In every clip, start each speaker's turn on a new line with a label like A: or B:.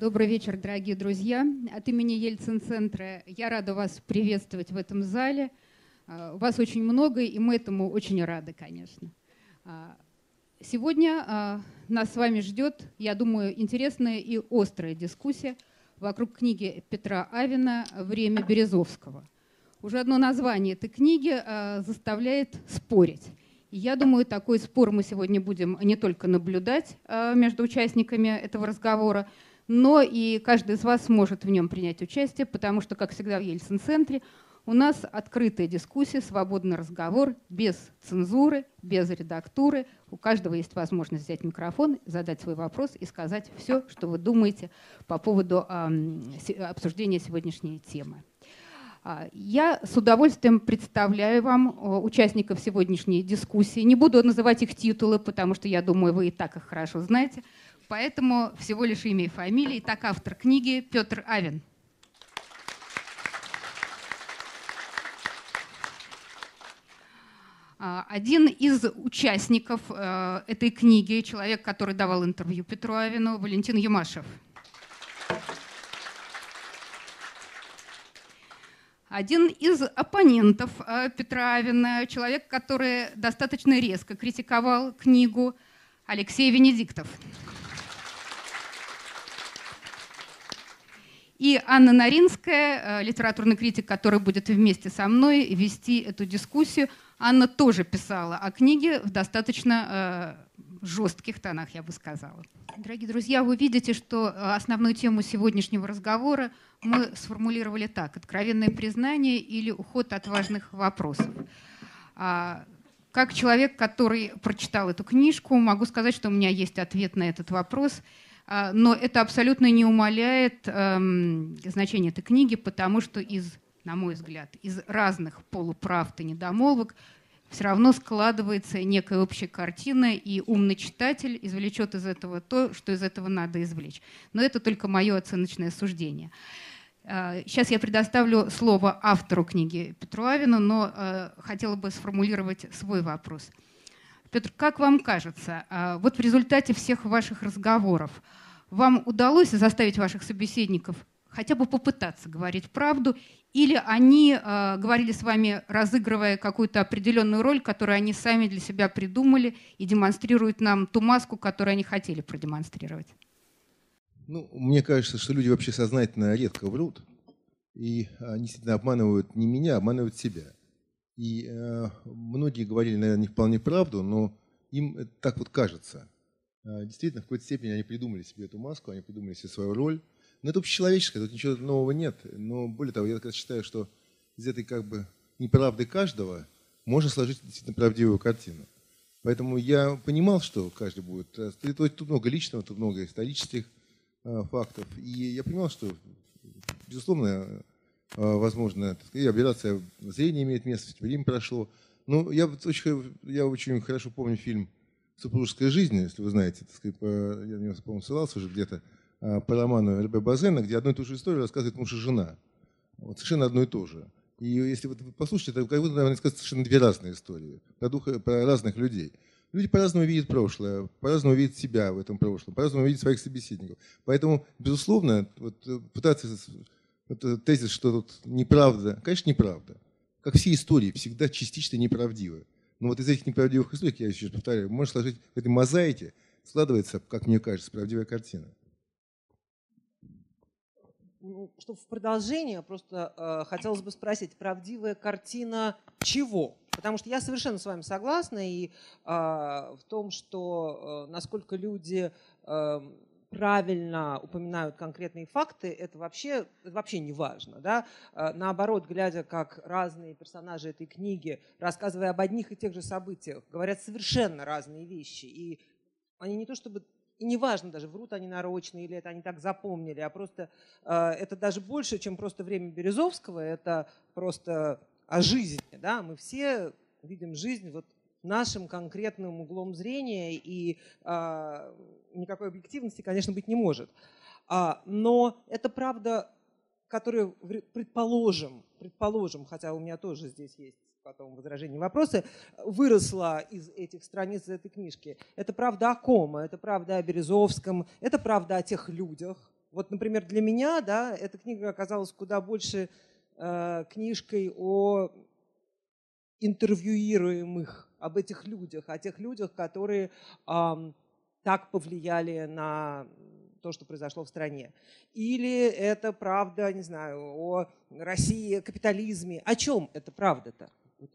A: Добрый вечер, дорогие друзья. От имени Ельцин-центра я рада вас приветствовать в этом зале. А, вас очень много, и мы этому очень рады, конечно. А, сегодня а, нас с вами ждет, я думаю, интересная и острая дискуссия вокруг книги Петра Авина «Время Березовского». Уже одно название этой книги заставляет спорить. И я думаю, такой спор мы сегодня будем не только наблюдать между участниками этого разговора, но и каждый из вас сможет в нем принять участие, потому что, как всегда в Ельцин-центре, у нас открытая дискуссия, свободный разговор, без цензуры, без редактуры. У каждого есть возможность взять микрофон, задать свой вопрос и сказать все, что вы думаете по поводу обсуждения сегодняшней темы. А, я с удовольствием представляю вам участников сегодняшней дискуссии. Не буду называть их титулы, потому что я думаю, вы и так их хорошо знаете поэтому всего лишь имя и фамилия. Так автор книги Петр Авин. А, один из участников э, этой книги, человек, который давал интервью Петру Авину, Валентин Юмашев. Один из оппонентов э, Петра Авина, человек, который достаточно резко критиковал книгу, Алексей Венедиктов. И Анна Наринская, э, литературный критик, который будет вместе со мной вести эту дискуссию, Анна тоже писала о книге в достаточно э, жестких тонах, я бы сказала. Дорогие друзья, вы видите, что э, основную тему сегодняшнего разговора мы сформулировали так. Откровенное признание или уход от важных вопросов. А, как человек, который прочитал эту книжку, могу сказать, что у меня есть ответ на этот вопрос – но это абсолютно не умаляет эм, значение этой книги, потому что из, на мой взгляд, из разных полуправд и недомолвок все равно складывается некая общая картина, и умный читатель извлечет из этого то, что из этого надо извлечь. Но это только мое оценочное суждение. Сейчас а, я предоставлю слово автору книги Петру Авину, но э, хотела бы сформулировать свой вопрос. Петр, как вам кажется, а, вот в результате всех ваших разговоров вам удалось заставить ваших собеседников хотя бы попытаться говорить правду, или они э, говорили с вами, разыгрывая какую-то определенную роль, которую они сами для себя придумали и демонстрируют нам ту маску, которую они хотели продемонстрировать?
B: Ну, мне кажется, что люди вообще сознательно редко врут, и они действительно обманывают не меня, а обманывают себя. И э, многие говорили, наверное, не вполне правду, но им так вот кажется. Э, действительно, в какой-то степени они придумали себе эту маску, они придумали себе свою роль. Но это общечеловеческое, тут ничего нового нет. Но более того, я считаю, что из этой как бы неправды каждого можно сложить действительно правдивую картину. Поэтому я понимал, что каждый будет... Тут много личного, тут много исторических э, фактов. И я понимал, что, безусловно, а, возможно, так сказать, операция зрения имеет место, время прошло. Ну, я очень, я очень хорошо помню фильм «Супружеская жизнь», если вы знаете, так сказать, по, я на него, по-моему, ссылался уже где-то, а, по роману Альбе Базена, где одну и ту же историю рассказывает муж и жена. Вот, совершенно одно и то же. И если вы послушаете, это как будто, наверное, сказать совершенно две разные истории, про, духа, про разных людей. Люди по-разному видят прошлое, по-разному видят себя в этом прошлом, по-разному видят своих собеседников. Поэтому, безусловно, вот, э, пытаться это тезис, что тут неправда. Конечно, неправда. Как все истории, всегда частично неправдивы. Но вот из этих неправдивых историй, я еще повторяю, можно сложить в этой мозаике, складывается, как мне кажется, правдивая картина.
C: Ну, что в продолжение просто э, хотелось бы спросить, правдивая картина чего? Потому что я совершенно с вами согласна и э, в том, что э, насколько люди э, правильно упоминают конкретные факты, это вообще, это вообще не важно. Да? А, наоборот, глядя, как разные персонажи этой книги, рассказывая об одних и тех же событиях, говорят совершенно разные вещи. И они не то чтобы и неважно даже, врут они нарочно или это они так запомнили, а просто э, это даже больше, чем просто время Березовского, это просто о жизни. Да? Мы все видим жизнь вот нашим конкретным углом зрения, и а, никакой объективности, конечно, быть не может. А, но это правда, которую, предположим, предположим, хотя у меня тоже здесь есть потом возражения, вопросы, выросла из этих страниц этой книжки. Это правда о ком? Это правда о Березовском, это правда о тех людях, Вот, например, для меня, да, эта книга оказалась куда больше э, книжкой о интервьюируемых, об этих людях, о тех людях, которые э, так повлияли на то, что произошло в стране. Или это правда, не знаю, о России, капитализме. О чем это правда-то?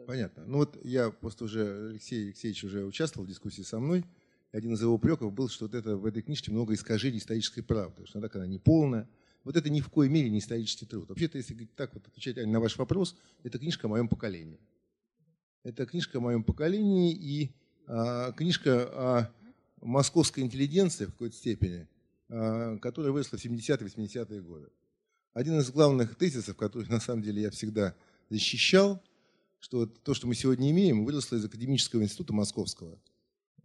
B: Понятно. Ну вот я просто уже, Алексей Алексеевич уже участвовал в дискуссии со мной. Один из его упреков был, что вот это, в этой книжке много искажений исторической правды, что она такая неполная. Вот это ни в коей мере не исторический труд. Вообще-то, если так вот отвечать на ваш вопрос, это книжка о моем поколении. Это книжка о моем поколении и а, книжка о московской интеллигенции в какой-то степени, а, которая выросла в 70-е, 80-е годы. Один из главных тезисов, который на самом деле я всегда защищал, что то, что мы сегодня имеем, выросло из Академического института Московского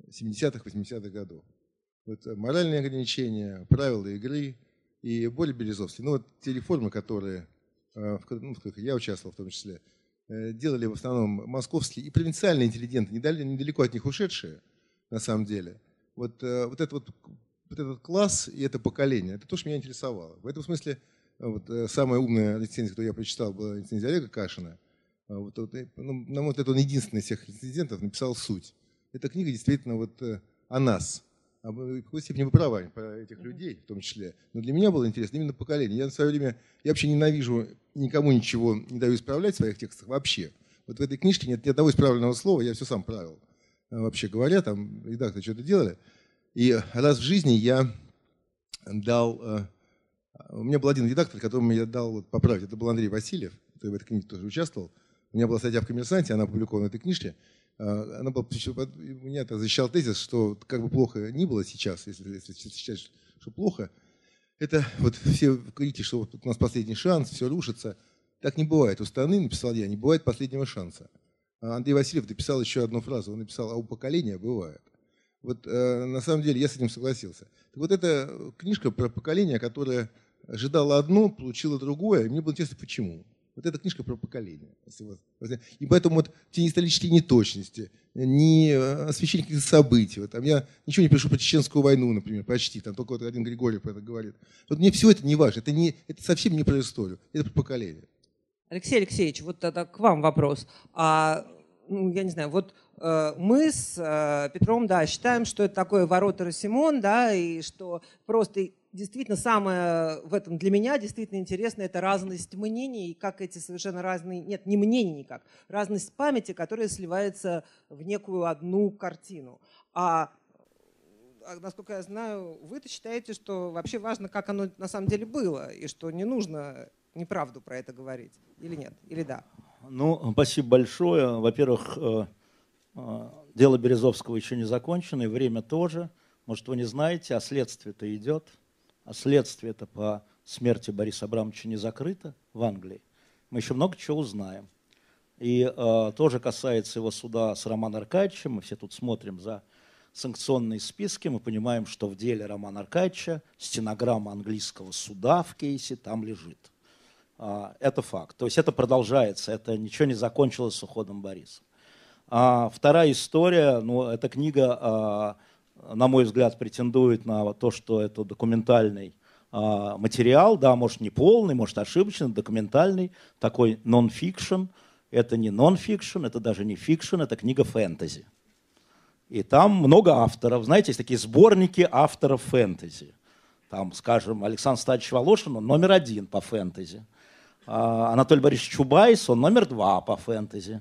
B: 70-х, 80-х годов. Вот моральные ограничения, правила игры и более Березовский. Ну вот те реформы, которые, а, ну, в которых я участвовал в том числе, э, делали в основном московские и провинциальные интеллигенты, недалеко от них ушедшие, на самом деле. Вот, э, вот, это вот, вот этот класс и это поколение, это то, что меня интересовало. В этом смысле вот, э, самая умная рецензия, которую я прочитал, была рецензия Олега Кашина. А вот, вот, ну, на мой взгляд, он единственный из всех рецензентов написал суть. Эта книга действительно вот о нас. А в какой степени вы правы про этих людей в том числе. Но для меня было интересно именно поколение. Я на свое время, я вообще ненавижу никому ничего не даю исправлять в своих текстах вообще. Вот в этой книжке нет ни одного исправленного слова, я все сам правил. А вообще говоря, там редакторы что-то делали. И раз в жизни я дал... Э, у меня был один редактор, которому я дал вот, поправить. Это был Андрей Васильев, который в этой книге тоже участвовал. У меня была статья в «Коммерсанте», она опубликована в этой книжке. А, она была, меня -то защищал тезис, что как бы плохо ни было сейчас, если, если считать, что плохо, это вот все говорите, что вот у нас последний шанс, все рушится. Так не бывает. У страны, написал я, не бывает последнего шанса. А Андрей Васильев написал еще одну фразу. Он написал, а у поколения бывает. Вот э, на самом деле я с этим согласился. Так вот эта книжка про поколение, которое ожидало одно, получило другое. И мне было интересно, почему. Вот эта книжка про поколение. И поэтому вот те исторические неточности, не э, освещение каких-то событий. Вот там я ничего не пишу про Чеченскую войну, например, почти. Там только вот один Григорий про это говорит. Вот мне все это не важно. Это, не, это совсем не про историю. Это про поколение.
C: Алексей Алексеевич, вот тогда к вам вопрос. А, ну, я не знаю, вот э, мы с э, Петром, да, считаем, что это такое ворота Симон, да, и что просто действительно самое в этом для меня действительно интересно, это разность мнений, и как эти совершенно разные, нет, не мнений никак, разность памяти, которая сливается в некую одну картину. А, а насколько я знаю, вы-то считаете, что вообще важно, как оно на самом деле было, и что не нужно неправду про это говорить, или нет, или да?
D: Ну, спасибо большое. Во-первых, э, э, дело Березовского еще не закончено, и время тоже. Может, вы не знаете, а следствие-то идет – а следствие это по смерти Бориса Абрамовича не закрыто в Англии, мы еще много чего узнаем. И э, тоже касается его суда с Романом Аркадьевичем. Мы все тут смотрим за санкционные списки. Мы понимаем, что в деле Романа Аркадьевича стенограмма английского суда в кейсе там лежит. Э, это факт. То есть это продолжается. Это ничего не закончилось с уходом Бориса. А вторая история, ну, эта книга э, на мой взгляд, претендует на то, что это документальный а, материал, да, может не полный, может ошибочный, документальный, такой нон-фикшн. Это не нон-фикшн, это даже не fiction, это книга фэнтези. И там много авторов. Знаете, есть такие сборники авторов фэнтези. Там, скажем, Александр Стальевич Волошин, он номер один по фэнтези. А, Анатолий Борисович Чубайс, он номер два по фэнтези.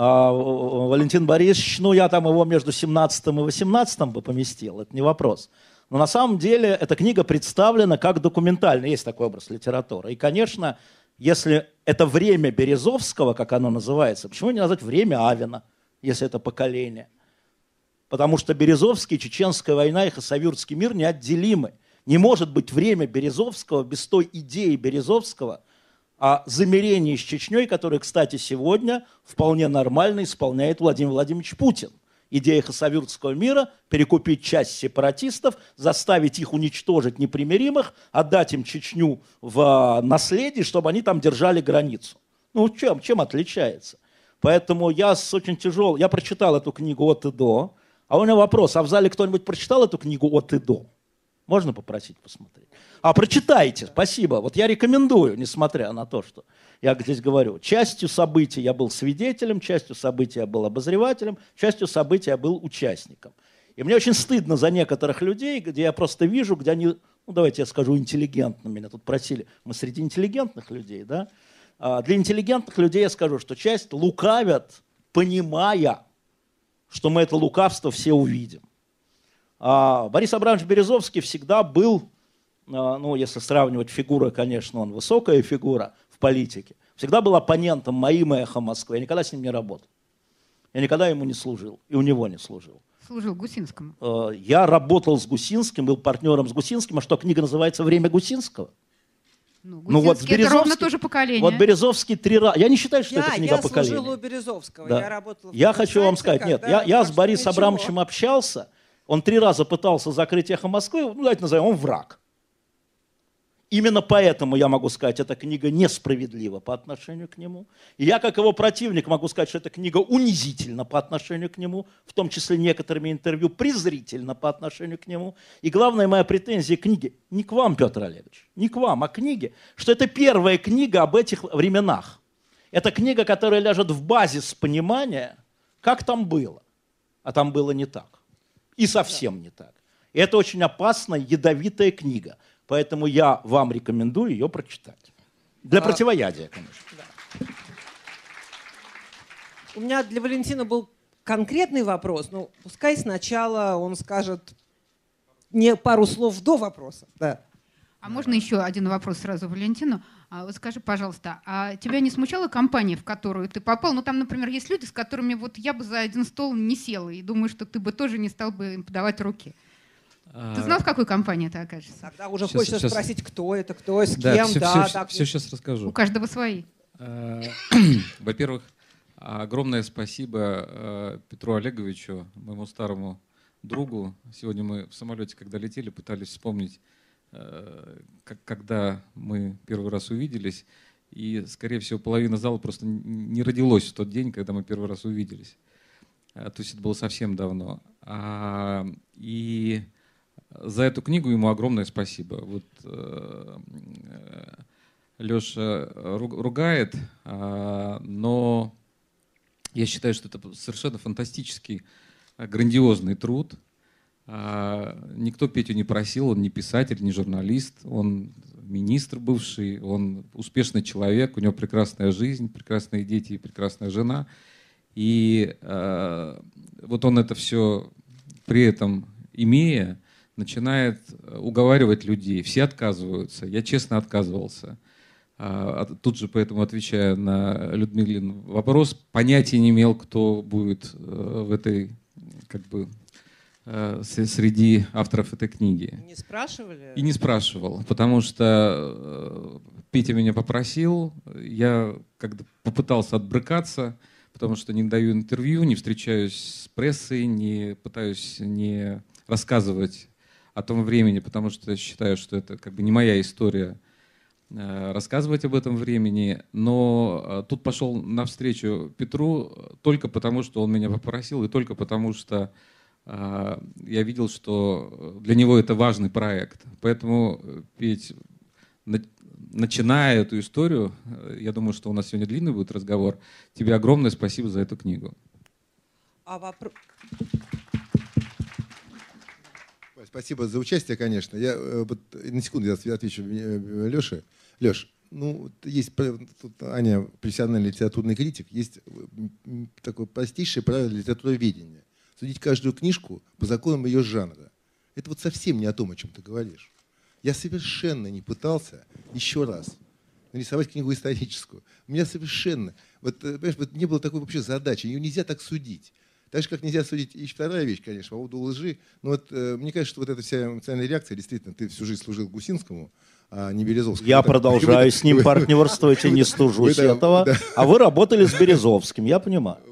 D: А, Валентин Борисович, ну я там его между 17 и 18 бы поместил, это не вопрос. Но на самом деле эта книга представлена как документальная, есть такой образ литературы. И, конечно, если это время Березовского, как оно называется, почему не назвать время Авина, если это поколение? Потому что Березовский, Чеченская война и Хасавюртский мир неотделимы. Не может быть время Березовского без той идеи Березовского – о замерении с Чечней, который, кстати, сегодня вполне нормально исполняет Владимир Владимирович Путин. Идея хасавюртского мира – перекупить часть сепаратистов, заставить их уничтожить непримиримых, отдать им Чечню в а, наследие, чтобы они там держали границу. Ну, чем, чем отличается? Поэтому я с очень тяжел... Я прочитал эту книгу от и до. А у меня вопрос, а в зале кто-нибудь прочитал эту книгу от и до? Можно попросить посмотреть? А, прочитайте, спасибо. Вот я рекомендую, несмотря на то, что я здесь говорю. Частью событий я был свидетелем, частью событий я был обозревателем, частью событий я был участником. И мне очень стыдно за некоторых людей, где я просто вижу, где они, ну давайте я скажу, интеллигентно. Меня тут просили, мы среди интеллигентных людей, да? А для интеллигентных людей я скажу, что часть лукавят, понимая, что мы это лукавство все увидим. А Борис Абрамович Березовский всегда был, а, ну, если сравнивать фигуры, конечно, он высокая фигура в политике, всегда был оппонентом моим эхо Москвы. Я никогда с ним не работал. Я никогда ему не служил, и у него не служил
A: служил Гусинскому?
D: Э, я работал с Гусинским, был партнером с Гусинским. А что, книга называется «Время Гусинского»?
A: Ну, ну вот это ровно то же поколение.
D: Вот Березовский три раза. Я не считаю, что
C: я,
D: это книга
C: я
D: поколения.
C: Я служил у Березовского, да. я работал
D: Я хочу вам сказать, нет, я, я с Борисом Абрамовичем общался, он три раза пытался закрыть «Эхо Москвы», ну давайте назовем, он враг. Именно поэтому я могу сказать, эта книга несправедлива по отношению к нему. И я, как его противник, могу сказать, что эта книга унизительна по отношению к нему, в том числе некоторыми интервью презрительно по отношению к нему. И главная моя претензия к книге не к вам, Петр Олегович, не к вам, а к книге, что это первая книга об этих временах. Это книга, которая ляжет в базис понимания, как там было. А там было не так. И совсем не так. И это очень опасная, ядовитая книга – Поэтому я вам рекомендую ее прочитать. Для а... противоядия, конечно. Да.
C: У меня для Валентина был конкретный вопрос. Ну, пускай сначала он скажет не пару слов до вопроса. Да.
A: А можно еще один вопрос сразу Валентину? А, вот скажи, пожалуйста, а тебя не смущала компания, в которую ты попал? Ну, там, например, есть люди, с которыми вот я бы за один стол не села, и думаю, что ты бы тоже не стал бы им подавать руки. Ты знал, в какой компании ты окажешься?
C: Тогда уже сейчас, хочется сейчас... спросить, кто это, кто, с да, кем, все, да.
E: Все, так... все сейчас расскажу.
A: У каждого свои.
E: Э, во-первых, огромное спасибо э, Петру Олеговичу, моему старому другу. Сегодня мы в самолете, когда летели, пытались вспомнить, когда мы первый раз увиделись. И, скорее всего, половина зала просто не родилась в тот день, когда мы первый раз увиделись. То есть это было совсем давно. А, и за эту книгу ему огромное спасибо. Вот э, Леша ругает, а, но я считаю, что это совершенно фантастический, э, грандиозный труд. Никто Петю не просил, он не писатель, не журналист, он министр бывший, он успешный человек, у него прекрасная жизнь, прекрасные дети и прекрасная жена. И э, вот он это все при этом имея, начинает э, уговаривать людей. Все отказываются. Я честно отказывался. А, тут же поэтому отвечая на Людмилин вопрос, понятия не имел, кто будет э, в этой, как бы, среди авторов этой книги.
C: Не спрашивали?
E: И не спрашивал, потому что Петя меня попросил, я когда попытался отбрыкаться, потому что не даю интервью, не встречаюсь с прессой, не пытаюсь не рассказывать о том времени, потому что считаю, что это как бы не моя история э, рассказывать об этом времени, но э, тут пошел навстречу Петру только потому, что он меня попросил, и только потому, что э, я видел, что для него это важный проект. Поэтому, Петь, начиная эту историю, я думаю, что у нас сегодня длинный будет разговор, тебе огромное спасибо за эту книгу.
C: А вопрос...
B: Спасибо за участие, конечно. Я э, вот, на секунду я отвечу э, Леше. Леш, ну, есть тут Аня профессиональный литературный критик, есть э, такое простейшее правило литературоведения. Судить каждую книжку по законам ее жанра. Это вот совсем не о том, о чем ты говоришь. Я совершенно не пытался еще раз нарисовать книгу историческую. У меня совершенно, вот, понимаешь, вот не было такой вообще задачи, ее нельзя так судить. Так же, как нельзя судить и вторая вещь, конечно, по поводу лжи. Но вот э, мне кажется, что вот эта вся эмоциональная реакция, действительно, ты всю жизнь служил Гусинскому, а не Березовскому.
D: Я это, продолжаю с ним партнерствовать и не стужусь этого. А вы работали с Березовским, я понимаю.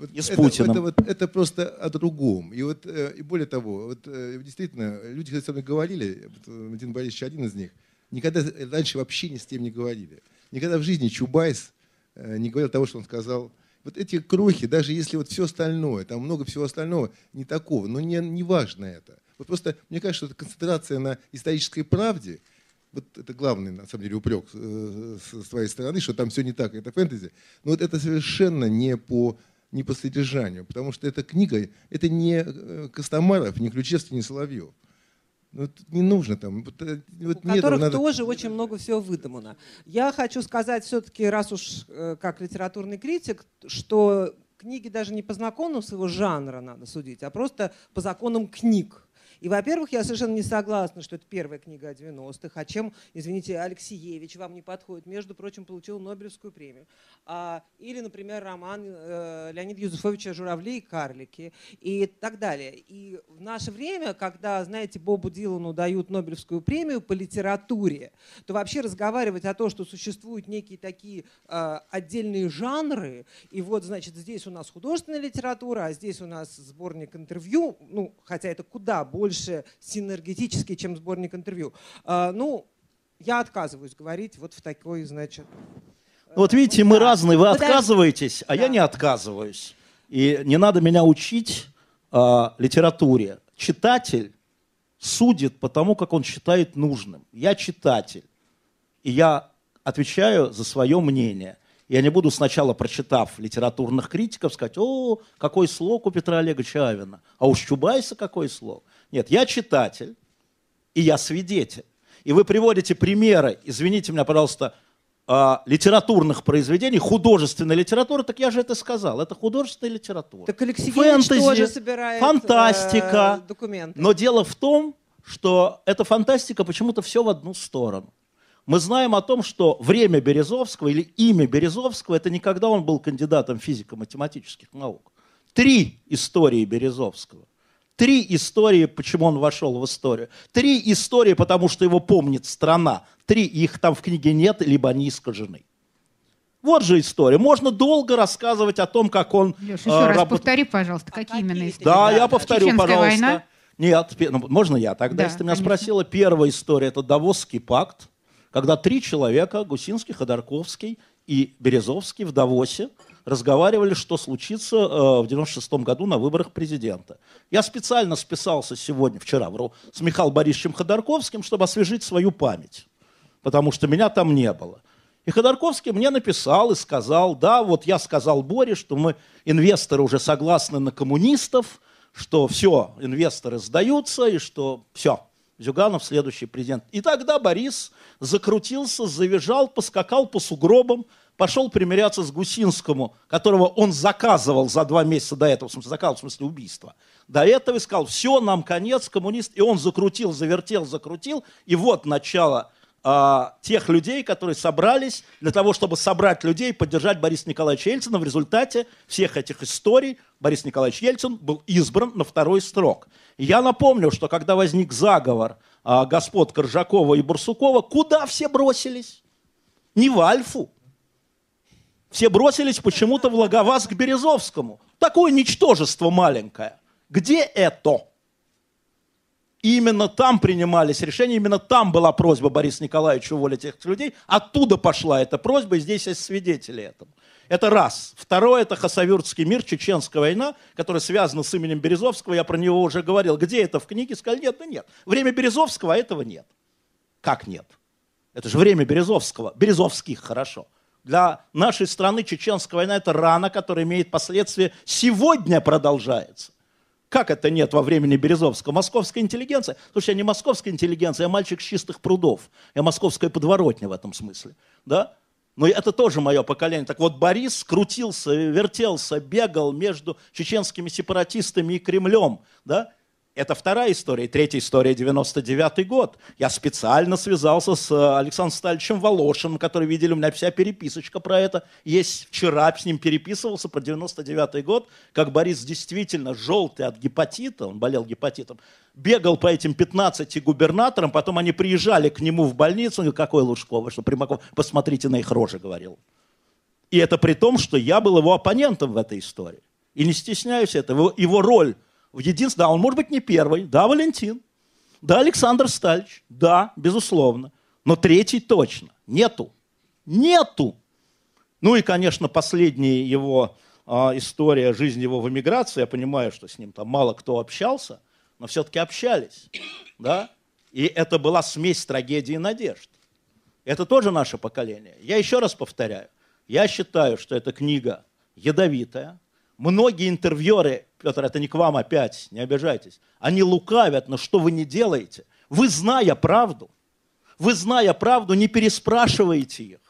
D: Вот и с это, Путиным.
B: Это, вот, это просто о другом. И вот э, и более того, вот э, действительно, люди, когда со мной говорили, Владимир Борисович один из них, никогда раньше вообще ни с тем не говорили. Никогда в жизни Чубайс не говорил того, что он сказал вот эти крохи, даже если вот все остальное, там много всего остального не такого, но не, не важно это. Вот просто мне кажется, что концентрация на исторической правде, вот это главный, на самом деле, упрек э, с твоей стороны, что там все не так, это фэнтези. Но вот это совершенно не по, не по содержанию, потому что эта книга, это не э, Костомаров, не Ключевский, не Соловьев. Ну, не нужно там. Вот,
C: э, вот У которых надо... тоже очень много всего выдумано. Я хочу сказать все-таки, раз уж как литературный критик, что книги даже не по законам своего жанра надо судить, а просто по законам книг. И, во-первых, я совершенно не согласна, что это первая книга о 90-х, а чем, извините, Алексеевич вам не подходит, между прочим, получил Нобелевскую премию. А, или, например, роман э, Леонида Юзефовича «Журавли и карлики» и так далее. И в наше время, когда, знаете, Бобу Дилану дают Нобелевскую премию по литературе, то вообще разговаривать о том, что существуют некие такие э, отдельные жанры, и вот, значит, здесь у нас художественная литература, а здесь у нас сборник интервью, ну, хотя это куда больше больше синергетический, чем сборник интервью. А, ну, я отказываюсь говорить вот в такой, значит...
D: Ну, вот видите, мы да. разные. Вы Подожди. отказываетесь, а да. я не отказываюсь. И не надо меня учить э, литературе. Читатель судит по тому, как он считает нужным. Я читатель. И я отвечаю за свое мнение. Я не буду сначала, прочитав литературных критиков, сказать, о, какой слог у Петра Олеговича Авина, а у Щубайса какой слог. Нет, я читатель, и я свидетель. И вы приводите примеры, извините меня, пожалуйста, а, литературных произведений, художественной литературы, так я же это сказал, это художественная литература.
C: Так Алексей Фэнтези, тоже собирает
D: фантастика. Э, документы. Но дело в том, что эта фантастика почему-то все в одну сторону. Мы знаем о том, что время Березовского или имя Березовского, это не когда он был кандидатом физико-математических наук. Три истории Березовского. Три истории, почему он вошел в историю. Три истории, потому что его помнит страна. Три, их там в книге нет, либо они искажены. Вот же история. Можно долго рассказывать о том, как он...
A: Леш, еще э, раз работ... повтори, пожалуйста, какие а именно истории?
D: Да, да, я повторю, Чеченская пожалуйста. Война? Нет, ну, можно я тогда, да, если ты меня конечно. спросила. Первая история – это Давосский пакт, когда три человека, Гусинский, Ходорковский и Березовский в Давосе – разговаривали, что случится э, в 96 году на выборах президента. Я специально списался сегодня, вчера, с Михаилом Борисовичем Ходорковским, чтобы освежить свою память, потому что меня там не было. И Ходорковский мне написал и сказал, да, вот я сказал Боре, что мы, инвесторы, уже согласны на коммунистов, что все, инвесторы сдаются, и что все, Зюганов следующий президент. И тогда Борис закрутился, завизжал, поскакал по сугробам, пошел примиряться с Гусинскому, которого он заказывал за два месяца до этого, в смысле, заказывал, в смысле убийства. До этого и сказал, все, нам конец, коммунист. И он закрутил, завертел, закрутил. И вот начало а, тех людей, которые собрались для того, чтобы собрать людей, поддержать Бориса Николаевича Ельцина. В результате всех этих историй Борис Николаевич Ельцин был избран на второй срок. Я напомню, что когда возник заговор а, господ Коржакова и Барсукова, куда все бросились? Не в Альфу, все бросились почему-то в Логоваз к Березовскому. Такое ничтожество маленькое. Где это? Именно там принимались решения, именно там была просьба Бориса Николаевича уволить этих людей. Оттуда пошла эта просьба, и здесь есть свидетели этому. Это раз. Второе – это Хасавюртский мир, Чеченская война, которая связана с именем Березовского. Я про него уже говорил. Где это в книге? Сказали, нет, ну нет. Время Березовского, а этого нет. Как нет? Это же время Березовского. Березовских, хорошо. Для нашей страны чеченская война – это рана, которая имеет последствия сегодня продолжается. Как это нет во времени Березовского? Московская интеллигенция. Слушай, я не московская интеллигенция, я мальчик с чистых прудов. Я московская подворотня в этом смысле. Да? Но это тоже мое поколение. Так вот, Борис крутился, вертелся, бегал между чеченскими сепаратистами и Кремлем. Да? Это вторая история. Третья история, 99 год. Я специально связался с э, Александром Стальевичем Волошиным, который видели, у меня вся переписочка про это. Есть вчера с ним переписывался про 99 год, как Борис действительно желтый от гепатита, он болел гепатитом, бегал по этим 15 губернаторам, потом они приезжали к нему в больницу, он говорит, какой Лужков, что Примаков, посмотрите на их рожи, говорил. И это при том, что я был его оппонентом в этой истории. И не стесняюсь этого. Его роль в единстве, да, он может быть не первый, да, Валентин, да, Александр Стальч, да, безусловно, но третий точно, нету, нету. Ну и, конечно, последняя его а, история жизни его в эмиграции, я понимаю, что с ним там мало кто общался, но все-таки общались. Да? И это была смесь трагедии и надежд. Это тоже наше поколение. Я еще раз повторяю. Я считаю, что эта книга ядовитая. Многие интервьюеры, Петр, это не к вам опять, не обижайтесь, они лукавят, но что вы не делаете? Вы, зная правду, вы, зная правду, не переспрашиваете их.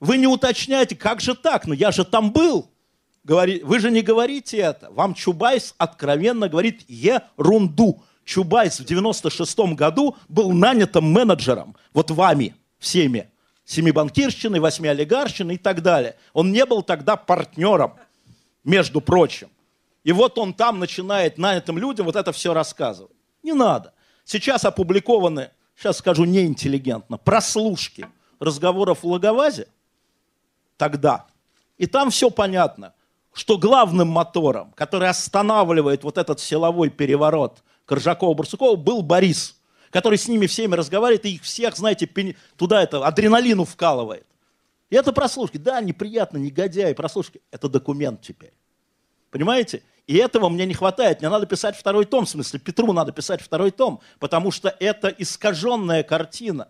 D: Вы не уточняете, как же так? Ну я же там был. Вы же не говорите это. Вам Чубайс откровенно говорит ерунду. Чубайс в 96 году был нанятым менеджером, вот вами, всеми, семи банкирщины, восьми олигарщины и так далее. Он не был тогда партнером, между прочим. И вот он там начинает нанятым людям вот это все рассказывать. Не надо. Сейчас опубликованы, сейчас скажу неинтеллигентно, прослушки разговоров в Лаговазе тогда. И там все понятно, что главным мотором, который останавливает вот этот силовой переворот Коржакова-Барсукова, был Борис, который с ними всеми разговаривает и их всех, знаете, туда это адреналину вкалывает. И это прослушки. Да, неприятно, негодяи, прослушки. Это документ теперь. Понимаете? И этого мне не хватает. Мне надо писать второй том, в смысле, Петру надо писать второй том, потому что это искаженная картина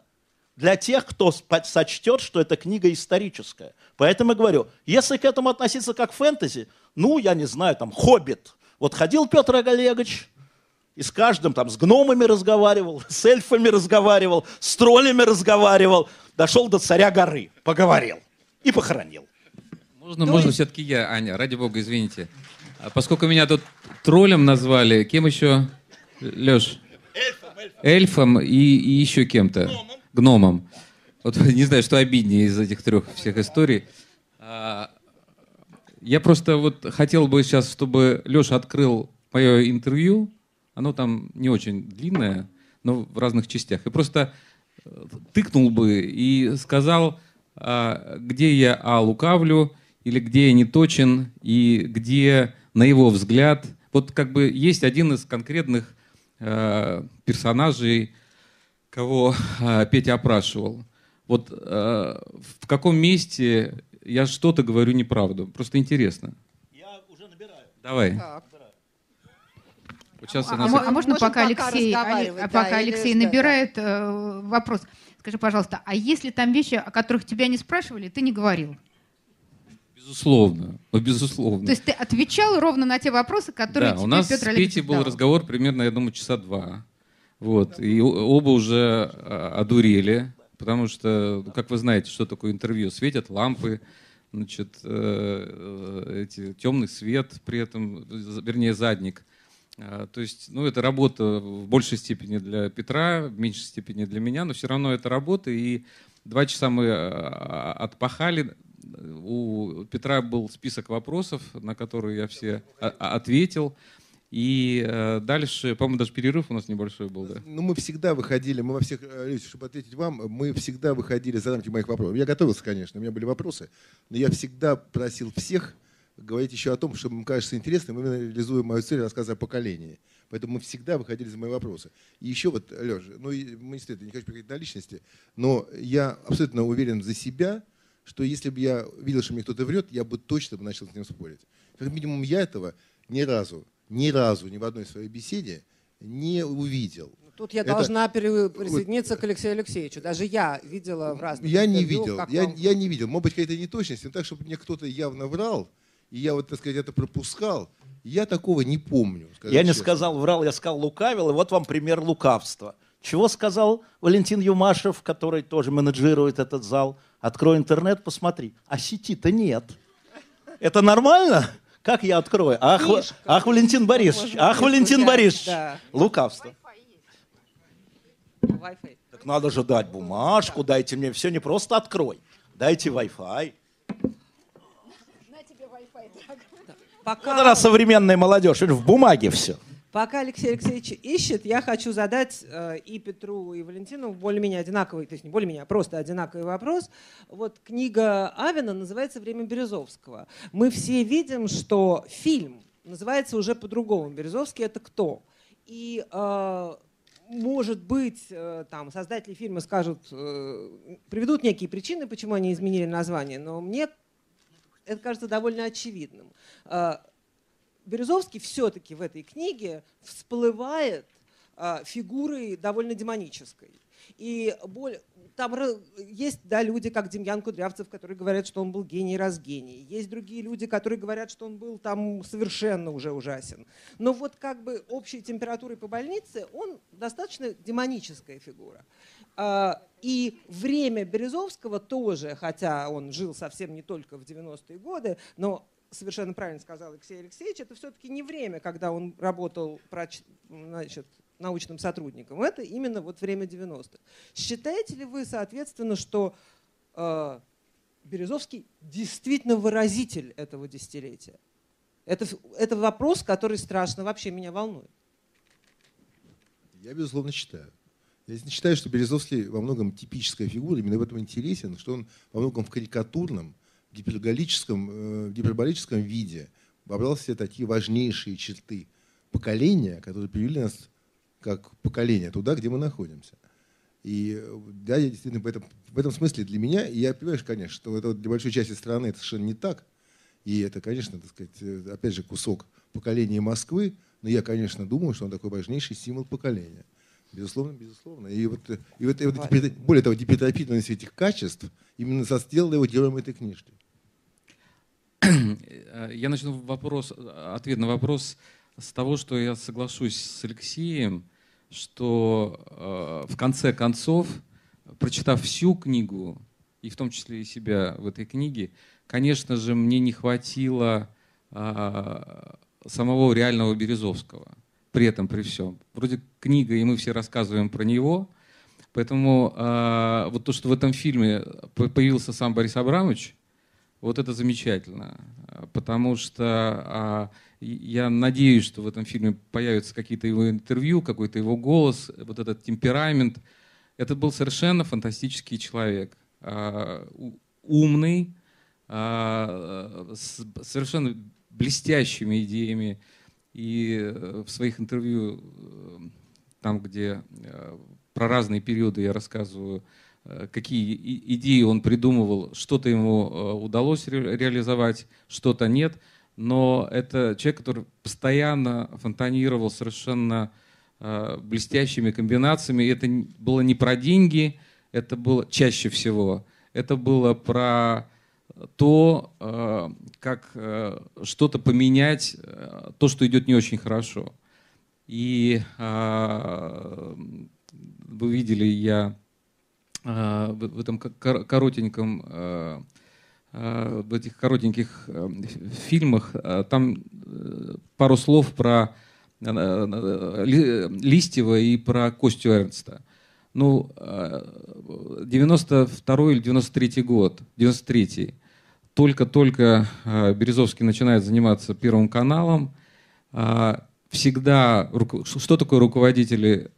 D: для тех, кто сочтет, что эта книга историческая. Поэтому я говорю, если к этому относиться как фэнтези, ну, я не знаю, там, «Хоббит». Вот ходил Петр Олегович, и с каждым там, с гномами разговаривал, с эльфами разговаривал, с троллями разговаривал, дошел до царя горы, поговорил и похоронил.
E: Можно, То можно есть... все-таки я, Аня, ради бога, извините. А поскольку меня тут троллем назвали, кем еще? Леш? Эльфом. Эльфом, эльфом и, и еще кем-то. Гномом. Гномом. Вот не знаю, что обиднее из этих трех всех историй. А, я просто вот хотел бы сейчас, чтобы Леша открыл мое интервью. Оно там не очень длинное, но в разных частях. И просто э, тыкнул бы и сказал, а, где я а лукавлю, или где я не точен, и где на его взгляд, вот как бы есть один из конкретных э, персонажей, кого э, Петя опрашивал. Вот э, в каком месте я что-то говорю неправду? Просто интересно.
D: Я уже набираю.
E: Давай. Так.
A: Вот сейчас а, нас... а, а можно пока, пока Алексей, Али, да, пока Алексей набирает э, вопрос, скажи, пожалуйста, а если там вещи, о которых тебя не спрашивали, ты не говорил?
E: Безусловно, ну, безусловно.
A: То есть ты отвечал ровно на те вопросы, которые
E: да, тебе у нас Петр с Петей был разговор примерно, я думаю, часа два. Вот. И оба уже а, одурели, потому что, как вы знаете, что такое интервью? Светят лампы, значит, э, э, эти, темный свет при этом, вернее, задник. А, то есть, ну, это работа в большей степени для Петра, в меньшей степени для меня, но все равно это работа. И два часа мы а, отпахали у Петра был список вопросов, на которые я все ответил. И э, дальше, по-моему, даже перерыв у нас небольшой был, да?
B: Ну, мы всегда выходили, мы во всех, э, чтобы ответить вам, мы всегда выходили за рамки моих вопросов. Я готовился, конечно, у меня были вопросы, но я всегда просил всех говорить еще о том, что им кажется интересным, именно реализуя мою цель рассказа о поколении. Поэтому мы всегда выходили за мои вопросы. И еще вот, Леша, ну, мы действительно не хочу переходить на личности, но я абсолютно уверен за себя, что если бы я видел, что мне кто-то врет, я бы точно бы начал с ним спорить. Как минимум я этого ни разу, ни разу, ни в одной своей беседе не увидел.
C: Ну, тут я это, должна присоединиться вот, к Алексею Алексеевичу. Даже я видела в разных
B: Я не видел, я, вам... я не видел. Может быть, какая-то неточность, но так, чтобы мне кто-то явно врал, и я вот, так сказать, это пропускал, я такого не помню.
D: Я не сказал врал, я сказал лукавил, и вот вам пример лукавства. Чего сказал Валентин Юмашев, который тоже менеджирует этот зал? Открой интернет, посмотри. А сети-то нет. Это нормально? Как я открою? Ах, ах Валентин Борисович, ах, Валентин Борисович. Да. Лукавство. Так надо же дать бумажку, дайте мне все, не просто открой. Дайте Wi-Fi. На тебе Wi-Fi, Пока... Вот она современная молодежь, в бумаге все.
C: Пока Алексей Алексеевич ищет, я хочу задать э, и Петру, и Валентину более-менее одинаковый, то есть не более-менее, а просто одинаковый вопрос. Вот книга Авина называется «Время Березовского». Мы все видим, что фильм называется уже по-другому. Березовский — это кто? И э, может быть, э, там, создатели фильма скажут, приведут некие причины, почему они изменили название, но мне это кажется довольно очевидным. Березовский все-таки в этой книге всплывает э, фигурой довольно демонической. И там есть да, люди, как Демьян Кудрявцев, которые говорят, что он был гений раз гений. Есть другие люди, которые говорят, что он был там совершенно уже ужасен. Но вот как бы общей температурой по больнице он достаточно демоническая фигура. А, и время Березовского тоже, хотя он жил совсем не только в 90-е годы, но совершенно правильно сказал Алексей Алексеевич, это все-таки не время, когда он работал значит, научным сотрудником. Это именно вот время 90-х. Считаете ли вы, соответственно, что э, Березовский действительно выразитель этого десятилетия? Это, это вопрос, который страшно вообще меня волнует.
B: Я, безусловно, считаю. Я считаю, что Березовский во многом типическая фигура, именно в этом интересен, что он во многом в карикатурном, гиперболическом, э, гиперболическом виде вобрал все такие важнейшие черты поколения, которые привели нас как поколение туда, где мы находимся. И да, я действительно в этом, в этом смысле для меня, и я понимаю, конечно, что это для большой части страны это совершенно не так. И это, конечно, так сказать, э, опять же, кусок поколения Москвы, но я, конечно, думаю, что он такой важнейший символ поколения. Безусловно, безусловно. И вот, и вот, и вот более того, гипертрофированность этих качеств именно сделала его героем этой книжки.
E: Я начну вопрос, ответ на вопрос с того, что я соглашусь с Алексеем, что э, в конце концов, прочитав всю книгу, и в том числе и себя в этой книге, конечно же, мне не хватило э, самого реального Березовского. При этом, при всем. Вроде книга, и мы все рассказываем про него, поэтому э, вот то, что в этом фильме появился сам Борис Абрамович, вот это замечательно, потому что я надеюсь, что в этом фильме появятся какие-то его интервью, какой-то его голос, вот этот темперамент. Это был совершенно фантастический человек, умный, с совершенно блестящими идеями. И э, в своих интервью, э, там, где э, про разные периоды я рассказываю, какие идеи он придумывал, что-то ему удалось реализовать, что-то нет – но это человек, который постоянно фонтанировал совершенно э, блестящими комбинациями. И это было не про деньги, это было чаще всего. Это было про то, э, как э, что-то поменять, э, то, что идет не очень хорошо. И вы видели, я в этом коротеньком в этих коротеньких фильмах, там пару слов про Листьева и про Костю Эрнста. Ну, 92 или 93 год, 93 только-только Березовский начинает заниматься Первым каналом. Всегда, что такое руководители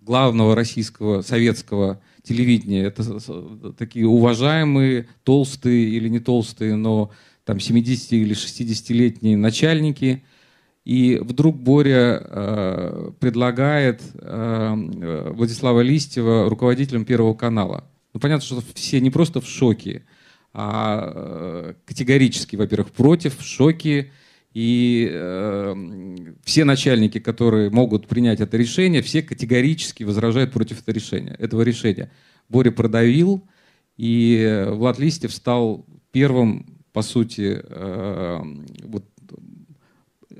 E: главного российского, советского телевидения. Это такие уважаемые, толстые или не толстые, но там 70 или 60-летние начальники. И вдруг Боря э, предлагает э, Владислава Листьева руководителем Первого канала. Ну, понятно, что все не просто в шоке, а категорически, во-первых, против, в шоке. И э, все начальники, которые могут принять это решение, все категорически возражают против этого решения. Этого решения. Боря продавил, и Влад Листьев стал первым, по сути, э, вот,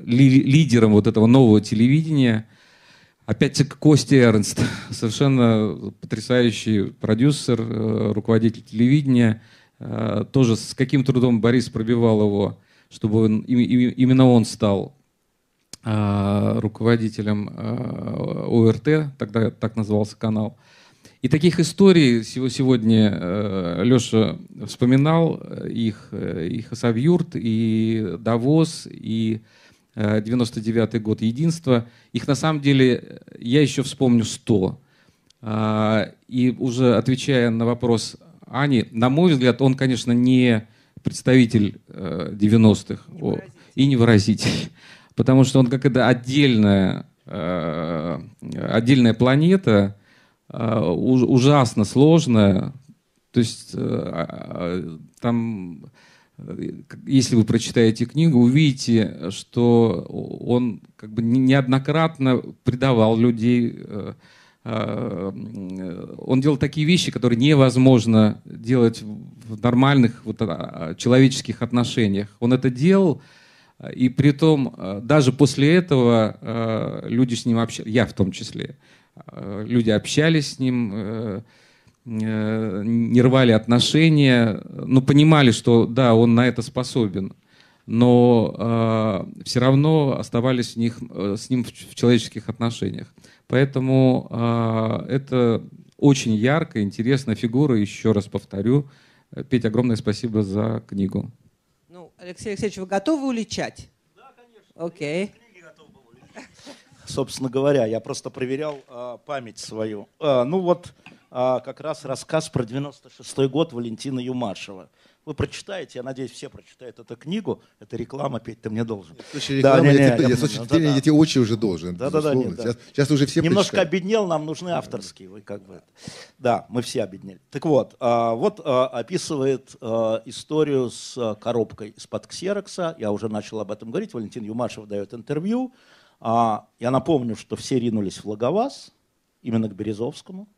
E: ли, лидером вот этого нового телевидения. Опять-таки Костя Эрнст, совершенно потрясающий продюсер, э, руководитель телевидения. Э, тоже с каким трудом Борис пробивал его чтобы он, именно он стал а, руководителем ОРТ, тогда так назывался канал. И таких историй сегодня э, Леша вспоминал, их, э, и Хасавюрт, и Давос, и 99-й э, год Единства. Их на самом деле я еще вспомню 100. А, и уже отвечая на вопрос Ани, на мой взгляд, он, конечно, не представитель 90-х э, и невыразитель. Потому что он как это отдельная, э, отдельная планета, э, ужасно сложная. То есть там если вы прочитаете книгу, увидите, что он как бы неоднократно предавал людей. Э, э, он делал такие вещи, которые невозможно делать в нормальных вот, а, человеческих отношениях. Он это делал, и при том э, даже после этого люди с ним общались, я в том числе, люди общались с ним, Э, не рвали отношения, но понимали, что да, он на это способен, но э, все равно оставались в них, э, с ним в человеческих отношениях. Поэтому э, это очень яркая, интересная фигура, еще раз повторю. Петь, огромное спасибо за книгу.
C: Ну, Алексей Алексеевич, вы готовы уличать?
D: Да, конечно.
C: Окей.
D: Собственно говоря, я просто проверял э, память свою. Э, ну вот, а, как раз рассказ про 96 год Валентина Юмашева. Вы прочитаете, я надеюсь, все прочитают эту книгу. Это реклама, Петь, ты мне должен.
B: Слушай, реклама, да, не, не, я, тебе, я, слушай, да, да. я тебе очень уже должен.
D: Да, да, да, нет,
B: сейчас, сейчас уже все
D: Немножко прочитают. обеднел, нам нужны авторские. Вы как бы... Да, мы все обеднели. Так вот, а, вот а, описывает историю с коробкой из-под ксерокса. Я уже начал об этом говорить. Валентин Юмашев дает интервью. Я напомню, что все ринулись в Логоваз, именно к Березовскому.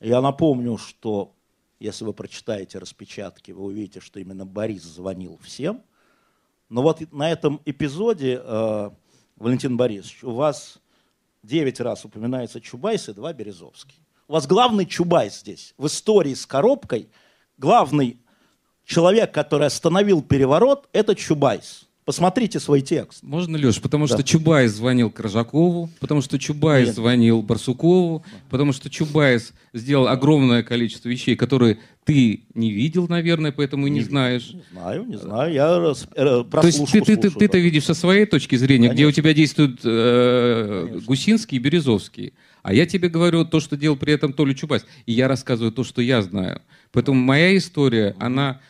D: Я напомню, что если вы прочитаете распечатки, вы увидите, что именно Борис звонил всем. Но вот на этом эпизоде, э, Валентин Борисович, у вас 9 раз упоминается Чубайс и 2 Березовский. У вас главный Чубайс здесь. В истории с коробкой главный человек, который остановил переворот, это Чубайс. Посмотрите свой текст.
E: Можно, Леш, потому да. что Чубайс звонил Коржакову, потому что Чубайс Нет. звонил Барсукову, потому что Чубайс сделал огромное количество вещей, которые ты не видел, наверное, поэтому и не, не знаешь.
D: Не знаю, не знаю. Я раз,
E: э, То есть ты, ты, ты, ты это видишь со своей точки зрения, Конечно. где у тебя действуют э, Гусинский и Березовский. А я тебе говорю то, что делал при этом Толя Чубайс. И я рассказываю то, что я знаю. Поэтому моя история, она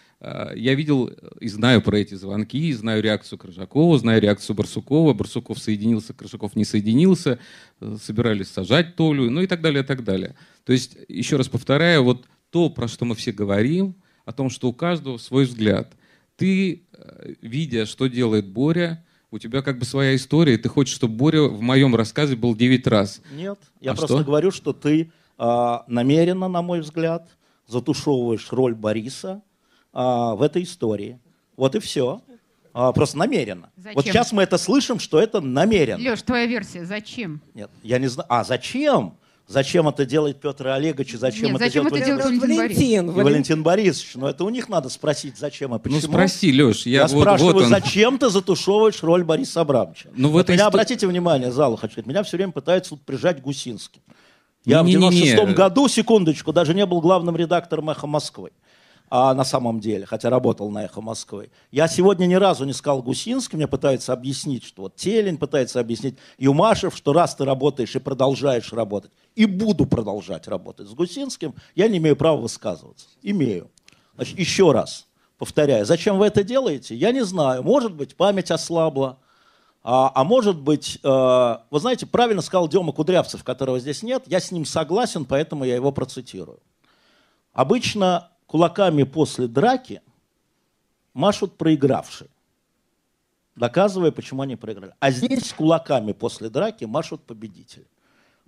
E: я видел и знаю про эти звонки, знаю реакцию Крыжакова, знаю реакцию Барсукова. Барсуков соединился, Крыжаков не соединился, э, собирались сажать Толю, ну и так далее, и так далее. То есть, еще раз повторяю, вот то, про что мы все говорим, о том, что у каждого свой взгляд. Ты, э, видя, что делает Боря, у тебя как бы своя история, и ты хочешь, чтобы Боря в моем рассказе был 9 раз.
D: Нет, я а просто что? говорю, что ты э, намеренно, на мой взгляд, затушевываешь роль Бориса, а, в этой истории. Вот и все. А, просто намеренно. Зачем? Вот сейчас мы это слышим, что это намеренно.
A: Леш, твоя версия, зачем?
D: Нет, я не знаю. А зачем? Зачем это делает Петр Олегович и зачем
A: Нет,
D: это
A: зачем
D: делает,
A: это делает Валентин,
C: Валентин,
D: Борисович? И Валентин Борисович. Но это у них надо спросить, зачем и почему.
E: Ну спроси, Леш.
D: Я, я вот, спрашиваю, вот зачем ты затушевываешь роль Бориса Абрамовича? Ну, вот меня, ист... обратите внимание, залу хочу сказать, меня все время пытаются тут прижать Гусинским. Я не, в 96 году, секундочку, даже не был главным редактором «Эхо Москвы» а на самом деле, хотя работал на «Эхо Москвы». Я сегодня ни разу не сказал Гусинский, мне пытается объяснить, что вот Телень пытается объяснить, Юмашев, что раз ты работаешь и продолжаешь работать, и буду продолжать работать с Гусинским, я не имею права высказываться. Имею. Значит, еще раз повторяю, зачем вы это делаете, я не знаю. Может быть, память ослабла, а, а может быть, э, вы знаете, правильно сказал Дема Кудрявцев, которого здесь нет, я с ним согласен, поэтому я его процитирую. Обычно кулаками после драки машут проигравшие, доказывая, почему они проиграли. А здесь кулаками после драки машут победители.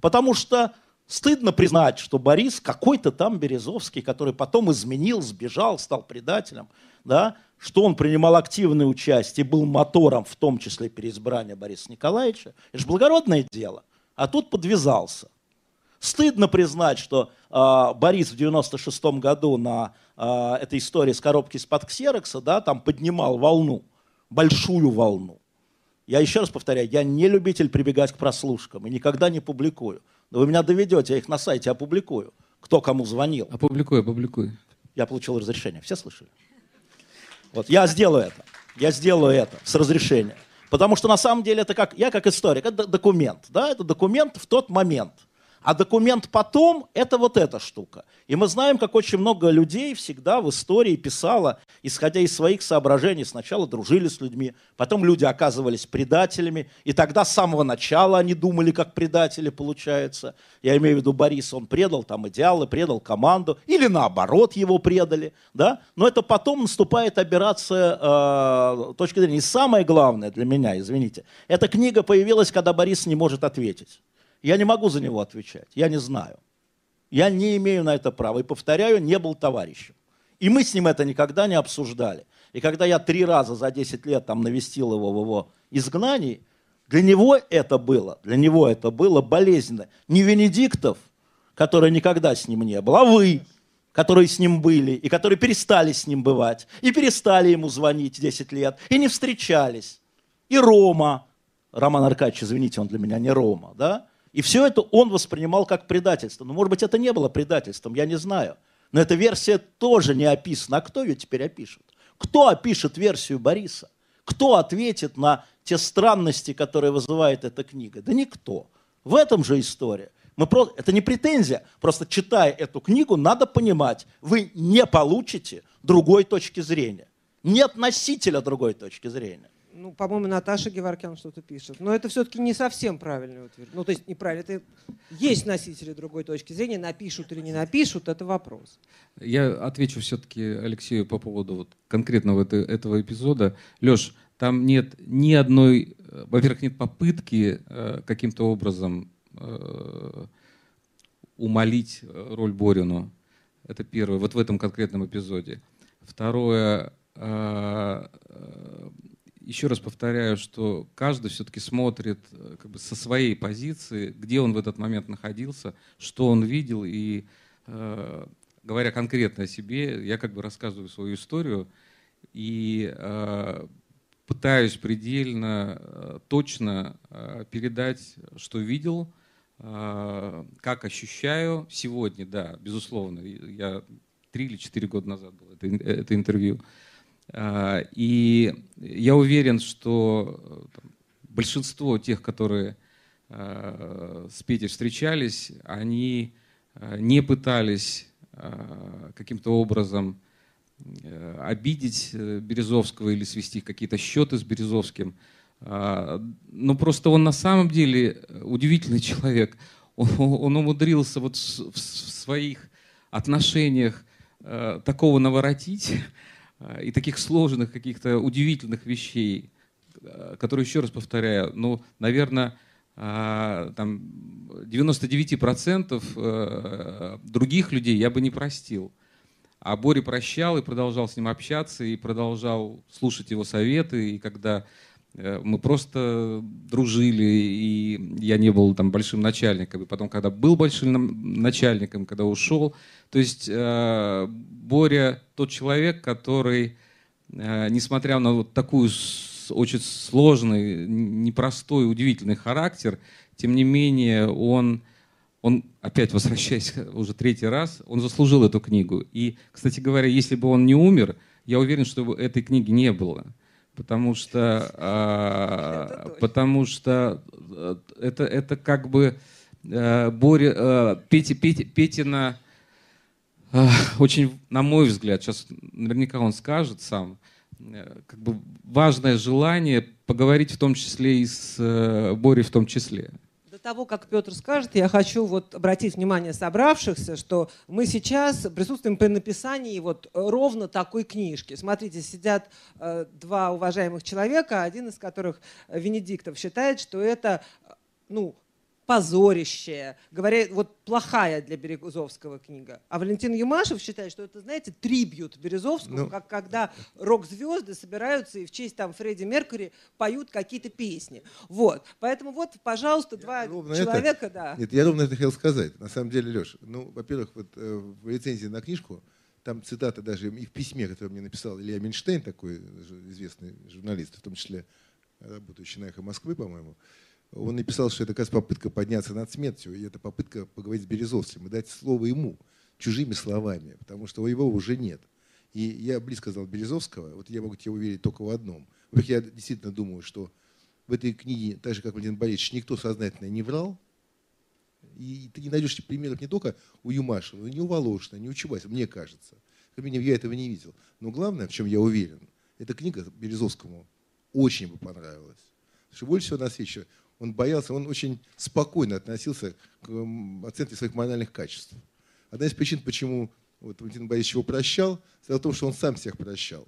D: Потому что стыдно признать, что Борис какой-то там Березовский, который потом изменил, сбежал, стал предателем, да, что он принимал активное участие, был мотором, в том числе переизбрания Бориса Николаевича. Это же благородное дело. А тут подвязался. Стыдно признать, что Борис в 96 году на э, этой истории с коробки из-под ксерокса, да, там поднимал волну, большую волну. Я еще раз повторяю, я не любитель прибегать к прослушкам и никогда не публикую. Но вы меня доведете, я их на сайте опубликую. Кто кому звонил.
E: Опубликуй, опубликуй.
D: Я получил разрешение. Все слышали? Вот, я сделаю это. Я сделаю это с разрешения. Потому что на самом деле это как, я как историк, это документ. Да? Это документ в тот момент – А документ потом – это вот эта штука. И мы знаем, как очень много людей всегда в истории писало, исходя из своих соображений. Сначала дружили с людьми, потом люди оказывались предателями, и тогда с самого начала они думали, как предатели, получается. Я имею в виду Борис, он предал там идеалы, предал команду, или наоборот его предали. Да? Но это потом наступает операция э, точки зрения. И самое главное для меня, извините, эта книга появилась, когда Борис не может ответить. Я не могу за него отвечать, я не знаю. Я не имею на это права. И повторяю, не был товарищем. И мы с ним это никогда не обсуждали. И когда я три раза за 10 лет там навестил его в его изгнании, для него это было, для него это было болезненно. Не Венедиктов, который никогда с ним не был, а вы, которые с ним были, и которые перестали с ним бывать, и перестали ему звонить 10 лет, и не встречались. И Рома, Роман Аркадьевич, извините, он для меня не Рома, да? И все это он воспринимал как предательство. Но, может быть, это не было предательством, я не знаю. Но эта версия тоже не описана. А кто ее теперь опишет? Кто опишет версию Бориса? Кто ответит на те странности, которые вызывает эта книга? Да никто. В этом же история. Мы просто, это не претензия, просто читая эту книгу, надо понимать, вы не получите другой точки зрения. Нет носителя другой точки зрения
C: ну, по-моему, Наташа Геворкян что-то пишет. Но это все-таки не совсем правильный утверждение. Ну, то есть неправильно. Это есть носители другой точки зрения. Напишут или не напишут, это вопрос.
E: Я отвечу все-таки Алексею по поводу вот конкретного этого эпизода. Леш, там нет ни одной, во-первых, нет попытки э, каким-то образом э, умолить роль Борину. Это первое, вот в этом конкретном эпизоде. Второе, э, еще раз повторяю, что каждый все-таки смотрит э, как бы со своей позиции, где он в этот момент находился, что он видел. И э, говоря конкретно о себе, я как бы рассказываю свою историю и э, пытаюсь предельно э, точно э, передать, что видел, э, как ощущаю сегодня, да, безусловно. Я три или четыре года назад был это, это интервью. А, и я уверен, что э, большинство тех, которые э, с Петей встречались, они э, не пытались каким-то образом обидеть Березовского или свести какие-то счеты с Березовским. А, но просто он на самом деле удивительный человек. Он, умудрился вот в своих отношениях такого наворотить, а, и таких сложных, каких-то удивительных вещей, а, которые, еще раз повторяю, ну, наверное, а, там 99% э, других людей я бы не простил. А Бори прощал и продолжал с ним общаться, и продолжал слушать его советы. И когда Э, мы просто дружили, и я не был там большим начальником. И потом, когда был большим начальником, когда ушел, то есть э, Боря тот человек, который, э, несмотря на вот такую очень сложный, непростой, удивительный характер, тем не менее он, он опять возвращаясь уже третий раз, он заслужил эту книгу. И, кстати говоря, если бы он не умер, я уверен, что этой книги не было потому что, а, потому что э, это, это как бы а, Боря, а, Петя, Петя, Петина, а, очень, на мой взгляд, сейчас наверняка он скажет сам, как бы важное желание поговорить в том числе и с Борей в том числе
C: того, как Петр скажет, я хочу вот обратить внимание собравшихся, что мы сейчас присутствуем при написании вот ровно такой книжки. Смотрите, сидят э, два уважаемых человека, один из которых Венедиктов считает, что это ну, позорище, говоря, вот плохая для Березовского книга. А Валентин Юмашев считает, что это, знаете, трибют Березовскому, ну, как когда рок-звезды собираются и в честь там Фредди Меркьюри поют какие-то песни. Вот. Поэтому вот, пожалуйста, два человека,
B: это,
C: да.
B: Нет, я ровно это хотел сказать. На самом деле, Леша, ну, во-первых, вот э, в рецензии на книжку там цитата даже и в письме, которое мне написал Илья Минштейн, такой известный журналист, в том числе работающий на «Эхо Москвы», по-моему, он написал, что это как попытка подняться над смертью, и это попытка поговорить с Березовским и дать слово ему чужими словами, потому что его уже нет. И я близко знал Березовского, вот я могу тебе уверить только в одном. Во-первых, я действительно думаю, что в этой книге, так же как Владимир Борисович, никто сознательно не врал, И ты не найдешь примеров не только у Юмашина, но и у Волошина, не у Чубайса, мне кажется. Я этого не видел. Но главное, в чем я уверен, эта книга Березовскому очень бы понравилась. Потому что больше всего на свете он боялся, он очень спокойно относился к оценке своих моральных качеств. Одна из причин, почему вот Валентин Борисович его прощал, в том, что он сам всех прощал.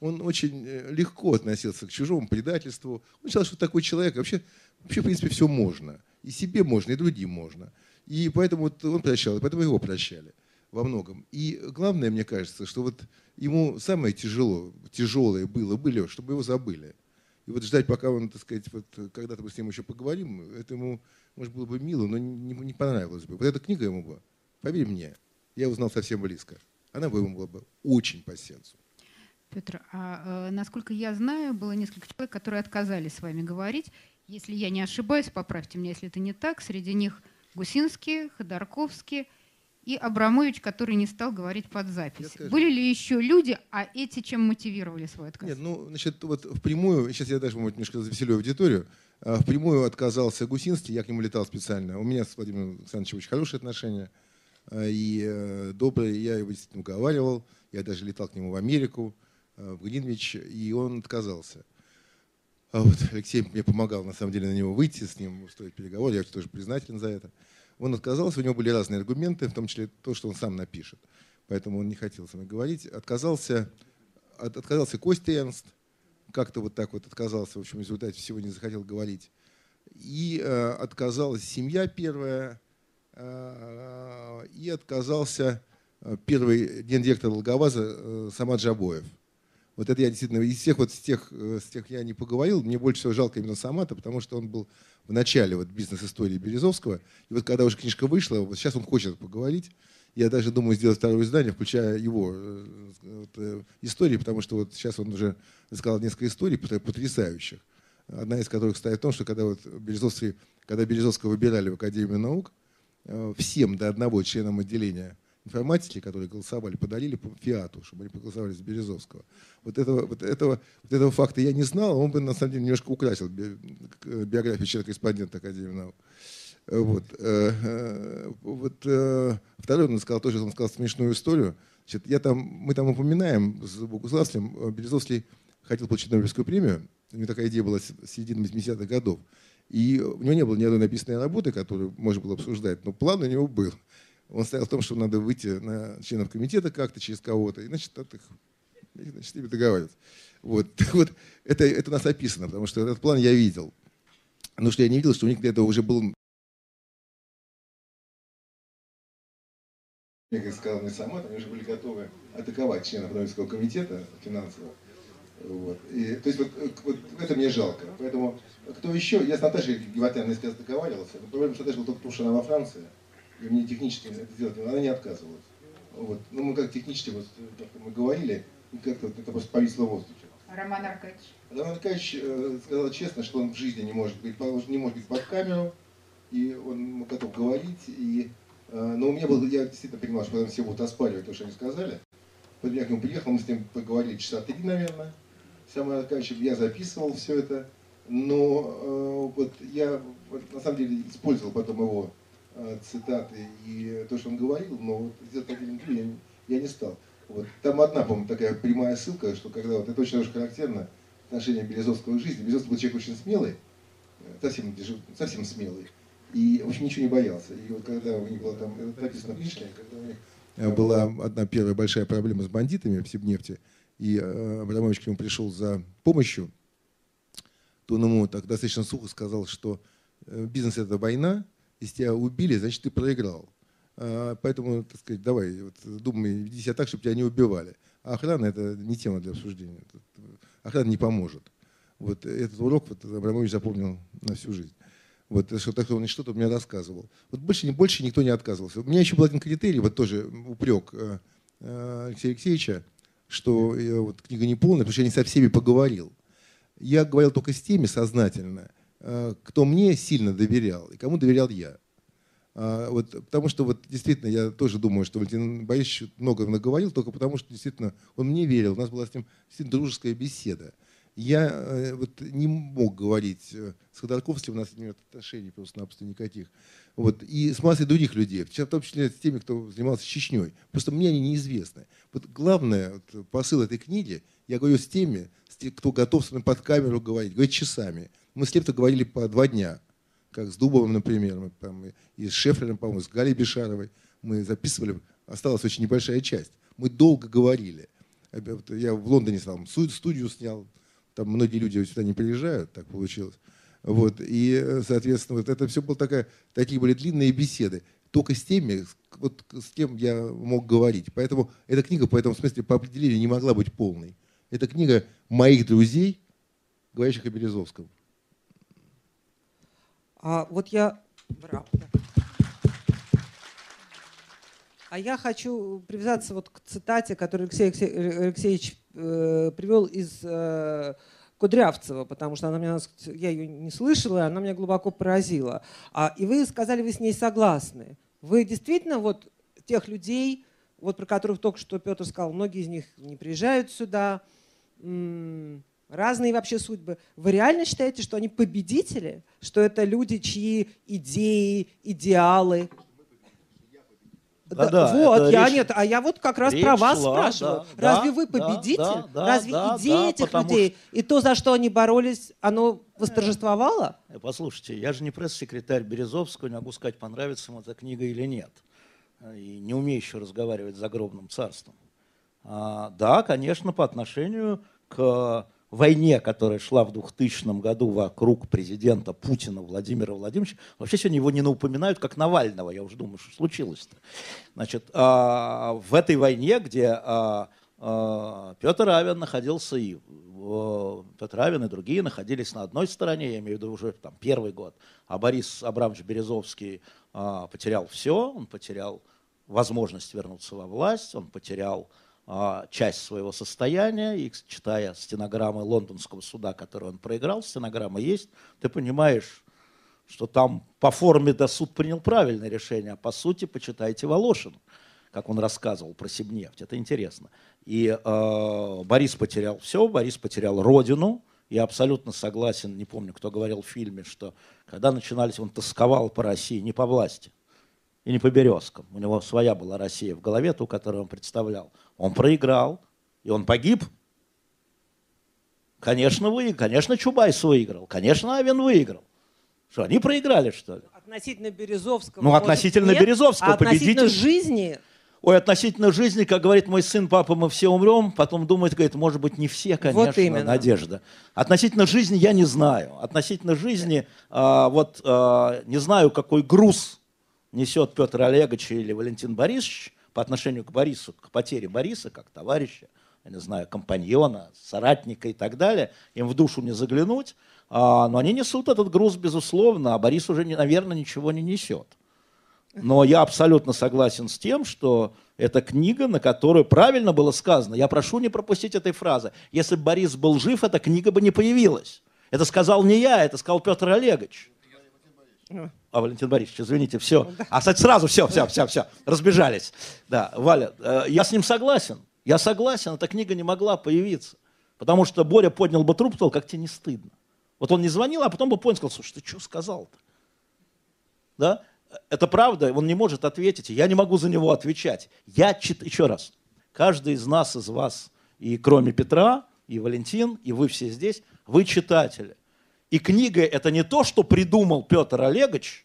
B: Он очень э, легко относился к чужому предательству. Он считал, что такой человек вообще, вообще в принципе, все можно. И себе можно, и другим можно. И поэтому вот он прощал, и поэтому его прощали во многом. И главное, мне кажется, что вот ему самое тяжело, тяжелое было, были, чтобы его забыли. И вот ждать, пока он, так сказать, вот когда-то мы с ним еще поговорим, это ему, может, было бы мило, но не, не понравилось бы. Вот эта книга ему бы, поверь мне, я узнал совсем близко. Она бы ему была бы очень по сердцу.
A: Петр, а э, насколько я знаю, было несколько человек, которые отказались с вами говорить. Если я не ошибаюсь, поправьте меня, если это не так. Среди них Гусинский, Ходорковский и Абрамович, который не стал говорить под запись. Были ли еще люди, а эти чем мотивировали свой отказ?
B: Нет, ну, значит, вот впрямую, сейчас я даже, может, немножко завеселю аудиторию, а, впрямую отказался Гусинский, я к нему летал специально. У меня с Владимиром Александровичем очень хорошие отношения а, и э, добрые, я его действительно уговаривал, я даже летал к нему в Америку, Э, в Гринвич, и он отказался. А вот Алексей мне помогал, на самом деле, на него выйти, с ним устроить переговоры, я тоже признателен за это. Он отказался, у него были разные аргументы, в том числе то, что он сам напишет. Поэтому он не хотел со мной говорить. Отказался, от, отказался Костя Эрнст, как-то вот так вот отказался, в общем, в результате всего не захотел говорить. И э, отказалась семья первая, э, и отказался э, первый гендиректор Логоваза э, Самат Джабоев. Вот это я действительно из всех вот с тех, э, с тех я не поговорил, мне больше всего жалко именно Самата, потому что он был в начале вот бизнес-истории Березовского. И вот когда уже книжка вышла, вот сейчас он хочет поговорить. Я даже думаю сделать второе издание, включая его э, вот, э, истории, потому что вот сейчас он уже рассказал несколько историй потрясающих. Одна из которых стоит в том, что когда, вот Березовский, когда Березовского выбирали в Академию наук, всем до одного членам отделения информатики, которые голосовали, подарили Фиату, чтобы они проголосовали за Березовского. Вот этого, вот, этого, вот этого факта я не знал, он бы на самом деле немножко украсил биографию члена-корреспондента Академии наук. Вот. Э, э, вот. Второй он сказал тоже, он сказал смешную историю. Значит, я там, мы там упоминаем с Богуславским, э, Березовский хотел получить Нобелевскую премию. У него такая идея была с середины 80-х годов. И у него не было ни одной написанной работы, которую можно было обсуждать, но план у него был. Он стоял в том, что надо выйти на членов комитета как-то через кого-то, и, значит, от их, значит, с ними договариваться. Вот, вот это, это у нас описано, потому что этот план я видел. Но что я не видел, что у них для этого уже был как сказал мне сама, они уже были готовы атаковать членов Нобелевского комитета финансового. Вот. И, то есть вот, вот это мне жалко. Поэтому кто еще? Я с Наташей Геватян несколько раз договаривался. Но проблема, что Наташа была только потому, что она во Франции и мне технически это сделать, она не отказывалась. Вот. Ну, мы как технически, вот, мы говорили, и как-то это просто повисло в воздухе.
A: Роман Аркадьевич?
B: Роман Аркадьевич э, сказал честно, что он в жизни не может быть, не может быть под камеру, и он готов говорить. И, э, но у меня был, я действительно понимал, что потом все будут оспаривать то, что они сказали. Поэтому я к нему приехал, мы с ним поговорили часа три, наверное. Сам Аркадьевич, я записывал все это, но э, вот я вот, на самом деле использовал потом его цитаты и то, что он говорил, но вот сделать отдельное интервью я, я не стал. Вот. Там одна, по-моему, такая прямая ссылка, что когда вот это очень, очень характерно отношение Березовского к жизни. Березовский был человек очень смелый, э, совсем, совсем смелый, и, общем, ничего не боялся. И вот когда у них было там, это написано в книжке, когда у них э, была одна первая большая проблема с бандитами в Сибнефти, и Абрамович к нему пришел за помощью, то он ему так достаточно сухо сказал, что бизнес – это война, если тебя убили, значит, ты проиграл. А, поэтому, так сказать, давай, вот, думай, веди себя так, чтобы тебя не убивали. А охрана – это не тема для обсуждения. Охрана не поможет. Вот этот урок вот, Абрамович запомнил на всю жизнь. Вот, что такое он что-то мне рассказывал. Вот больше, больше никто не отказывался. У меня еще был один критерий, вот тоже упрек э, э, Алексея Алексеевича, что я, вот, книга не полная, потому что я не со всеми поговорил. Я говорил только с теми сознательно, Э, кто мне сильно доверял и кому доверял я. А, вот, потому что вот действительно я тоже думаю, что Валентин Борисович много наговорил, только потому что действительно он мне верил. У нас была с ним дружеская беседа. Я э, вот не мог говорить э, с Ходорковским, у нас нет отношений просто-напросто никаких. Вот. И с массой других людей, в том числе с теми, кто занимался Чечней. Просто мне они неизвестны. Вот главное вот, посыл этой книги, я говорю с теми, с теми, кто готов с вами под камеру говорить, говорить часами. Мы с кем-то говорили по два дня, как с Дубовым, например, мы, там, и с Шефлером, по-моему, с Галей Бешаровой. Мы записывали, осталась очень небольшая часть. Мы долго говорили. Я в Лондоне сам студию снял, там многие люди сюда не приезжают, так получилось. Вот, и, соответственно, вот это все было такая, такие были длинные беседы. Только с теми, вот с кем я мог говорить. Поэтому эта книга в этом смысле по определению не могла быть полной. Это книга моих друзей, говорящих о Березовском.
C: А вот я... А я хочу привязаться вот к цитате, которую Алексей Алексеевич э, привел из э, Кудрявцева, потому что она меня, я ее не слышала, и она меня глубоко поразила. А, и вы сказали, вы с ней согласны. Вы действительно вот тех людей, вот про которых только что Петр сказал, многие из них не приезжают сюда, разные вообще судьбы. Вы реально считаете, что они победители? Что это люди, чьи идеи, идеалы, да, да, вот, я речь, нет, а я вот как раз про вас шла, спрашиваю. Да, Разве да, вы победитель? Да, да, Разве да, идеи да, этих людей что... и то, за что они боролись, оно восторжествовало?
D: Э, послушайте, я же не пресс-секретарь Березовского, не могу сказать, понравится ему эта книга или нет. И не умею еще разговаривать с загробным царством. А, да, конечно, по отношению к войне, которая шла в 2000 году вокруг президента Путина Владимира Владимировича, вообще сегодня его не упоминают как Навального, я уже думаю, что случилось-то. Значит, а, в этой войне, где а, а, Петр Авен находился и Петр Авен и другие находились на одной стороне, я имею в виду уже там, первый год, а Борис Абрамович Березовский потерял все, он потерял возможность вернуться во власть, он потерял часть своего состояния, и читая стенограммы лондонского суда, который он проиграл, стенограмма есть, ты понимаешь, что там по форме да суд принял правильное решение, а по сути почитайте Волошин, как он рассказывал про Сибнефть, это интересно. И э, Борис потерял все, Борис потерял родину, я абсолютно согласен, не помню, кто говорил в фильме, что когда начинались, он тосковал по России, не по власти, и не по Березкам. У него своя была Россия в голове, ту, которую он представлял. Он проиграл, и он погиб. Конечно, выиграл. Конечно, Чубайс выиграл. Конечно, Авен выиграл. Что, они проиграли, что ли?
C: Относительно Березовского.
D: Ну, относительно нет, Березовского.
C: А относительно победитель... жизни
D: Ой, относительно жизни, как говорит мой сын, папа, мы все умрем, потом думает, говорит, может быть, не все, конечно, вот именно. Надежда. Относительно жизни я не знаю. Относительно жизни, а, вот а, не знаю, какой груз несет Петр Олегович или Валентин Борисович по отношению к Борису, к потере Бориса, как товарища, я не знаю, компаньона, соратника и так далее, им в душу не заглянуть, а, но они несут этот груз, безусловно, а Борис уже, наверное, ничего не несет. Но я абсолютно согласен с тем, что это книга, на которую правильно было сказано. Я прошу не пропустить этой фразы. Если бы Борис был жив, эта книга бы не появилась. Это сказал не я, это сказал Петр Олегович. А, Валентин Борисович, извините, все. А, кстати, сразу все, все, все, все, разбежались. Да, Валя, э, я с ним согласен. Я согласен, эта книга не могла появиться. Потому что Боря поднял бы трубку, сказал, как тебе не стыдно. Вот он не звонил, а потом бы понял, сказал, слушай, ты что сказал-то? Да? Это правда, он не может ответить, я не могу за него отвечать. Я чит... Еще раз, каждый из нас, из вас, и кроме Петра, и Валентин, и вы все здесь, вы читатели. И книга это не то, что придумал Петр Олегович,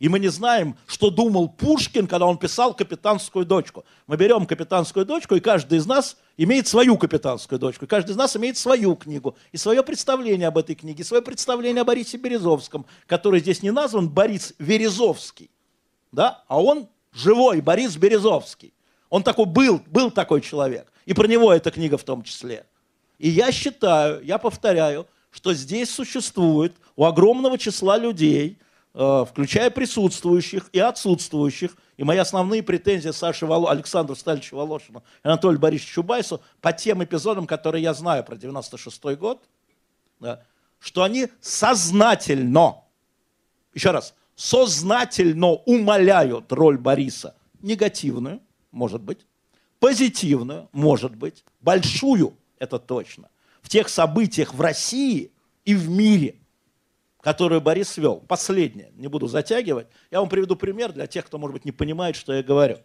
D: и мы не знаем, что думал Пушкин, когда он писал «Капитанскую дочку». Мы берем «Капитанскую дочку», и каждый из нас имеет свою «Капитанскую дочку». И каждый из нас имеет свою книгу, и свое представление об этой книге, свое представление о Борисе Березовском, который здесь не назван Борис Верезовский, да? а он живой Борис Березовский. Он такой был, был такой человек. И про него эта книга в том числе. И я считаю, я повторяю, что здесь существует у огромного числа людей, включая присутствующих и отсутствующих, и мои основные претензии Саше Воло, Александру Стальевичу Волошину и Анатолию Борисовичу Чубайсу по тем эпизодам, которые я знаю про 96 год, да, что они сознательно, еще раз, сознательно умаляют роль Бориса. Негативную, может быть, позитивную, может быть, большую, это точно в тех событиях в России и в мире, которые Борис вел. Последнее, не буду затягивать. Я вам приведу пример для тех, кто, может быть, не понимает, что я говорю.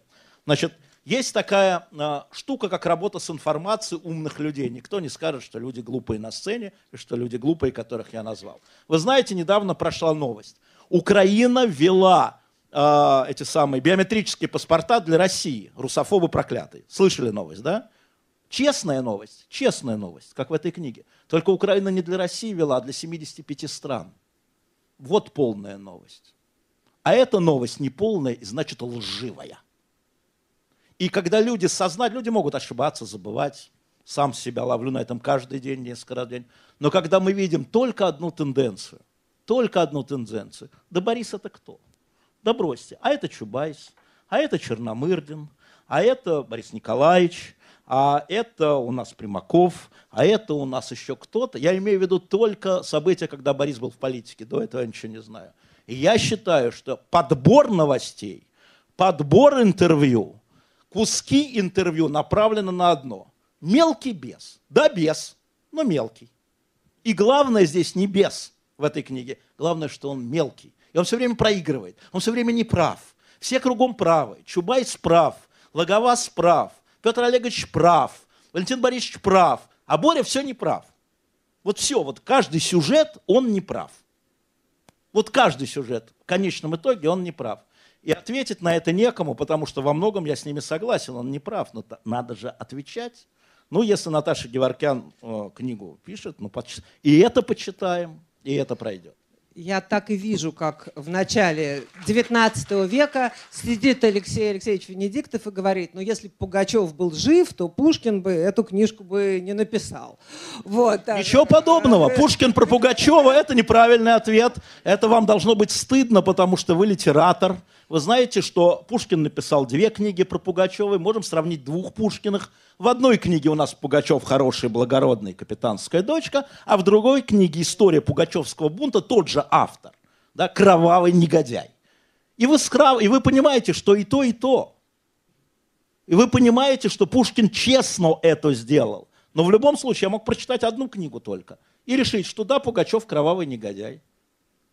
D: Значит, есть такая э, штука, как работа с информацией умных людей. Никто не скажет, что люди глупые на сцене, и что люди глупые, которых я назвал. Вы знаете, недавно прошла новость. Украина ввела э, эти самые биометрические паспорта для России. Русофобы проклятые. Слышали новость, да? Честная новость, честная новость, как в этой книге. Только Украина не для России вела, а для 75 стран. Вот полная новость. А эта новость не полная, значит лживая. И когда люди сознают, люди могут ошибаться, забывать. Сам себя ловлю на этом каждый день, несколько раз в день. Но когда мы видим только одну тенденцию, только одну тенденцию, да Борис это кто? Да бросьте. А это Чубайс, а это Черномырдин, а это Борис Николаевич, а это у нас Примаков, а это у нас еще кто-то. Я имею в виду только события, когда Борис был в политике. До этого я ничего не знаю. И я считаю, что подбор новостей, подбор интервью – куски интервью направлены на одно. Мелкий бес. Да, бес, но мелкий. И главное здесь не бес в этой книге. Главное, что он мелкий. И он все время проигрывает. Он все время не прав. Все кругом правы. Чубайс прав. Логовас прав. Петр Олегович прав. Валентин Борисович прав. А Боря все не прав. Вот все, вот каждый сюжет, он не прав. Вот каждый сюжет, в конечном итоге, он не прав. И ответить на это некому, потому что во многом я с ними согласен, он не прав, но надо же отвечать. Ну, если Наташа Геворкян э, книгу пишет, ну, почит... и это почитаем, и это пройдет.
C: Я так и вижу, как в начале XIX века сидит Алексей Алексеевич Венедиктов и говорит, ну если Пугачев был жив, то Пушкин бы эту книжку бы не написал.
D: Вот, так. Ничего подобного. Пушкин про Пугачева – это неправильный ответ. Это вам должно быть стыдно, потому что вы литератор. Вы знаете, что Пушкин написал две книги про Пугачева. Можем сравнить двух Пушкиных. В одной книге у нас Пугачев хороший, благородный, капитанская дочка, а в другой книге «История пугачевского бунта» тот же автор, да, кровавый негодяй. И вы, скрав... и вы понимаете, что и то, и то. И вы понимаете, что Пушкин честно это сделал. Но в любом случае я мог прочитать одну книгу только и решить, что да, Пугачев кровавый негодяй.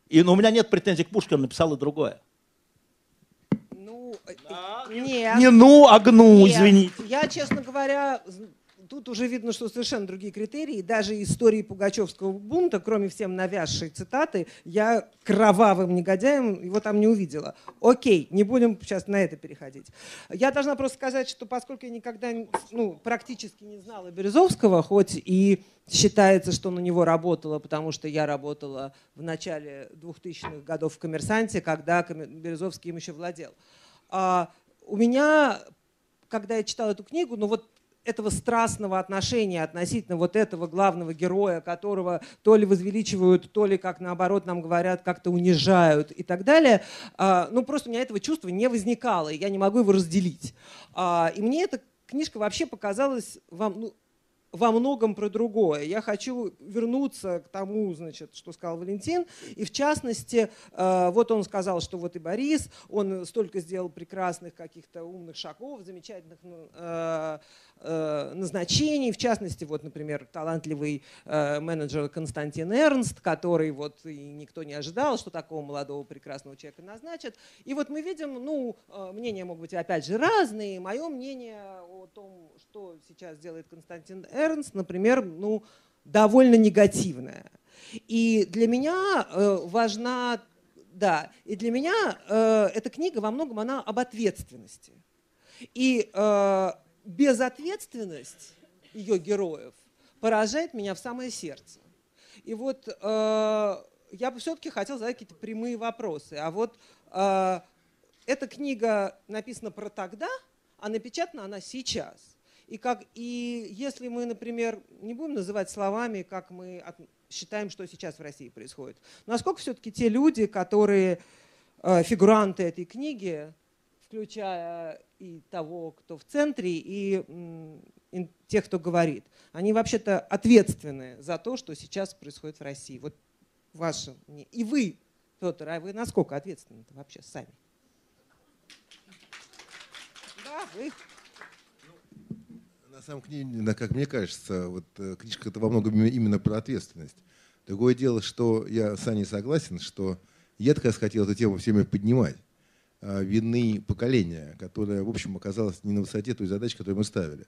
D: И ну, у меня нет претензий к Пушкину, написал и другое.
C: Нет.
D: Не ну, а гну, Нет. извините.
C: Я, честно говоря, тут уже видно, что совершенно другие критерии. Даже истории Пугачевского бунта, кроме всем навязшей цитаты, я кровавым негодяем его там не увидела. Окей, не будем сейчас на это переходить. Я должна просто сказать, что поскольку я никогда ну, практически не знала Березовского, хоть и считается, что на него работала, потому что я работала в начале 2000-х годов в «Коммерсанте», когда Березовский им еще владел. У меня, когда я читала эту книгу, ну вот этого страстного отношения относительно вот этого главного героя, которого то ли возвеличивают, то ли, как наоборот нам говорят, как-то унижают и так далее, а, ну просто у меня этого чувства не возникало, и я не могу его разделить. А, и мне эта книжка вообще показалась вам, ну, во многом про другое. Я хочу вернуться к тому, значит, что сказал Валентин. И в частности, э, вот он сказал, что вот и Борис, он столько сделал прекрасных каких-то умных шагов, замечательных э, Э, назначений, в частности, вот, например, талантливый менеджер Константин Эрнст, который вот и никто не ожидал, что такого молодого прекрасного человека назначат. И вот мы видим, ну, мнения могут быть опять же разные. Мое мнение о том, что сейчас делает Константин Эрнст, например, ну, довольно негативное. И для меня важна, да, и для меня эта книга во многом она об ответственности. И безответственность ее героев поражает меня в самое сердце. И вот э, я бы все-таки хотела задать какие-то прямые вопросы. А вот э, эта книга написана про тогда, а напечатана она сейчас. И, как, и если мы, например, не будем называть словами, как мы от, считаем, что сейчас в России происходит, насколько все-таки те люди, которые э, фигуранты этой книги, включая и того, кто в центре, и тех, кто говорит. Они вообще-то ответственны за то, что сейчас происходит в России. Вот ваше И вы, Петр, а вы насколько ответственны вообще сами?
B: Да, вы. На самом деле, как мне кажется, вот э, книжка это во многом именно про ответственность. Другое дело, что я с Аней согласен, что я как раз хотел эту тему все время поднимать. А, вины поколения, которое, в общем, оказалось не на высоте той задачи, которую мы ставили.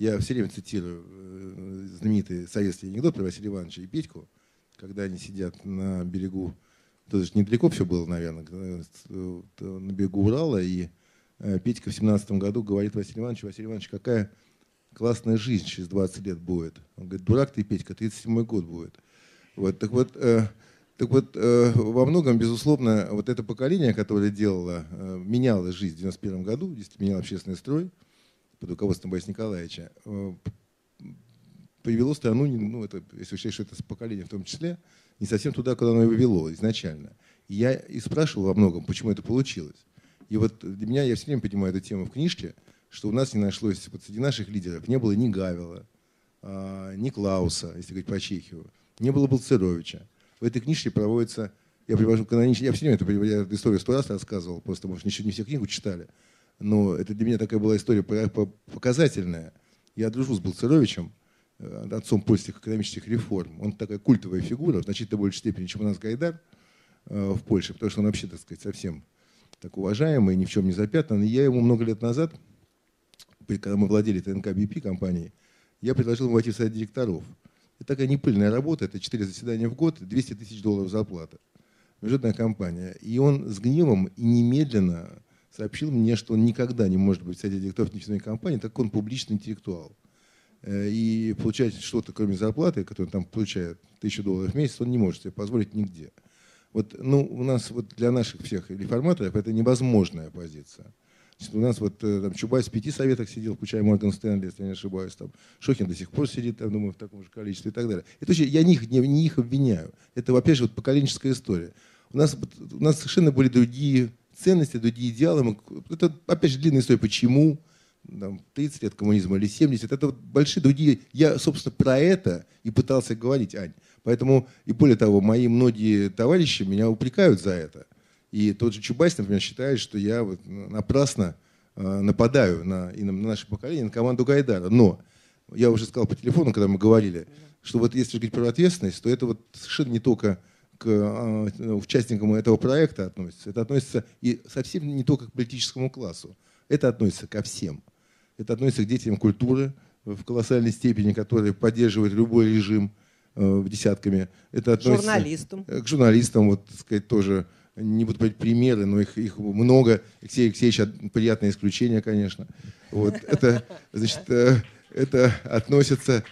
B: Я все время цитирую э, знаменитый советский анекдот про Василия Ивановича и Петьку, когда они сидят на берегу, то есть недалеко все было, наверное, э, на берегу Урала, и Петька в 17 году говорит Василию Ивановичу, Василий Иванович, какая классная жизнь через 20 лет будет. Он говорит, дурак ты, Петька, 37 год будет. Вот, так вот, так вот, э, во многом, безусловно, вот это поколение, которое делало, э, меняло жизнь в 91 году, действительно меняло общественный строй под руководством Бориса Николаевича, э, привело страну, ну, это, если учесть, что это поколение в том числе, не совсем туда, куда оно его вело изначально. И я и спрашивал во многом, почему это получилось. И вот для меня, я все время поднимаю эту тему в книжке, что у нас не нашлось, вот среди наших лидеров не было ни Гавела, а, ни Клауса, если говорить про Чехию, не было Балцеровича в этой книжке проводится, я привожу канонический, я все время это я эту историю сто раз рассказывал, просто, может, еще не все книгу читали, но это для меня такая была история показательная. Я дружу с Балцеровичем, э, отцом польских экономических реформ. Он такая культовая фигура, в значительно большей степени, чем у нас Гайдар э, в Польше, потому что он вообще, так сказать, совсем так уважаемый, ни в чем не запятнан. И я ему много лет назад, когда мы владели ТНК БП компанией, я предложил ему войти в совет директоров – это такая непыльная работа, это 4 заседания в год, 200 тысяч долларов зарплата. Международная компания. И он с гневом и немедленно сообщил мне, что он никогда не может быть среди директоров нефтяной компании, так как он публичный интеллектуал. Э, и получать что-то, кроме зарплаты, которую он там получает, тысячу долларов в месяц, он не может себе позволить нигде. Вот, ну, у нас вот для наших всех реформаторов это невозможная позиция. У нас вот э, там, Чубайс в пяти советах сидел, включая Морган Стэнли, если я не ошибаюсь. Там, Шохин до сих пор сидит, там, думаю, в таком же количестве и так далее. Это очень, я них, не, не их обвиняю. Это, опять же, вот поколенческая история. У нас, у нас совершенно были другие ценности, другие идеалы. Это, опять же, длинная история. Почему? Там, 30 лет коммунизма или 70. Это вот большие другие... Я, собственно, про это и пытался говорить, Ань. Поэтому, и более того, мои многие товарищи меня упрекают за это. И тот же Чубайс, например, считает, что я вот напрасно э, нападаю на, и на наше поколение, на команду Гайдара. Но я уже сказал по телефону, когда мы говорили, что вот если говорить про ответственность, то это вот совершенно не только к э, участникам этого проекта относится, это относится и совсем не только к политическому классу, это относится ко всем. Это относится к детям культуры в колоссальной степени, которые поддерживают любой режим э, десятками. Это относится
C: журналистам.
B: к журналистам, вот, так сказать, тоже не буду брать примеры, но их, их много. Алексей Алексеевич приятное исключение, конечно. Вот, это, значит, э, это относится,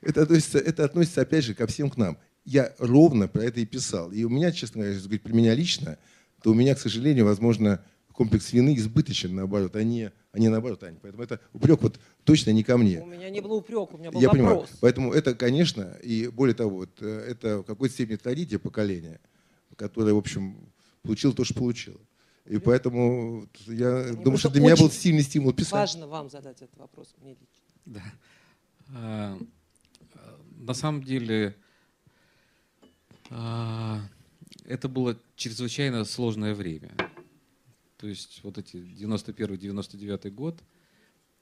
B: это относится, это относится, опять же, ко всем к нам. Я ровно про это и писал. И у меня, честно говоря, если говорить про меня лично, то у меня, к сожалению, возможно, комплекс вины избыточен, наоборот, а не, а не наоборот, Аня. Поэтому это упрек вот точно не ко мне.
C: У меня не было упрека, у меня был
B: Я
C: вопрос.
B: понимаю. Поэтому это, конечно, и более того, вот, э, это в какой-то степени трагедия поколения которая, в общем, получила то, что получила. И поэтому я Мне думаю, что для меня был сильный стимул писать.
C: Важно вам задать этот вопрос, мне лично.
E: Да. А, на самом деле, а, это было чрезвычайно сложное время. То есть вот эти 91-99 год,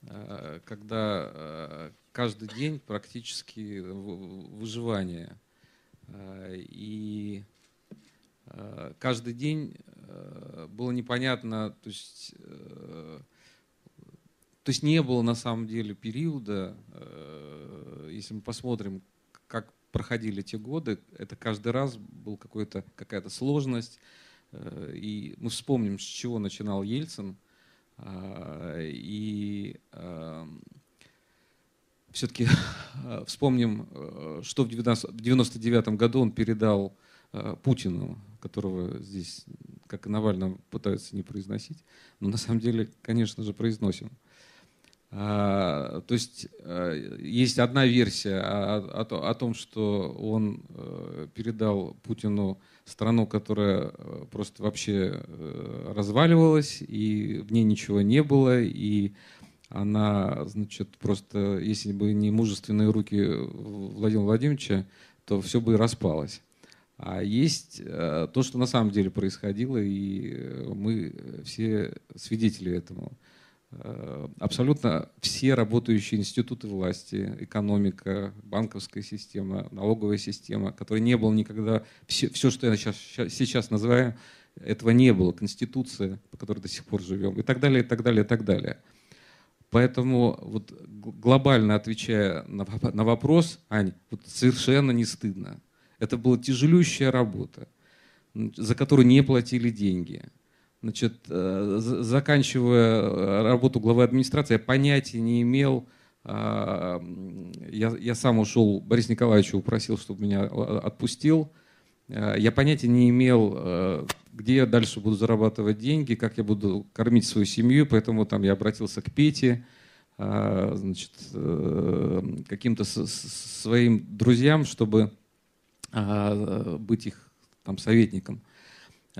E: а, когда каждый день практически выживание. И Э, каждый день э, было непонятно, то есть, э, то есть не было на самом деле периода, если мы посмотрим, как проходили те годы, это каждый раз был какой-то, какая-то сложность. И мы вспомним, с чего начинал Ельцин. И все-таки вспомним, что в 1999 году он передал Путину которого здесь, как и Навального, пытаются не произносить, но на самом деле, конечно же, произносим. А, то есть а, есть одна версия о, о, о том, что он а, передал Путину страну, которая э, просто вообще э, разваливалась, и в ней ничего не было, и она, значит, просто, если бы не мужественные руки Владимира Владимировича, то все бы и распалось. А есть э, то, что на самом деле происходило, и э, мы все свидетели этому. Э, абсолютно все работающие институты власти, экономика, банковская система, налоговая система, которой не было никогда, все, все что я сейчас, сейчас называю, этого не было, конституция, по которой до сих пор живем, и так далее, и так далее, и так далее. Поэтому вот глобально отвечая на, на вопрос, Ань, вот совершенно не стыдно. Это была тяжелющая работа, за которую не платили деньги – Значит, э, заканчивая э, работу главы администрации, я понятия не имел, а, я, я сам ушел, Борис Николаевич упросил, чтобы меня э, отпустил. Я понятия не имел, где я дальше буду зарабатывать деньги, как я буду кормить свою семью, поэтому там я обратился к Пете, а, значит, каким-то своим друзьям, чтобы а, быть их там советником.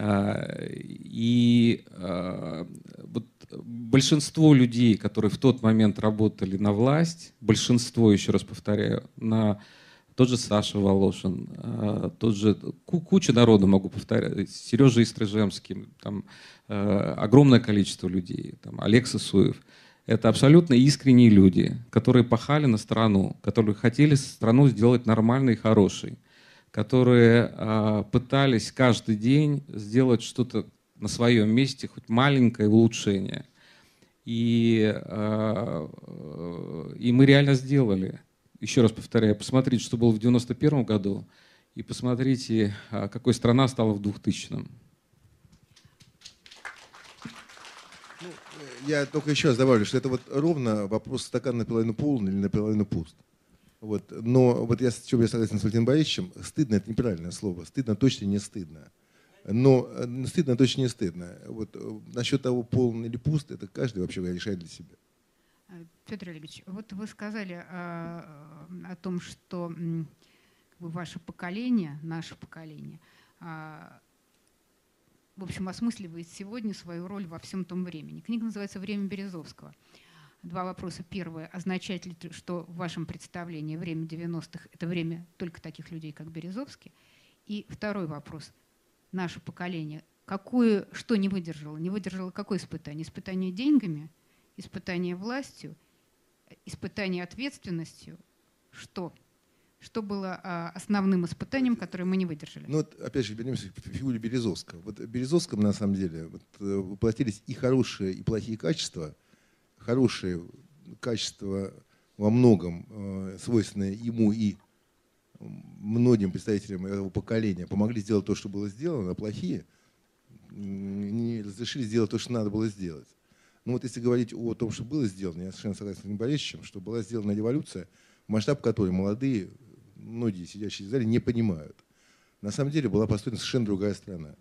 E: А, и а, вот большинство людей, которые в тот момент работали на власть, большинство, еще раз повторяю, на тот же Саша Волошин, а, тот же куча народа могу повторять, Сережа Истрыжемский, там огромное количество людей, там Олег Сосуев. Это абсолютно искренние люди, которые пахали на страну, которые хотели страну сделать нормальной и хорошей которые а, пытались каждый день сделать что-то на своем месте, хоть маленькое улучшение. И, а, и мы реально сделали. Еще раз повторяю, посмотрите, что было в 91 году, и посмотрите, а, какой страна стала в 2000 -м.
B: Ну, я только еще раз добавлю, что это вот ровно вопрос стакан наполовину полный или наполовину пуст. Вот. Но вот я, с чем я согласен с Валентином Борисовичем, стыдно – это неправильное слово. Стыдно точно не стыдно. Но э, стыдно точно не стыдно. Вот э, насчет того, полный или пуст, это каждый вообще решает для себя.
A: Э, Петр Олегович, вот вы сказали о, о том, что ваше поколение, наше поколение, в общем, осмысливает сегодня свою роль во всем том времени. Книга называется «Время Березовского». Два вопроса. Первое. Означает ли, что в вашем представлении время 90-х – это время только таких людей, как Березовский? И второй вопрос. Наше поколение, какое, что не выдержало? Не выдержало какое испытание? Испытание деньгами, испытание властью, испытание ответственностью? Что? Что было а, основным испытанием, которое мы не выдержали?
B: Ну вот, опять же, вернемся к фигуре Березовского. Вот Березовскому, на самом деле, вот, э, воплотились и хорошие, и плохие качества – хорошие качества во многом э, свойственные ему и многим представителям этого поколения помогли сделать то, что было сделано, а плохие не разрешили сделать то, что надо было сделать. Ну вот если говорить о том, что было сделано, я совершенно согласен с Борисовичем, что была сделана революция, масштаб которой молодые, многие сидящие в зале, не понимают. На самом деле была построена совершенно другая страна.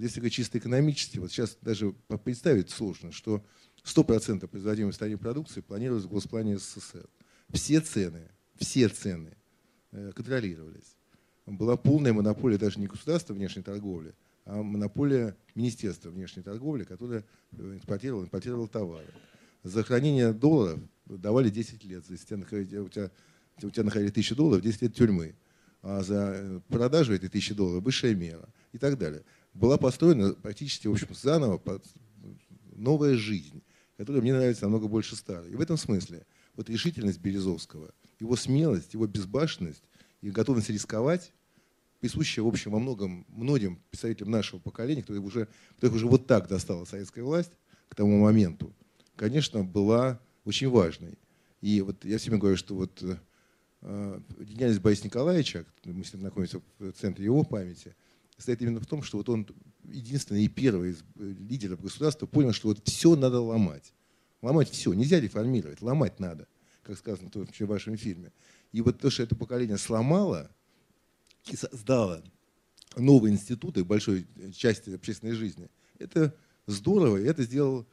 B: Вот если говорить чисто экономически, вот сейчас даже представить сложно, что 100% производимой в стране продукции планировалось в госплане СССР. Все цены, все цены э, контролировались. Была полная монополия даже не государства внешней торговли, а монополия Министерства внешней торговли, которое э, экспортировало, импортировало товары. За хранение долларов давали 10 лет. Если тебя находили, у, тебя, у тебя находили 1000 долларов, 10 лет тюрьмы. А за э, продажу этой 1000 долларов высшая мера и так далее. Была построена практически в общем, заново новая жизнь которая мне нравится намного больше старой. И в этом смысле вот решительность Березовского, его смелость, его безбашенность и готовность рисковать, присущая, в общем, во многом многим представителям нашего поколения, которых уже, которых уже вот так достала советская власть к тому моменту, конечно, была очень важной. И вот я всеми говорю, что вот э, гениальность Бориса Николаевича, мы с ним находимся в центре его памяти, состоит именно в том, что вот он единственный и первый из э, лидеров государства понял, что вот все надо ломать. Ломать все. Нельзя реформировать, ломать надо, как сказано в вашем фильме. И вот то, что это поколение сломало и создало новые институты большой части общественной жизни, это здорово, и это сделал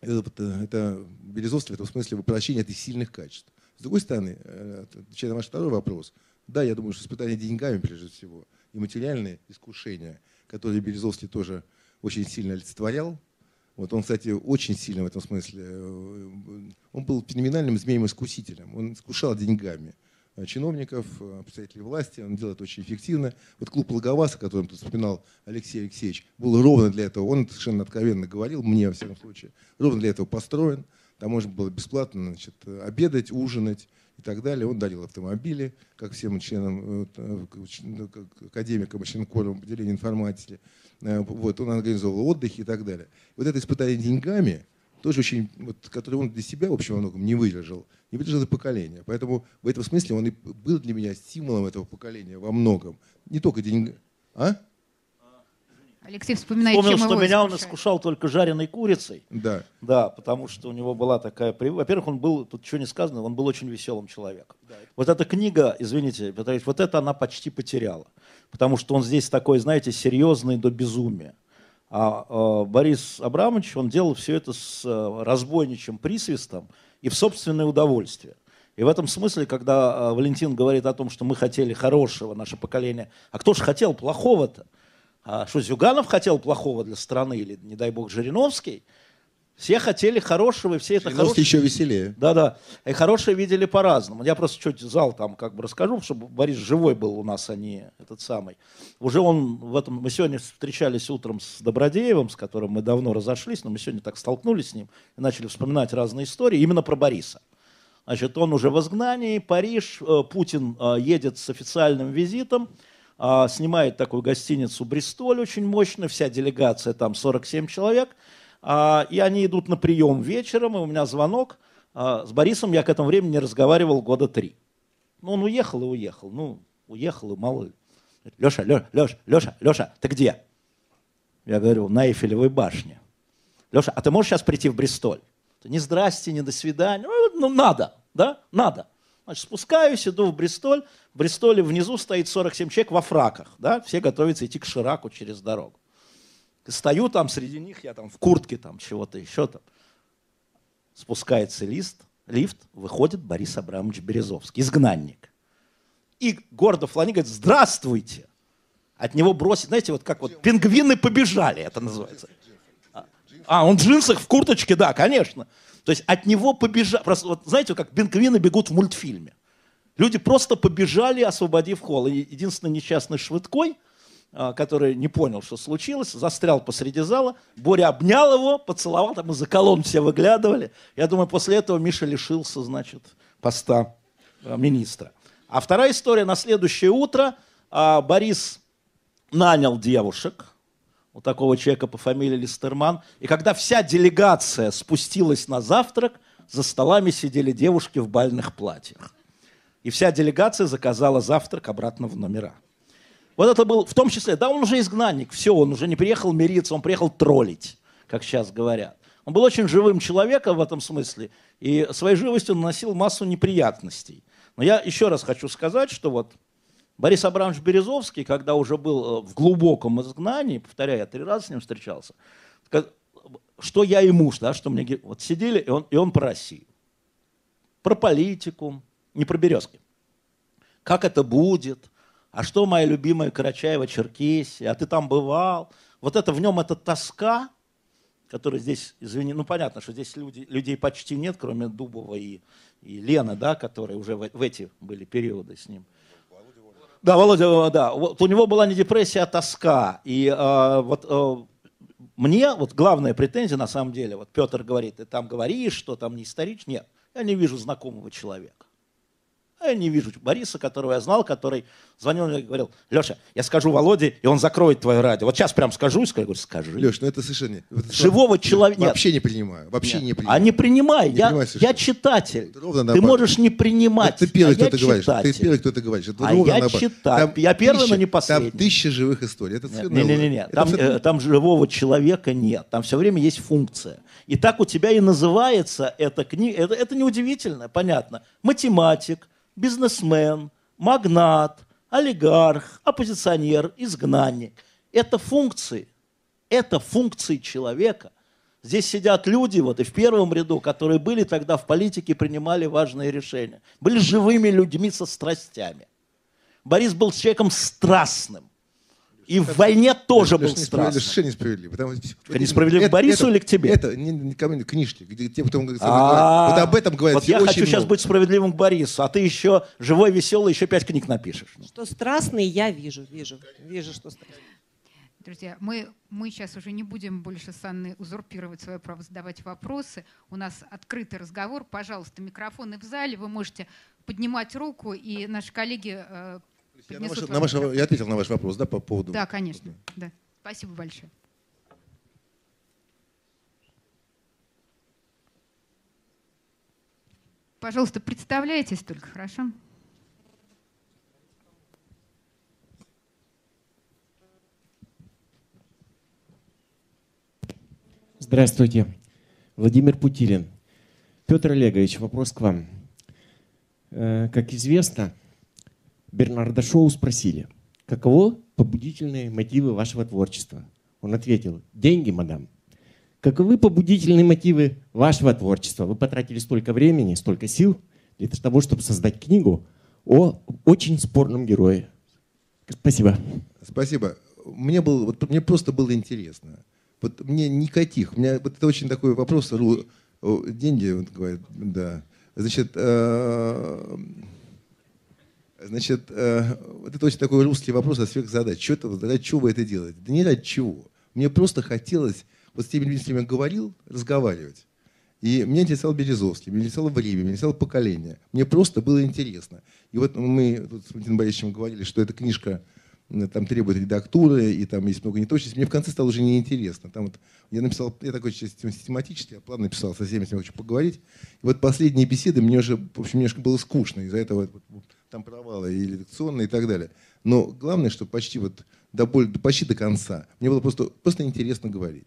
B: это, это Березовский в этом смысле воплощение этих сильных качеств. С другой стороны, э, отвечая на ваш второй вопрос, да, я думаю, что испытание деньгами, прежде всего, и материальные искушения, которые Березовский тоже очень сильно олицетворял. Вот он, кстати, очень сильно в этом смысле. Э, он был феноменальным змеем-искусителем. Он искушал деньгами. э, чиновников, э, представителей власти. Он делает очень эффективно. Вот клуб Логоваса, который он тут вспоминал Алексей Алексеевич, был ровно для этого. Он совершенно откровенно говорил, мне, во всяком случае, ровно для этого построен. Там можно было бесплатно значит, обедать, ужинать и так далее. Он дарил автомобили, как всем членам, ну, академикам, членам поделения информатики. Вот, он организовал отдых и так далее. Вот это испытание деньгами – тоже очень, вот, который он для себя, в общем, во многом не выдержал, не выдержал это поколение. Поэтому в этом смысле он и был для меня стимулом этого поколения во многом. Не только деньги. А?
A: Алексей вспоминает,
D: Вспомнил, что меня
A: искушает.
D: он искушал только жареной курицей.
B: Да.
D: Да, потому что у него была такая... при- Во-первых, он был, тут что не сказано, он был очень веселым человеком. Вот эта книга, извините, Петр Ильич, вот это она почти потеряла. Потому что он здесь такой, знаете, серьезный до безумия. А э, Борис Абрамович, он делал все это с э, разбойничьим присвистом и в собственное удовольствие. И в этом смысле, когда э, Валентин говорит о том, что мы хотели хорошего, наше поколение, а кто же хотел плохого-то? А что, Зюганов хотел плохого для страны или, не дай бог, Жириновский? Все хотели хорошего, и все это хорошее...
B: еще веселее.
D: Да-да. И хорошее видели по-разному. Я просто чуть зал там как бы расскажу, чтобы Борис живой был у нас, а не этот самый. Уже он в этом... Мы сегодня встречались утром с Добродеевым, с которым мы давно разошлись, но мы сегодня так столкнулись с ним и начали вспоминать разные истории именно про Бориса. Значит, он уже в изгнании, Париж, э, Путин э, едет с официальным визитом, э, снимает такую гостиницу «Бристоль» очень мощную, вся делегация, там 47 человек, а, и они идут на прием вечером, и у меня звонок. А, С Борисом я к этому времени не разговаривал года три. Ну, он уехал и уехал. Ну, уехал и мало ли. Леша, Леша, Леша, Леша, Леша, ты где? Я говорю, на Эйфелевой башне. Леша, а ты можешь сейчас прийти в Бристоль? Ни здрасте, ни до свидания. Ну, ну, надо, да? Надо. Значит, спускаюсь, иду в Бристоль. В Бристоле внизу стоит 47 человек во фраках, да? Все готовятся идти к Шираку через дорогу. Стою там среди них, я там в куртке, там чего-то еще там. Спускается лист, лифт, выходит Борис Абрамович Березовский, изгнанник. И гордо флани говорит, здравствуйте. От него бросит, знаете, вот как вот пингвины побежали, это называется. А, А, он в джинсах, в курточке, да, конечно. То есть от него побежали, просто, вот, знаете, как пингвины бегут в мультфильме. Люди просто побежали, освободив холл. И единственный несчастный Швыдкой, а, который не понял, что случилось, застрял посреди зала. Боря обнял его, поцеловал, там из-за колонн все выглядывали. Я думаю, после этого Миша лишился, значит, поста а, министра. А вторая история, на следующее утро а, Борис нанял девушек, у такого человека по фамилии Листерман. И когда вся делегация спустилась на завтрак, за столами сидели девушки в бальных платьях. И вся делегация заказала завтрак обратно в номера. Вот это был, в том числе, да, он уже изгнанник, все, он уже не приехал мириться, он приехал троллить, как сейчас говорят. Он был очень живым человеком в этом смысле, и своей живостью наносил массу неприятностей. Но я еще раз хочу сказать, что вот Борис Абрамович Березовский, когда уже был э, в глубоком изгнании, повторяю, я три раза с ним встречался, что я и муж, да, что мне, вот сидели, и он, и он про Россию, про политику, не про Березки. Как это будет? А что моя любимая Карачаева-Черкесия? А ты там бывал? Вот это в нем эта тоска, которая здесь, извини, ну понятно, что здесь люди, людей почти нет, кроме Дубова и, и Лены, да, которые уже в, в эти были периоды с ним. Да, Володя, э, да. Вот у него была не депрессия, а тоска. И э, вот э, мне вот главная претензия на самом деле, вот Петр говорит, ты там говоришь, что там не исторично. Нет, я не вижу знакомого человека. Я не вижу Бориса, которого я знал, который звонил мне и говорил, Леша, я скажу Володе, и он закроет твое радио. Вот сейчас прям скажу и скажу, скажи.
B: Леш, ну это совершенно... это
D: Живого человека... Нет.
B: Вообще не принимаю. Вообще не
D: Нет.
B: принимаю.
D: А не принимай.
B: Не
D: я,
B: принимаю совершенно.
D: я читатель.
B: Это ровно
D: Ты можешь не принимать.
B: Вот ты первый,
D: а
B: кто ты говоришь. Ты
D: читатель.
B: первый, кто ты говоришь. Это
D: А
B: ровно
D: я
B: наоборот.
D: читаю.
B: Там
D: Я первый, но
B: тысяча-
D: не последний.
B: Там тысяча живых историй. Это совершенно
D: Не-не-не,
B: это
D: там,
B: абсолютно-
D: э, там живого человека нет. Там все время есть функция. И так у тебя и называется эта книга. Это, это неудивительно, понятно. Математик, бизнесмен, магнат, олигарх, оппозиционер, изгнанник. Это функции. Это функции человека. Здесь сидят люди, вот и в первом ряду, которые были тогда в политике, принимали важные решения. Были живыми людьми со страстями. Борис был человеком страстным. И в войне тоже был
B: страстным.
D: Совершенно
B: несправедливо. Потому,
D: это несправедливо к Борису
B: это,
D: или к тебе?
B: Это не, не ко мне, книжки, где тем, кто говорит. Вот об этом говорят
D: Вот я хочу сейчас быть справедливым к Борису, а ты еще живой, веселый, еще пять книг напишешь.
C: Что страстный, я вижу, вижу, вижу, что страстный.
A: Друзья, мы, мы сейчас уже не будем больше с Анной узурпировать свое право задавать вопросы. У нас открытый разговор. Пожалуйста, микрофоны в зале. Вы можете поднимать руку, и наши коллеги э,
B: я, на ваш, на ваш, я ответил на ваш вопрос, да, по поводу...
A: Да, конечно. Да. Спасибо большое. Пожалуйста, представляйтесь только, хорошо?
F: Здравствуйте. Владимир Путилин. Петр Олегович, вопрос к вам. Э, как известно, Бернарда Шоу спросили, каково побудительные мотивы вашего творчества? Он ответил, деньги, мадам. Каковы побудительные мотивы вашего творчества? Вы потратили столько времени, столько сил для того, чтобы создать книгу о очень спорном герое. Спасибо.
B: Спасибо. Мне, было, вот, мне просто было интересно. Вот мне никаких. У меня вот это очень такой вопрос. Деньги, вот, говорят, да. Значит, э, Значит, э, вот это очень такой русский вопрос о сверхзадач. Что это, ради чего вы это делаете? Да не ради чего. Мне просто хотелось вот с теми людьми, с кем я говорил, разговаривать. И меня интересовал Березовский, меня интересовало время, меня интересовало поколение. Мне просто было интересно. И вот мы тут с Валентином Борисовичем говорили, что эта книжка там требует редактуры, и там есть много неточностей. Мне в конце стало уже неинтересно. Там вот я написал, я такой систематический, я плавно написал, со всеми с ним хочу поговорить. И вот последние беседы мне уже, в общем, немножко было скучно. Из-за этого там провалы и редакционные и так далее. Но главное, что почти вот до, боль, почти до конца мне было просто, просто интересно говорить.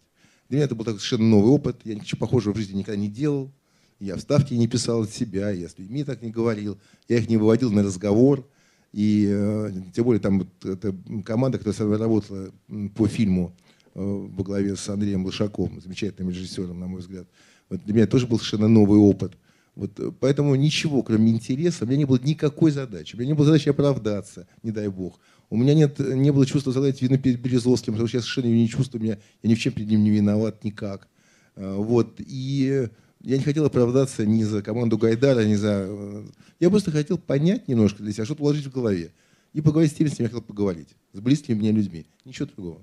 B: Для меня это был такой совершенно новый опыт. Я ничего похожего в жизни никогда не делал. Я вставки не писал от себя, я с людьми так не говорил. Я их не выводил на разговор. И э, тем более там вот эта команда, которая работала по фильму э, во главе с Андреем Лошаком, замечательным режиссером, на мой взгляд. Вот для меня тоже был совершенно новый опыт. Вот, э, поэтому ничего, кроме интереса, у меня не было никакой задачи. У меня не было задачи оправдаться, не дай бог. У меня нет, не было чувства задать вину перед Березовским, потому что я совершенно не чувствую, меня, я ни в чем перед ним не виноват никак. А, вот, и я не хотел оправдаться ни за команду Гайдара, ни за... Э, я просто хотел понять немножко для себя, что-то положить в голове. И поговорить с теми, с кем я хотел поговорить. С близкими мне людьми. Ничего другого.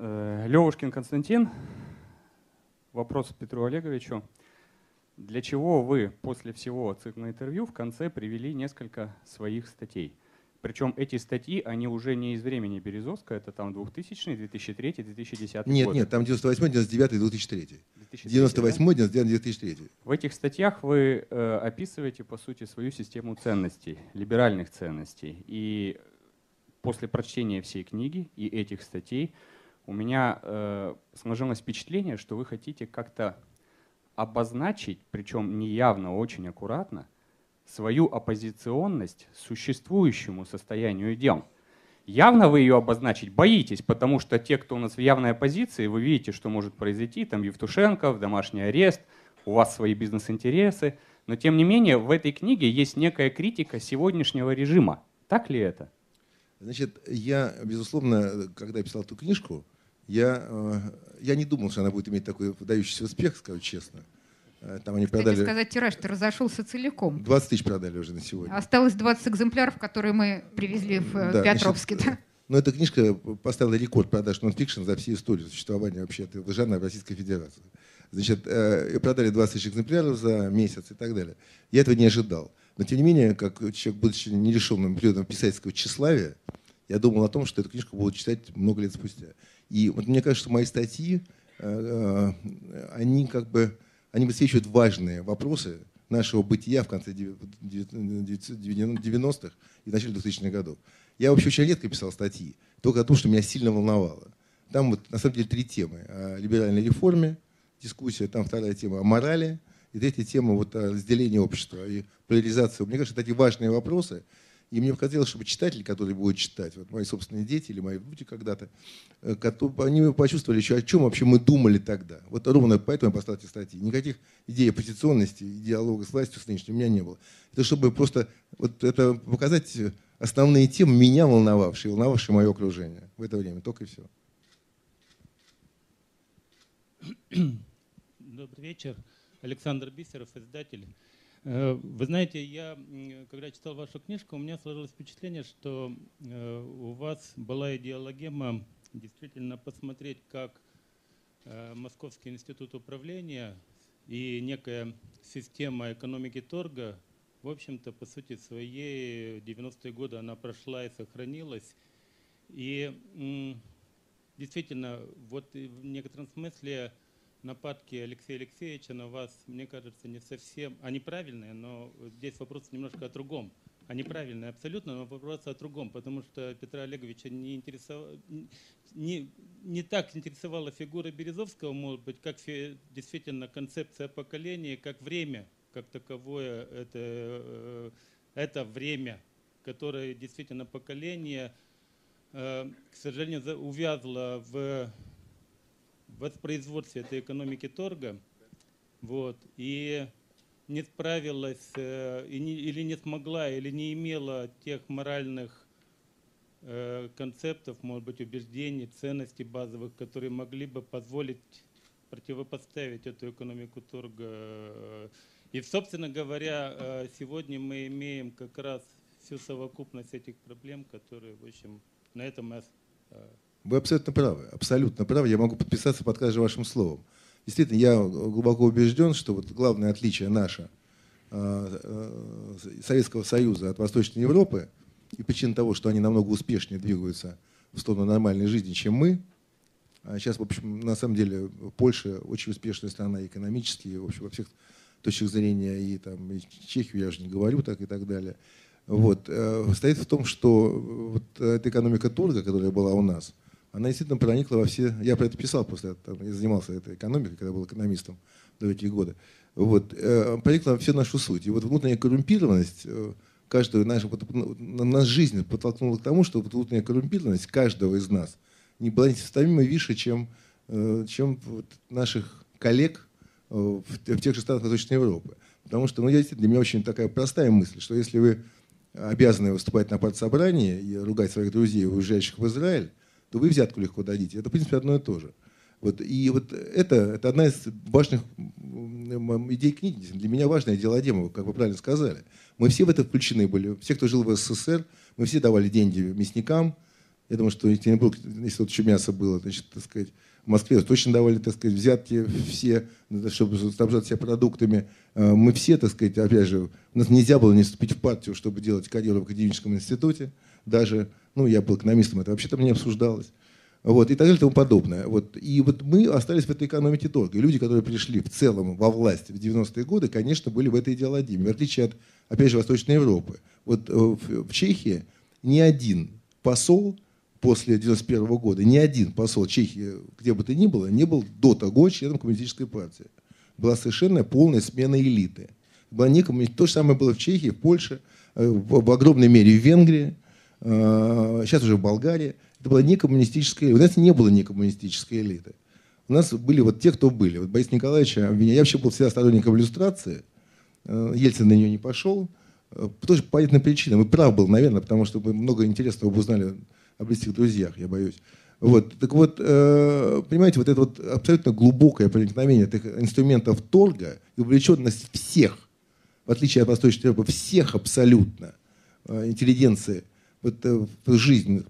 G: Левушкин Константин. Вопрос Петру Олеговичу. Для чего вы после всего цикла интервью в конце привели несколько своих статей? Причем эти статьи, они уже не из времени Березовского, это там 2000, 2003, 2010
B: Нет, год. нет, там 98, 99, 2003. 2003 98, да? 99, 2003.
G: В этих статьях вы э, описываете, по сути, свою систему ценностей, либеральных ценностей. И после прочтения всей книги и этих статей у меня э, сложилось впечатление, что вы хотите как-то обозначить, причем неявно, очень аккуратно, свою оппозиционность существующему состоянию дел. Явно вы ее обозначить боитесь, потому что те, кто у нас в явной оппозиции, вы видите, что может произойти, там Евтушенко, домашний арест, у вас свои бизнес-интересы, но тем не менее в этой книге есть некая критика сегодняшнего режима. Так ли это?
B: Значит, я, безусловно, когда писал эту книжку, я, э, я не думал, что она будет иметь такой выдающийся успех, скажу честно.
A: Э, там они Кстати, продали... сказать, тираж-то разошелся целиком.
B: 20 тысяч продали уже на сегодня.
A: Осталось 20 экземпляров, которые мы привезли в э, да, Петровске. Значит, да?
B: Но эта книжка поставила рекорд продаж нонфикшн за всю историю существования вообще этого жанра в Российской Федерации. Значит, продали 20 тысяч экземпляров за месяц и так далее. Я этого не ожидал. Но тем не менее, как человек, будучи нерешенным периодом писательского тщеславия, я думал о том, что эту книжку будут читать много лет спустя. И вот мне кажется, что мои статьи, э, э, они как бы, они высвечивают важные вопросы нашего бытия в конце 90-х и начале 2000-х годов. Я вообще очень редко писал статьи, только о том, что меня сильно волновало. Там вот на самом деле три темы. О либеральной реформе, дискуссия, там вторая тема о морали, и третья тема вот о разделении общества и поляризации. Мне кажется, это такие важные вопросы. И мне хотелось, чтобы читатели, которые будут читать, вот мои собственные дети или мои внуки когда-то, э, они почувствовали еще, о чем вообще мы думали тогда. Вот ровно поэтому я поставил эти статьи. Никаких идей оппозиционности, диалога с властью с нынешней у меня не было. Это чтобы просто вот это показать основные темы, меня волновавшие, волновавшие мое окружение в это время. Только и все.
H: Добрый вечер. Александр Бисеров, издатель. Э, вы знаете, я, когда читал вашу книжку, у меня сложилось впечатление, что э, у вас была идеологема действительно посмотреть, как э, Московский институт управления и некая система экономики торга, в общем-то, по сути своей, 90-е годы она прошла и сохранилась. И действительно, вот в некотором смысле нападки Алексея Алексеевича на вас, мне кажется, не совсем... Они правильные, но здесь вопрос немножко о другом. Они правильные абсолютно, но вопрос о другом, потому что Петра Олеговича не, интересовал, не, не так интересовала фигура Березовского, может быть, как действительно концепция поколения, как время, как таковое, это, э, это время, которое действительно поколение, э, к сожалению, увязло в воспроизводстве этой экономики торга, вот, и не справилась э, и не, или не смогла, или не имела тех моральных э, концептов, может быть, убеждений, ценностей базовых, которые могли бы позволить противопоставить эту экономику торга. И, собственно говоря, э, сегодня мы имеем как раз всю совокупность этих проблем, которые, в общем, на этом
B: э, вы абсолютно правы, абсолютно правы. Я могу подписаться под каждым вашим словом. Действительно, я глубоко убежден, что вот главное отличие наше а, а, Советского Союза от Восточной Европы и причина того, что они намного успешнее двигаются в сторону нормальной жизни, чем мы. А сейчас, в общем, на самом деле Польша очень успешная страна экономически, в общем, во всех точках зрения, и там и Чехию я уже не говорю так и так далее. Вот, э, стоит в том, что вот эта экономика торга, которая была у нас, она действительно проникла во все... Я про это писал после этого, я занимался этой экономикой, когда был экономистом до этих года. Вот, э, проникла во всю нашу суть. И вот внутренняя коррумпированность, э, вот, ну, нас жизнь подтолкнула к тому, что внутренняя коррумпированность каждого из нас не была несоставимо выше, чем, э, чем наших коллег в, в тех же странах Восточной Европы. Потому что, ну, я, для меня очень такая простая мысль, что если вы обязаны выступать на партсобрании и ругать своих друзей, уезжающих в Израиль, то вы взятку легко дадите. Это, в принципе, одно и то же. Вот, и вот это, это одна из важных идей книги. Для меня важная диалогема, как вы правильно сказали. Мы все в это включены были. Все, кто жил в СССР, мы все давали деньги мясникам. Я думаю, что если вот еще мясо было, значит, так сказать, в Москве точно давали, так сказать, взятки все, чтобы снабжать себя продуктами. А, мы все, так сказать, опять же, у нас нельзя было не вступить в партию, чтобы делать карьеру в академическом институте. Даже ну, я был экономистом, это вообще там не обсуждалось. Вот, и так далее и тому подобное. Вот. И вот мы остались в этой экономике торга. И люди, которые пришли в целом во власть в 90-е годы, конечно, были в этой идеологии, в отличие от, опять же, Восточной Европы. Вот э, в, Чехии ни один посол после 91 -го года, ни один посол Чехии, где бы то ни было, не был до того членом коммунистической партии. Была совершенно полная смена элиты. Была не коммуни... То же самое было в Чехии, в Польше, э, в огромной мере в Венгрии сейчас э, уже в Болгарии, это была не коммунистическая элита. У нас не было не коммунистической элиты. У нас были вот те, кто были. Вот Борис Николаевич обвинял. Я вообще был всегда сторонником иллюстрации. Э, Ельцин на нее не пошел. Э, тоже по понятным причинам. И прав был, наверное, потому что мы много интересного узнали о близких друзьях, я боюсь. Вот. Так вот, понимаете, вот это вот абсолютно глубокое проникновение этих инструментов торга и увлеченность всех, в отличие от Восточной Европы, всех абсолютно интеллигенции э, в жизнь,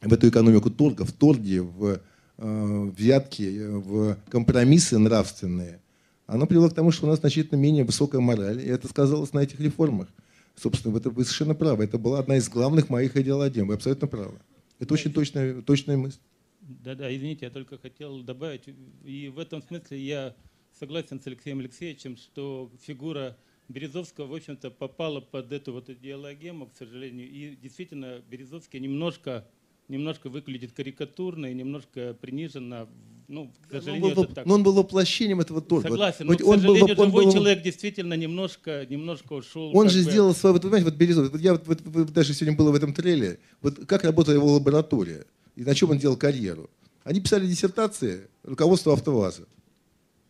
B: в эту экономику торга, в торге, в э, взятки, в компромиссы нравственные, оно привело к тому, что у нас значительно менее высокая мораль, и это сказалось на этих реформах. Собственно, это вы совершенно правы. Это была одна из главных моих идеологий. Вы абсолютно правы. Это очень точная, точная мысль.
H: Да-да, извините, я только хотел добавить. И в этом смысле я согласен с Алексеем Алексеевичем, что фигура Березовского, в общем-то, попала под эту вот идеологему, к сожалению. И действительно, Березовский немножко, немножко выглядит карикатурно и немножко приниженно Ну, к
B: Но он,
H: сожалению,
B: был,
H: это так.
B: но он был воплощением этого торга. Вот-
H: Согласен,
B: вот
H: но, к
B: он был-
H: сожалению,
B: он
H: живой
B: был-
H: человек действительно немножко, немножко ушел.
B: Он же
H: бы-
B: сделал свой, вот понимаете, вот Березов, вот я вот, вот- вот даже сегодня было в этом трейлере, вот как работала его лаборатория и на чем он делал карьеру. Они писали диссертации руководству АвтоВАЗа.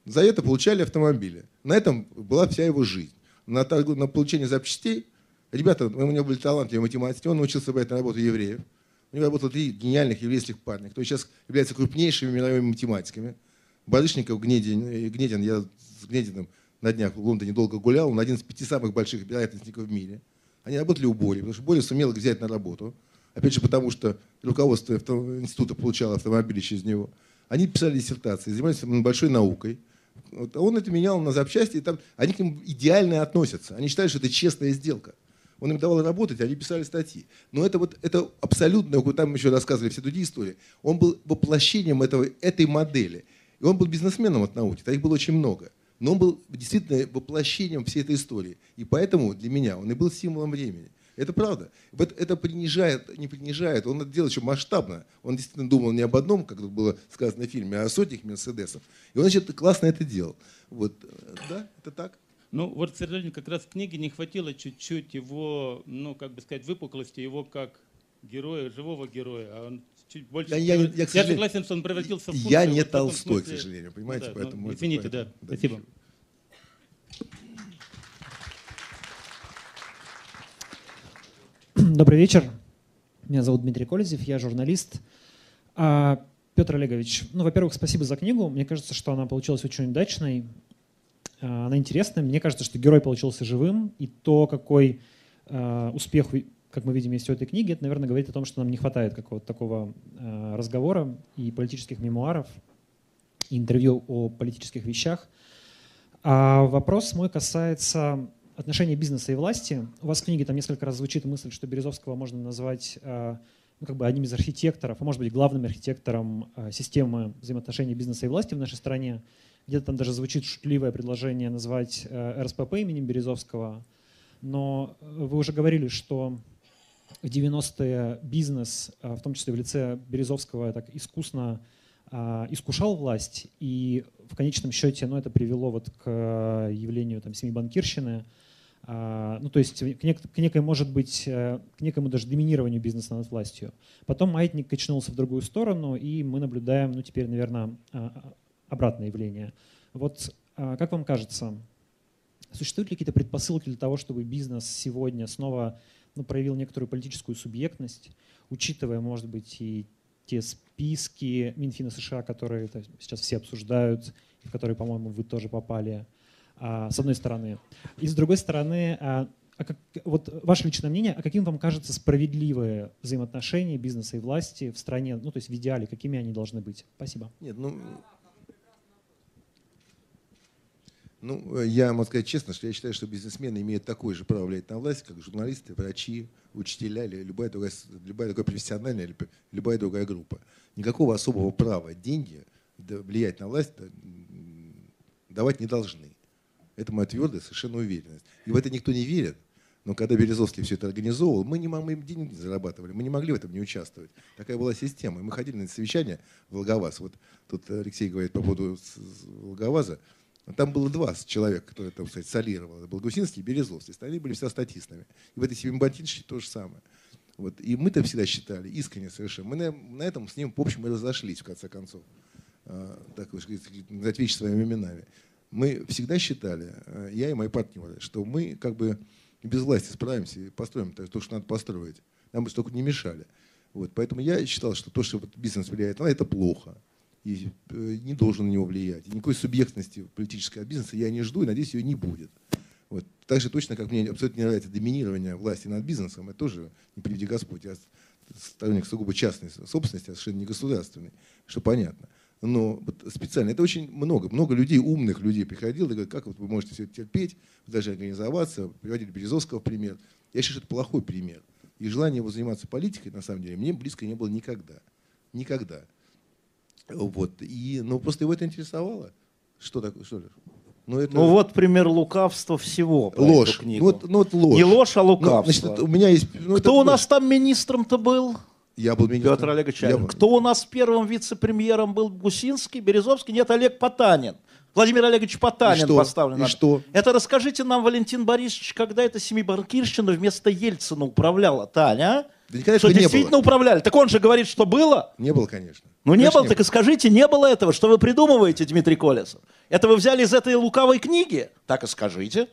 B: За это получали автомобили. На этом была вся его жизнь. На, торгу- на получение запчастей, ребята, у него были талантливые математики, он научился брать на работу евреев. У него работало три гениальных еврейских парня, которые сейчас являются крупнейшими мировыми математиками. Барышников, Гнедин, э, Гнедин, я с Гнединым на днях в Лондоне долго гулял, он один из пяти самых больших вероятностников в мире. Они работали у Бори, потому что Боря сумел их взять на работу. Опять же, потому что руководство института получало автомобили через него. Они писали диссертации, занимались большой наукой. Вот, а он это менял на запчасти, и там, они к ним идеально относятся. Они считали, что это честная сделка. Он им давал работать, они писали статьи. Но это вот это абсолютно, там еще рассказывали все другие истории. Он был воплощением этого, этой модели. И он был бизнесменом от науки, их было очень много. Но он был действительно воплощением всей этой истории. И поэтому для меня он и был символом времени. Это правда. Вот это принижает, не принижает, он это делает еще масштабно. Он действительно думал не об одном, как было сказано в фильме, а о сотнях Мерседесов. И он, значит, классно это делал. Вот, э, да, это так.
H: Ну, вот, к сожалению, как раз в книге не хватило чуть-чуть его, ну, как бы сказать, выпуклости его как героя, живого героя. А он чуть больше...
B: Я- я- я, к
H: я согласен, что он превратился в
B: Я не
H: вот
B: Толстой, к
H: смысле-
B: сожалению, понимаете,
H: Ну да,
B: поэтому
H: ну, извините,
B: поэтому-
H: да,
B: да,
H: спасибо.
B: ничего.
I: Добрый вечер. Меня зовут Дмитрий Колезев, я журналист. А, Петр Олегович, ну, во-первых, спасибо за книгу. Мне кажется, что она получилась очень удачной. А, Она интересная. Мне кажется, что герой получился живым. И то, какой а, успех, как мы видим, есть у этой книги, это, наверное, говорит о том, что нам не хватает какого-то такого разговора и политических мемуаров, и интервью о политических вещах. А вопрос мой касается отношения бизнеса и власти. У вас в книге там несколько раз звучит мысль, что Березовского можно назвать э, ну, как бы одним из архитекторов, а может быть главным архитектором э, системы взаимоотношений бизнеса и власти в нашей стране. Где-то там даже звучит шутливое предложение назвать э, РСПП именем Березовского. Но вы уже говорили, что в 90-е бизнес, в том числе в лице Березовского, так искусно искушал власть, и в конечном счете ну, это привело вот к явлению там, семибанкирщины, А, ну, то есть к, нек- к некой, может быть, э, к некому даже доминированию бизнеса над властью. Потом маятник качнулся в другую сторону, и мы наблюдаем, ну, теперь, наверное, обратное явление. Вот а, как вам кажется, существуют ли какие-то предпосылки для того, чтобы бизнес сегодня снова ну, проявил некоторую политическую субъектность, учитывая, может быть, и те списки Минфина США, которые сейчас все обсуждают, в которые, по-моему, вы тоже попали, а, с одной стороны. И с другой стороны, а, а как, вот ваше личное мнение, а каким вам кажется справедливые взаимоотношения бизнеса и власти в стране, ну то есть в идеале, какими они должны быть? Спасибо.
B: Нет, ну, ну, э, я могу сказать честно, что я считаю, что бизнесмены имеют такое же право влиять на власть, как журналисты, врачи, учителя или любая другая, любая другая профессиональная или любая другая группа. Никакого особого права деньги влиять на власть давать не должны. Это моя твердая совершенно уверенность. И в это никто не верит. Но когда Березовский все это организовывал, мы не могли, деньги зарабатывали, мы не могли в этом не участвовать. Такая была система. И мы ходили на совещания в Волговаз. Вот тут Алексей говорит по поводу Волговаза. Там было два человека, которые, там, кстати, солировал. Это был Гусинский и Березовский. Остальные были все статистами. И в этой семибатинщине то же самое. Вот. И мы-то всегда считали, искренне совершенно. Мы на, на этом с ним, в общем, и разошлись, в конце концов. А, так уж вещи своими именами. Мы всегда считали, э, я и мои партнеры, что мы как бы без власти справимся и построим то, то, что надо построить. Нам бы столько не мешали. Вот. Поэтому я считал, что то, что бизнес влияет на это плохо. И э, не должен на него влиять. И никакой субъектности политической бизнеса я не жду и, надеюсь, ее не будет. Вот. Так же точно, как мне абсолютно не нравится доминирование власти над бизнесом, это тоже не приведи Господь. Я сторонник сугубо частной собственности, а совершенно не государственной, что понятно. Но вот специально, это очень много, много людей, умных людей приходило и говорят, как вот вы можете все это терпеть, должны организоваться, приводили Березовского в пример. Я считаю, что это плохой пример. И желание его заниматься политикой, на самом деле, мне близко не было никогда. Никогда. Вот. И, ну, просто его это интересовало. Что такое? Что? Ну, это
D: Ну вот пример лукавства всего.
B: ложь. Ну, вот, ну, вот ложь.
D: Не ложь, а
B: Ну,
D: лукавство.
B: значит, у меня есть... ну,
D: Кто у
B: ложь.
D: нас там министром-то был?
B: Я был министром.
D: Петр Олегович,
B: Я
D: кто у нас первым вице-премьером был? Гусинский, Березовский? Нет, Олег Потанин. Владимир Олегович Потанин
B: И что?
D: поставлен.
B: И
D: на-
B: что?
D: Это расскажите нам, Валентин Борисович, когда эта семибанкирщина вместо Ельцина управляла, Таня, а?
B: Да никогда
D: Что
B: не
D: действительно
B: было.
D: управляли? Так он же говорит, что было.
B: Не было, конечно.
D: Ну не
B: Конечно,
D: было, так и скажите, не было этого. Что вы придумываете, Дмитрий Колесов? Это вы взяли из этой луковой книги? Так и скажите.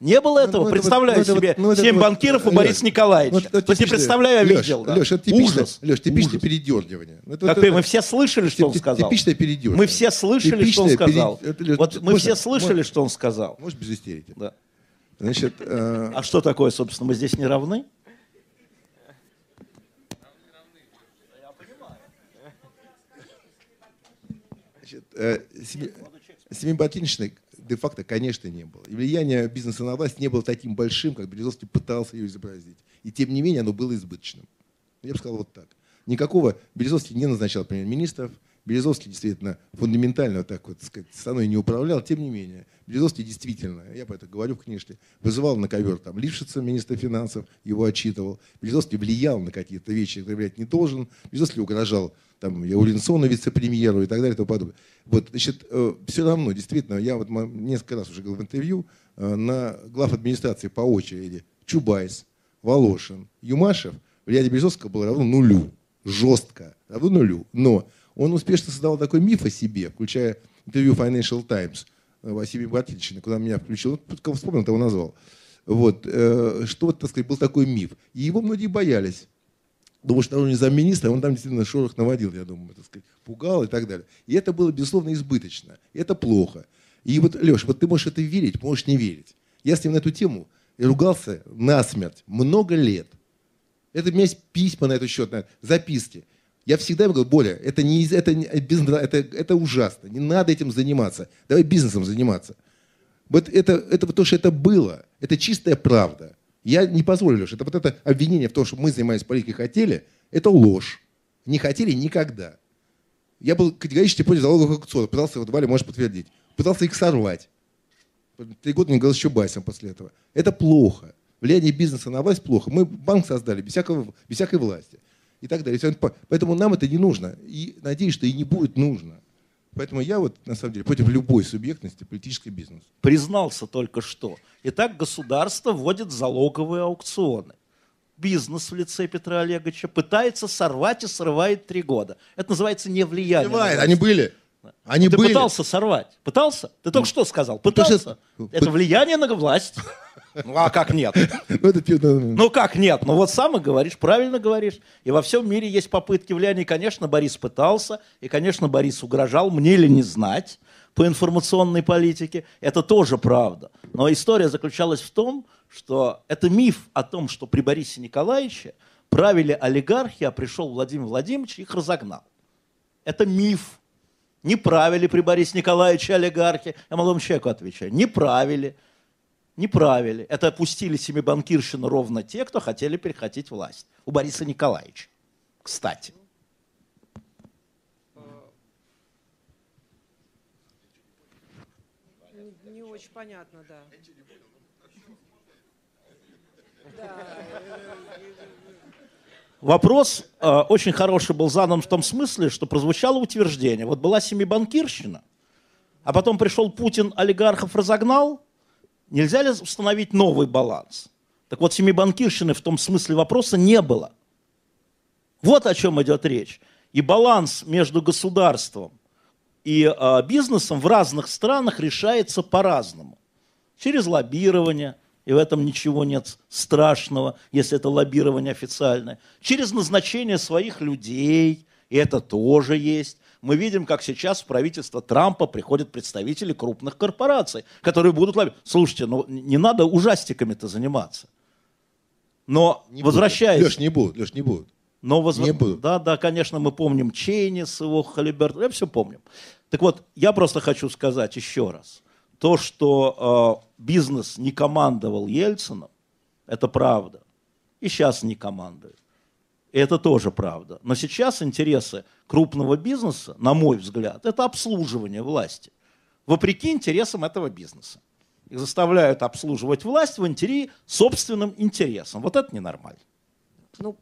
D: Не было
B: Ну,
D: этого.
B: ну,
D: Представляю
B: ну, это
D: себе
B: ну, это
D: семь
B: вот,
D: банкиров у
B: Лёш,
D: Бориса Николаевича. не
B: типичное-
D: представляю, а
B: Лёш,
D: видел. да.
B: Лёш, это типичное,
D: Ужас.
B: Лёш, типичное
D: Ужас.
B: передергивание. Это
D: Как
B: это-
D: мы все слышали, что он сказал?
B: Типичное передергивание.
D: Мы все слышали, что он
B: Типичное
D: сказал.
B: пере- это, Лёш,
D: Вот мы все слышали,
B: можно-
D: что он сказал.
B: Может, без истерики.
D: Да.
B: Значит, э,
D: А что такое, собственно, мы здесь не равны?
B: значит, э, семи- семибатиничной де-факто, конечно, не было. И влияние бизнеса на власть не было таким большим, как Березовский пытался ее изобразить. И тем не менее оно было избыточным. Я бы сказал вот так. Никакого Березовский не назначал премьер-министров, Березовский действительно фундаментально вот так вот, сказать, страной не управлял. Тем не менее, Березовский действительно, я про это говорю в книжке, вызывал на ковер там Лившица, министра финансов, его отчитывал. Березовский влиял на какие-то вещи, которые влиять не должен. Березовский угрожал там, Яулинсону, вице-премьеру и так далее и тому подобное. Вот, значит, все равно, действительно, я вот несколько раз уже говорил в интервью, э, на глав администрации по очереди Чубайс, Волошин, Юмашев влияние Березовского было равно нулю. Жестко. Равно нулю. Но он успешно создавал такой миф о себе, включая интервью Financial Times э, Василия Бартильевича, куда меня включил. Он вспомнил, того назвал. Вот, э, что, так сказать, был такой миф. И его многие боялись. Думаю, что он не замминистра, он там действительно шорох наводил, я думаю, так сказать, пугал и так далее. И это было, безусловно, избыточно. И это плохо. И вот, Леш, вот ты можешь это верить, можешь не верить. Я с ним на эту тему ругался насмерть много лет. Это у меня есть письма на этот счет, на- записки. Я всегда говорю, Боля, это, не, это, это, это ужасно, не надо этим заниматься. Давай бизнесом заниматься. Вот это, это то, что это было, это чистая правда. Я не позволю, Леша, это вот это обвинение в том, что мы занимаемся политикой хотели, это ложь. Не хотели никогда. Я был категорически против залоговых аукционов. Пытался, вот Валя можешь подтвердить, пытался их сорвать. Три года не говорил Чубайсом после этого. Это плохо. Влияние бизнеса на власть плохо. Мы банк создали без, всякого, без всякой власти. И так далее. Поэтому нам это не нужно. И надеюсь, что и не будет нужно. Поэтому я вот, на самом деле, против любой субъектности политической бизнеса.
D: Признался только что. Итак, государство вводит залоговые аукционы. Бизнес в лице Петра Олеговича пытается сорвать и срывает три года. Это называется не влияние. на
B: Срывает. Они были. Они
D: Ты
B: были.
D: пытался сорвать. Пытался? Ты только что сказал.
B: что-
D: Пытался. Это влияние на власть. Ну а как нет?
B: Ну, это Ну
D: как нет? Ну вот сам и говоришь, правильно говоришь. И во всем мире есть попытки влияния. И, конечно, Борис пытался, и, конечно, Борис угрожал, мне ли не знать по информационной политике. Это тоже правда. Но история заключалась в том, что это миф о том, что при Борисе Николаевиче правили олигархи, а пришел Владимир Владимирович и их разогнал. Это миф. Не правили при Борисе Николаевиче олигархи. Я молодому человеку отвечаю. Не правили. Не правили. Это опустили семибанкирщину ровно те, кто хотели перехватить власть. У Бориса Николаевича. Кстати.
C: Не, не очень понятно, да.
D: Вопрос э, очень хороший был задан в том смысле, что прозвучало утверждение. Вот была семибанкирщина, а потом пришел Путин, олигархов разогнал. Нельзя ли установить новый баланс? Так вот, семибанкирщины в том смысле вопроса не было. Вот о чем идет речь. И баланс между государством и э, бизнесом в разных странах решается по-разному. Через лоббирование, и в этом ничего нет страшного, если это лоббирование официальное. Через назначение своих людей, и это тоже есть. Мы видим, как сейчас в правительство Трампа приходят представители крупных корпораций, которые будут лоббировать. Слушайте, ну не надо ужастиками-то заниматься. Но
B: не
D: возвращаясь...
B: Леш, не будут, Леш, не будут.
D: Но возра-
B: Не буду.
D: Да, да, конечно, мы помним Чейни с его Халиберт, я все помним. Так вот, я просто хочу сказать еще раз. То, что э, бизнес не командовал Ельцином, это правда. И сейчас не командует. И это тоже правда. Но сейчас интересы крупного бизнеса, на мой взгляд, это обслуживание власти. Вопреки интересам этого бизнеса. Их заставляют обслуживать власть в интерес собственным интересам. Вот это ненормально.
C: Ну,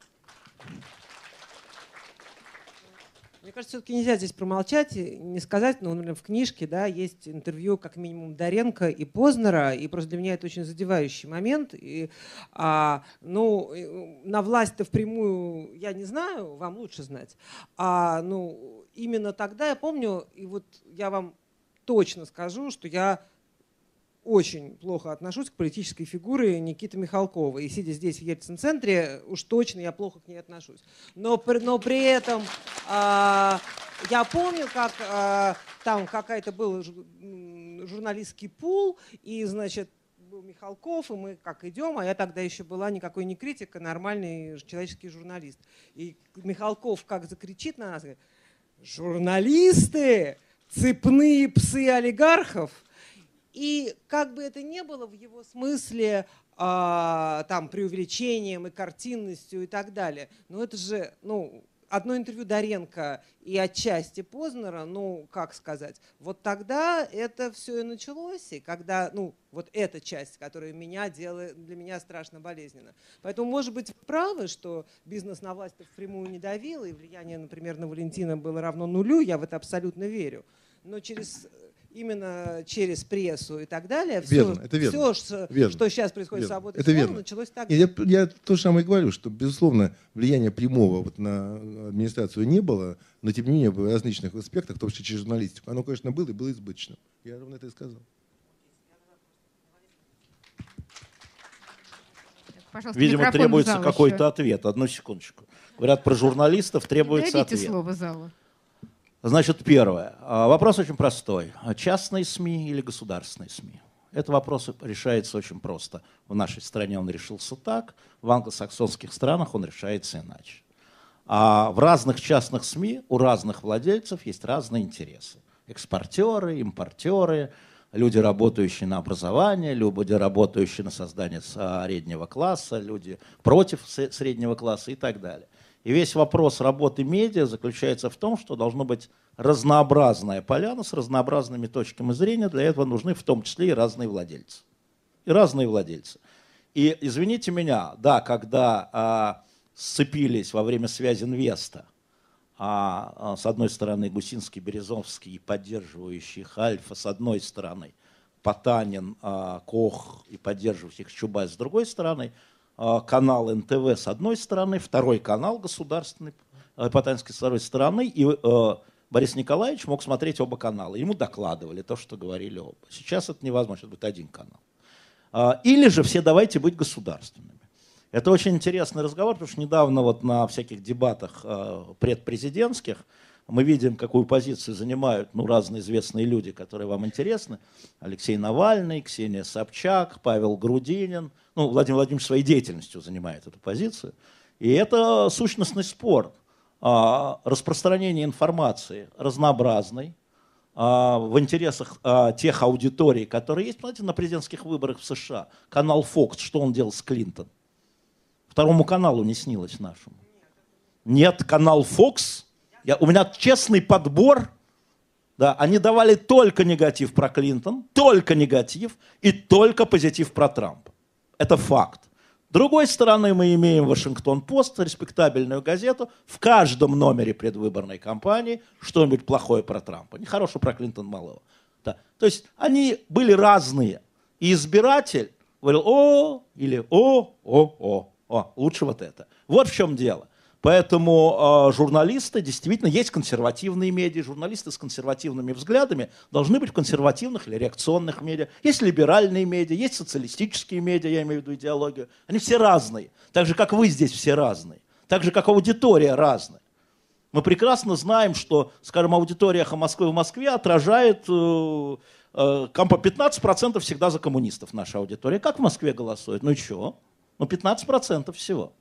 C: Мне кажется, все-таки нельзя здесь промолчать и не сказать, но, например, в книжке да, есть интервью как минимум Доренко и Познера, и просто для меня это очень задевающий момент. И, а, ну, на власть-то впрямую я не знаю, вам лучше знать. А, ну, именно тогда я помню, и вот я вам точно скажу, что я очень плохо отношусь к политической фигуре Никиты Михалкова. И сидя здесь в Ельцин-центре, уж точно я плохо к ней отношусь. Но, но при этом а, я помню, как а, там какая-то был журналистский пул, и, значит, был Михалков, и мы как идем, а я тогда еще была никакой не критика, нормальный человеческий журналист. И Михалков как закричит на нас, говорит, журналисты, цепные псы олигархов – и как бы это ни было в его смысле а, там преувеличением и картинностью и так далее, но это же, ну, одно интервью Доренко и отчасти Познера, ну, как сказать, вот тогда это все и началось, и когда, ну, вот эта часть, которая меня делает, для меня страшно болезненно. Поэтому, может быть, правы, что бизнес на власть впрямую не давил, и влияние, например, на Валентина было равно нулю, я в это абсолютно верю. Но через именно через прессу и так далее.
B: Верно, все, это верно.
C: Все,
B: верно.
C: что сейчас происходит
B: верно.
C: в свободе
B: это
C: слова,
B: верно.
C: началось так.
B: Я, я то же самое говорю, что, безусловно, влияния прямого вот на администрацию не было, но, тем не менее, в различных аспектах, в том числе через журналистику, оно, конечно, было и было избыточным. Я ровно это и сказал.
A: Пожалуйста,
D: Видимо, требуется какой-то ответ. Одну секундочку. Говорят, про журналистов требуется
A: Дайте
D: ответ.
A: слово залу.
D: Значит, первое. А, вопрос очень простой. Частные СМИ или государственные СМИ? Этот вопрос решается очень просто. В нашей стране он решился так, в англосаксонских странах он решается иначе. А в разных частных СМИ у разных владельцев есть разные интересы. Экспортеры, импортеры, люди, работающие на образование, люди, работающие на создание среднего класса, люди против среднего класса и так далее. И весь вопрос работы медиа заключается в том, что должно быть разнообразная поляна с разнообразными точками зрения. Для этого нужны в том числе и разные владельцы. И разные владельцы. И извините меня, да, когда а, сцепились во время связи инвеста, а, а, с одной стороны Гусинский, Березовский, поддерживающий Альфа, с одной стороны, Потанин, а, Кох и поддерживающих Чубайс с другой стороны – канал НТВ с одной стороны, второй канал государственный э, Потанинской с второй стороны, и э, Борис Николаевич мог смотреть оба канала. Ему докладывали то, что говорили оба. Сейчас это невозможно, сейчас будет один канал. А, или же все давайте быть государственными. Это очень интересный разговор, потому что недавно вот на всяких дебатах э, предпрезидентских мы видим, какую позицию занимают ну, разные известные люди, которые вам интересны. Алексей Навальный, Ксения Собчак, Павел Грудинин. Ну, Владимир Владимирович своей деятельностью занимает эту позицию. И это сущностный спор. А, распространение информации разнообразной, а, в интересах а, тех аудиторий, которые есть, знаете, на президентских выборах в США. Канал Fox, что он делал с Клинтон? Второму каналу не снилось нашему. Нет, канал Fox я, у меня честный подбор. Да, они давали только негатив про Клинтон, только негатив и только позитив про Трампа. Это факт. С другой стороны, мы имеем Вашингтон-Пост, респектабельную газету, в каждом номере предвыборной кампании что-нибудь плохое про Трампа. Нехорошее про Клинтон малого. Да. То есть они были разные. И избиратель говорил «о» или «о, о, о, о, лучше вот это». Вот в чем дело. Поэтому э, журналисты, действительно, есть консервативные медиа, журналисты с консервативными взглядами должны быть в консервативных или реакционных медиа. Есть либеральные медиа, есть социалистические медиа, я имею в виду идеологию. Они все разные, так же, как вы здесь все разные, так же, как аудитория разная. Мы прекрасно знаем, что, скажем, аудитория Москвы в Москве отражает э, э, 15% всегда за коммунистов наша аудитория. Как в Москве голосует? Ну и что? Ну 15% всего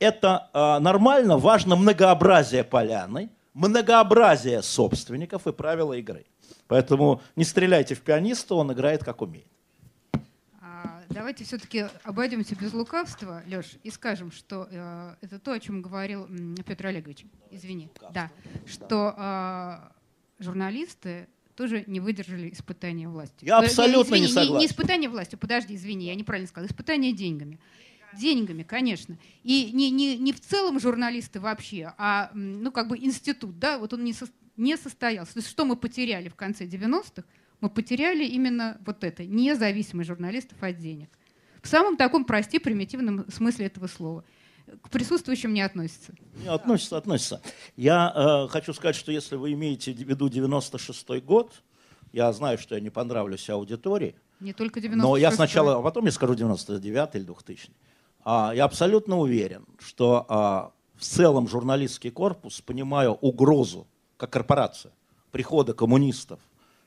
D: это э, нормально, важно многообразие поляны, многообразие собственников и правила игры. Поэтому не стреляйте в пианиста, он играет как умеет.
A: А, давайте все-таки обойдемся без лукавства, Леш, и скажем, что э, это то, о чем говорил Петр Олегович. Извини, да, что э, журналисты тоже не выдержали испытания властью.
D: Я абсолютно
A: извини,
D: не согласен.
A: Не, не испытание властью, подожди, извини, я неправильно сказал, испытание деньгами. Деньгами, конечно. И не, не, не в целом журналисты вообще, а ну, как бы институт, да, вот он не, со, не состоялся. То есть что мы потеряли в конце 90-х? Мы потеряли именно вот это, независимость журналистов от денег. В самом таком прости, примитивном смысле этого слова. К присутствующим не относится.
D: Не, относится, относится. Я э, хочу сказать, что если вы имеете в виду 96-й год, я знаю, что я не понравлюсь аудитории.
A: Не только 96
D: Но я сначала, а потом я скажу 99 или 2000 а, Я абсолютно уверен, что а, в целом журналистский корпус, понимая угрозу, как корпорация, прихода коммунистов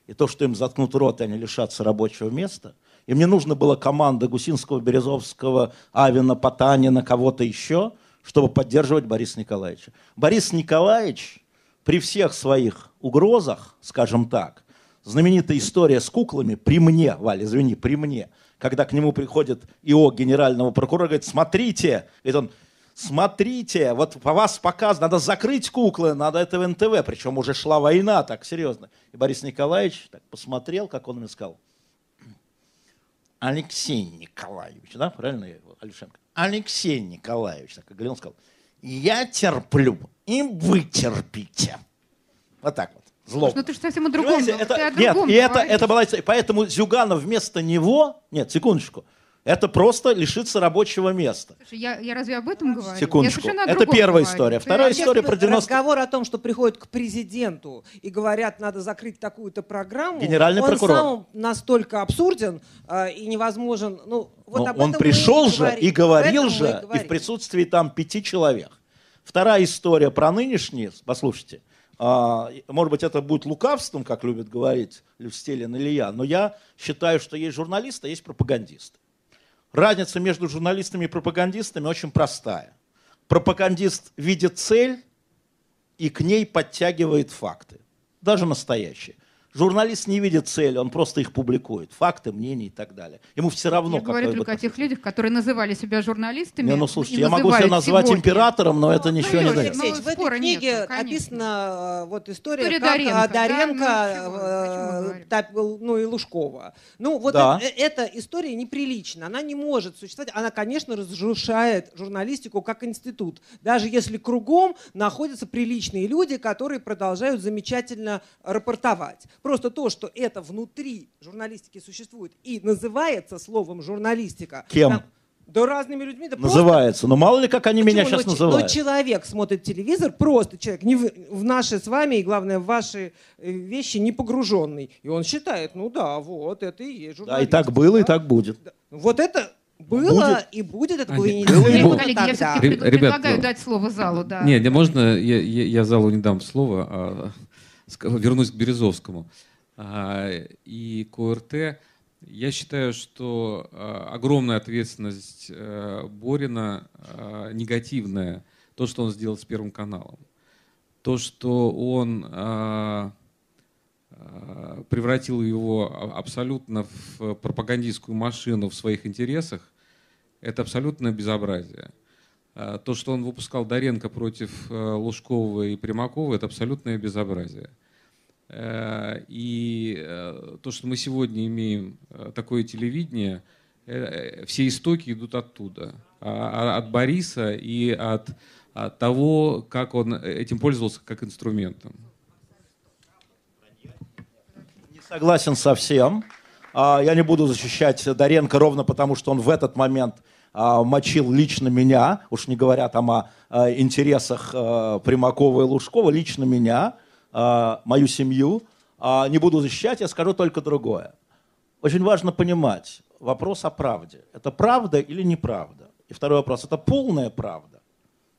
D: и то, что им заткнут рот, и они лишатся рабочего места, и мне нужно было команда Гусинского, Березовского, Авина, Потанина, кого-то еще, чтобы поддерживать Бориса Николаевича. Борис Николаевич при всех своих угрозах, скажем так, знаменитая история с куклами при мне, Валя, извини, при мне, когда к нему приходит ИО генерального прокурора, говорит, смотрите, говорит он, смотрите, вот по вас показано, надо закрыть куклы, надо это в НТВ, причем уже шла война, так серьезно. И Борис Николаевич так посмотрел, как он мне сказал, Алексей Николаевич, да, правильно я его, Алишенко? Алексей Николаевич, так как он сказал, я терплю, и вы терпите. Вот так вот злобно.
A: Ну ты же совсем о другом.
D: Это, о нет, и это, это была... Поэтому Зюганов вместо него... Нет, секундочку. Это просто лишиться рабочего места.
A: Слушай, я, я разве об этом говорю?
D: Секундочку. Это первая говорю. история. Вторая
C: Сейчас
D: история про 90...
C: Разговор о том, что приходят к президенту и говорят, надо закрыть такую-то программу.
D: Генеральный
C: он
D: прокурор.
C: сам настолько абсурден э, и невозможен. Ну, вот об
D: он
C: этом
D: пришел
C: и
D: же
C: говорим.
D: и говорил же, и в присутствии там пяти человек. Вторая история про нынешние, послушайте, может быть, это будет лукавством, как любит говорить Люстелин или я, но я считаю, что есть журналисты, а есть пропагандисты. Разница между журналистами и пропагандистами очень простая. Пропагандист видит цель и к ней подтягивает факты, даже настоящие. Журналист не видит цели, он просто их публикует. Факты, мнения и так далее. Ему все равно,
A: Я говорю только о тех людях, которые называли себя журналистами.
D: Не, ну слушайте, я могу себя назвать
A: сегодня.
D: императором, но это
A: Ну,
D: ничего не
A: Юрий
D: дает.
C: Алексей, в этой книге
A: конечно.
C: описана э, вот история,
A: История
C: как
A: Доренко,
C: а,
A: да,
C: Доренко,
A: ну,
C: э, так, ну и Лужкова. Ну вот
D: Да.
C: э- эта история неприлична, она не может существовать. Она, конечно, разрушает журналистику как институт. Даже если кругом находятся приличные люди, которые продолжают замечательно рапортовать. Просто то, что это внутри журналистики существует и называется словом журналистика.
D: Кем?
C: там- да разными людьми. Да просто
D: Называется. Но мало ли, как они меня
C: Почему?
D: сейчас
C: но, че-
D: называют.
C: но человек смотрит телевизор, просто человек, не в, в наши с вами, и главное, в ваши э, вещи не погруженный. И он считает, ну да, вот, это и есть
D: Да, и
C: журналистика.
D: так было, и
C: да.
D: так будет.
C: Вот это было
D: Будет.
C: и будет, это
E: А,
C: было
E: нет,
C: инициировано
E: было и будет.
A: Коллеги, я все-таки
E: Ре- ребят,
A: предлагаю
E: ну-
A: дать слово залу. Да.
E: Не, не можно, я, я, я залу не дам слова, а вернусь к Березовскому. А, и к ОРТ. Я считаю, что а, огромная ответственность э, Борина а, негативная. То, что он сделал с Первым каналом. То, что он превратил его абсолютно в пропагандистскую машину в своих интересах, это абсолютное безобразие. А, То, что он выпускал Доренко против э, Лужкова и Примакова, это абсолютное безобразие. Э, И э, то, что мы сегодня имеем э, такое телевидение, э, э, все истоки идут оттуда. А- а- От Бориса и от, того, как он этим пользовался как инструментом.
D: Не согласен со всем. А, Я не буду защищать Доренко ровно потому, что он в этот момент мочил лично меня, уж не говоря там о а, интересах а, Примакова и Лужкова, лично меня, а, мою семью. А, Не буду защищать, я скажу только другое. Очень важно понимать вопрос о правде. Это правда или неправда? И второй вопрос, это полная правда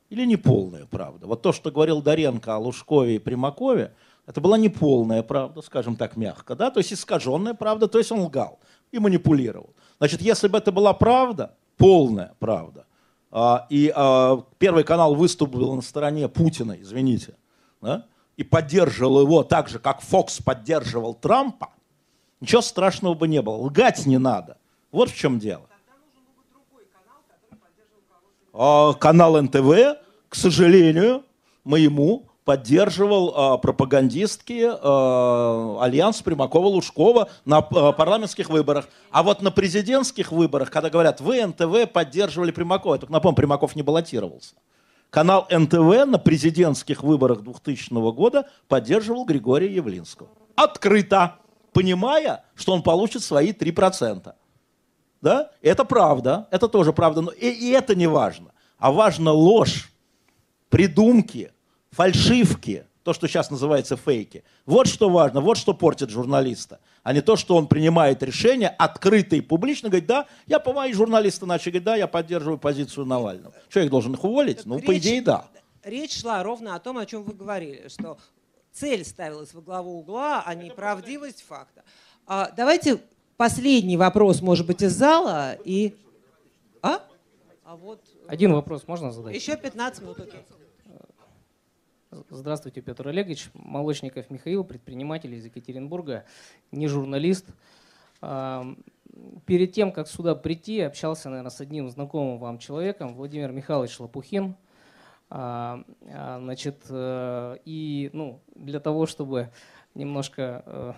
D: или неполная правда? Вот то, что говорил Доренко о Лужкове и Примакове, это была неполная правда, скажем так мягко, да, то есть искаженная правда, то есть он лгал и манипулировал. Значит, если бы это была правда, полная правда, а, и а, Первый канал выступил на стороне Путина, извините, да, и поддерживал его так же, как Фокс поддерживал Трампа, ничего страшного бы не было. Лгать не надо. Вот в чем дело. А, канал НТВ, к сожалению, моему, поддерживал э, пропагандистский э, альянс Примакова-Лужкова на э, парламентских выборах. А вот на президентских выборах, когда говорят, вы, НТВ, поддерживали Примакова, я только напомню, Примаков не баллотировался. Канал НТВ на президентских выборах 2000 года поддерживал Григория Явлинского. Открыто, понимая, что он получит свои 3%. Да? Это правда, это тоже правда, но и, и это не важно. А важно ложь, придумки, фальшивки, то, что сейчас называется фейки. Вот что важно, вот что портит журналиста, а не то, что он принимает решение открыто и публично, говорит, да, я, по мои журналисты начали говорить, да, я поддерживаю позицию Навального. Что, я их должен их уволить? Так ну, речь, по идее, да.
C: Речь шла ровно о том, о чем вы говорили, что цель ставилась во главу угла, а не правдивость факта. А, давайте последний вопрос, может быть, из зала. И... А?
J: А вот... Один вопрос можно задать?
C: Еще 15 минут, окей.
J: Здравствуйте, Петр Олегович. Молочников Михаил, предприниматель из Екатеринбурга, не журналист. Перед тем, как сюда прийти, общался, наверное, с одним знакомым вам человеком, Владимир Михайлович Лопухин. А, а, значит, э, и ну, для того, чтобы немножко, э,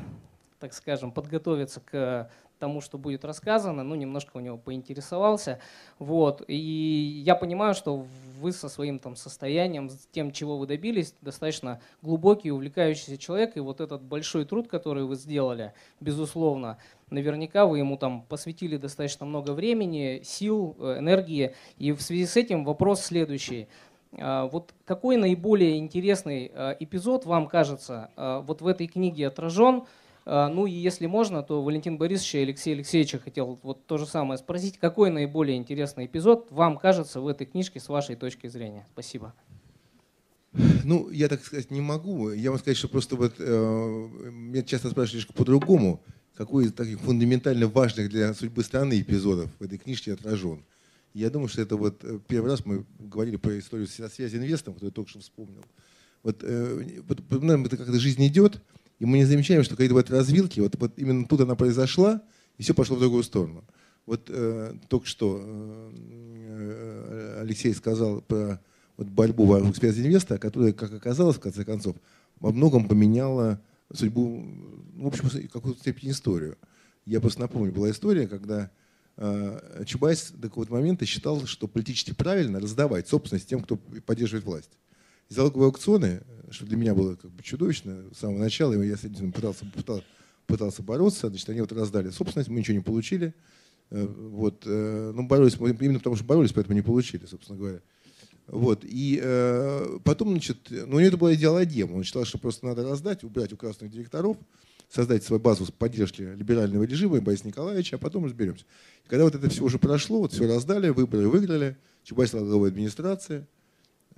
J: так скажем, подготовиться к тому, что будет рассказано, ну, немножко у него поинтересовался. Вот. И я понимаю, что вы со своим там состоянием, с тем, чего вы добились, достаточно глубокий, увлекающийся человек, и вот этот большой труд, который вы сделали, безусловно, наверняка вы ему там посвятили достаточно много времени, сил, э, энергии. И в связи с этим вопрос следующий. А, вот какой наиболее интересный э, эпизод вам кажется э, вот в этой книге отражен, ну и если можно, то Валентин Борисович и Алексей Алексеевича хотел вот то же самое спросить. Какой наиболее интересный эпизод вам кажется в этой книжке с вашей точки зрения? Спасибо.
B: Ну, я так сказать не могу. Я вам сказать, что просто вот э, меня часто спрашивают по-другому, какой из таких фундаментально важных для судьбы страны эпизодов в этой книжке отражен. Я думаю, что это вот э, первый раз мы говорили про историю связи инвестом, который я только что вспомнил. Вот, э, вот это как-то жизнь идет, и мы не замечаем, что какие-то вот развилки, вот, вот именно тут она произошла, и все пошло в другую сторону. Вот э, только что э, э Алексей сказал про вот, борьбу вокруг специнвеста, которая, как оказалось, в конце концов, во многом поменяла судьбу, ну, в общем, какую-то степень историю. Я просто напомню, была история, когда э, Чубайс до какого-то момента считал, что политически правильно раздавать собственность тем, кто поддерживает власть. И залоговые аукционы что для меня было как бы чудовищно с самого начала, и я с этим пытался, пытался, пытался бороться, значит, они вот раздали собственность, мы ничего не получили, э, вот, э, ну, боролись, именно потому что боролись, поэтому не получили, собственно говоря. Вот, и э, потом, значит, ну, у него это была идеология, он считал, что просто надо раздать, убрать у красных директоров, создать свою базу поддержки либерального режима Бориса Николаевича, а потом разберемся. И когда вот это все уже прошло, вот все раздали, выборы выиграли, главой администрации, Э,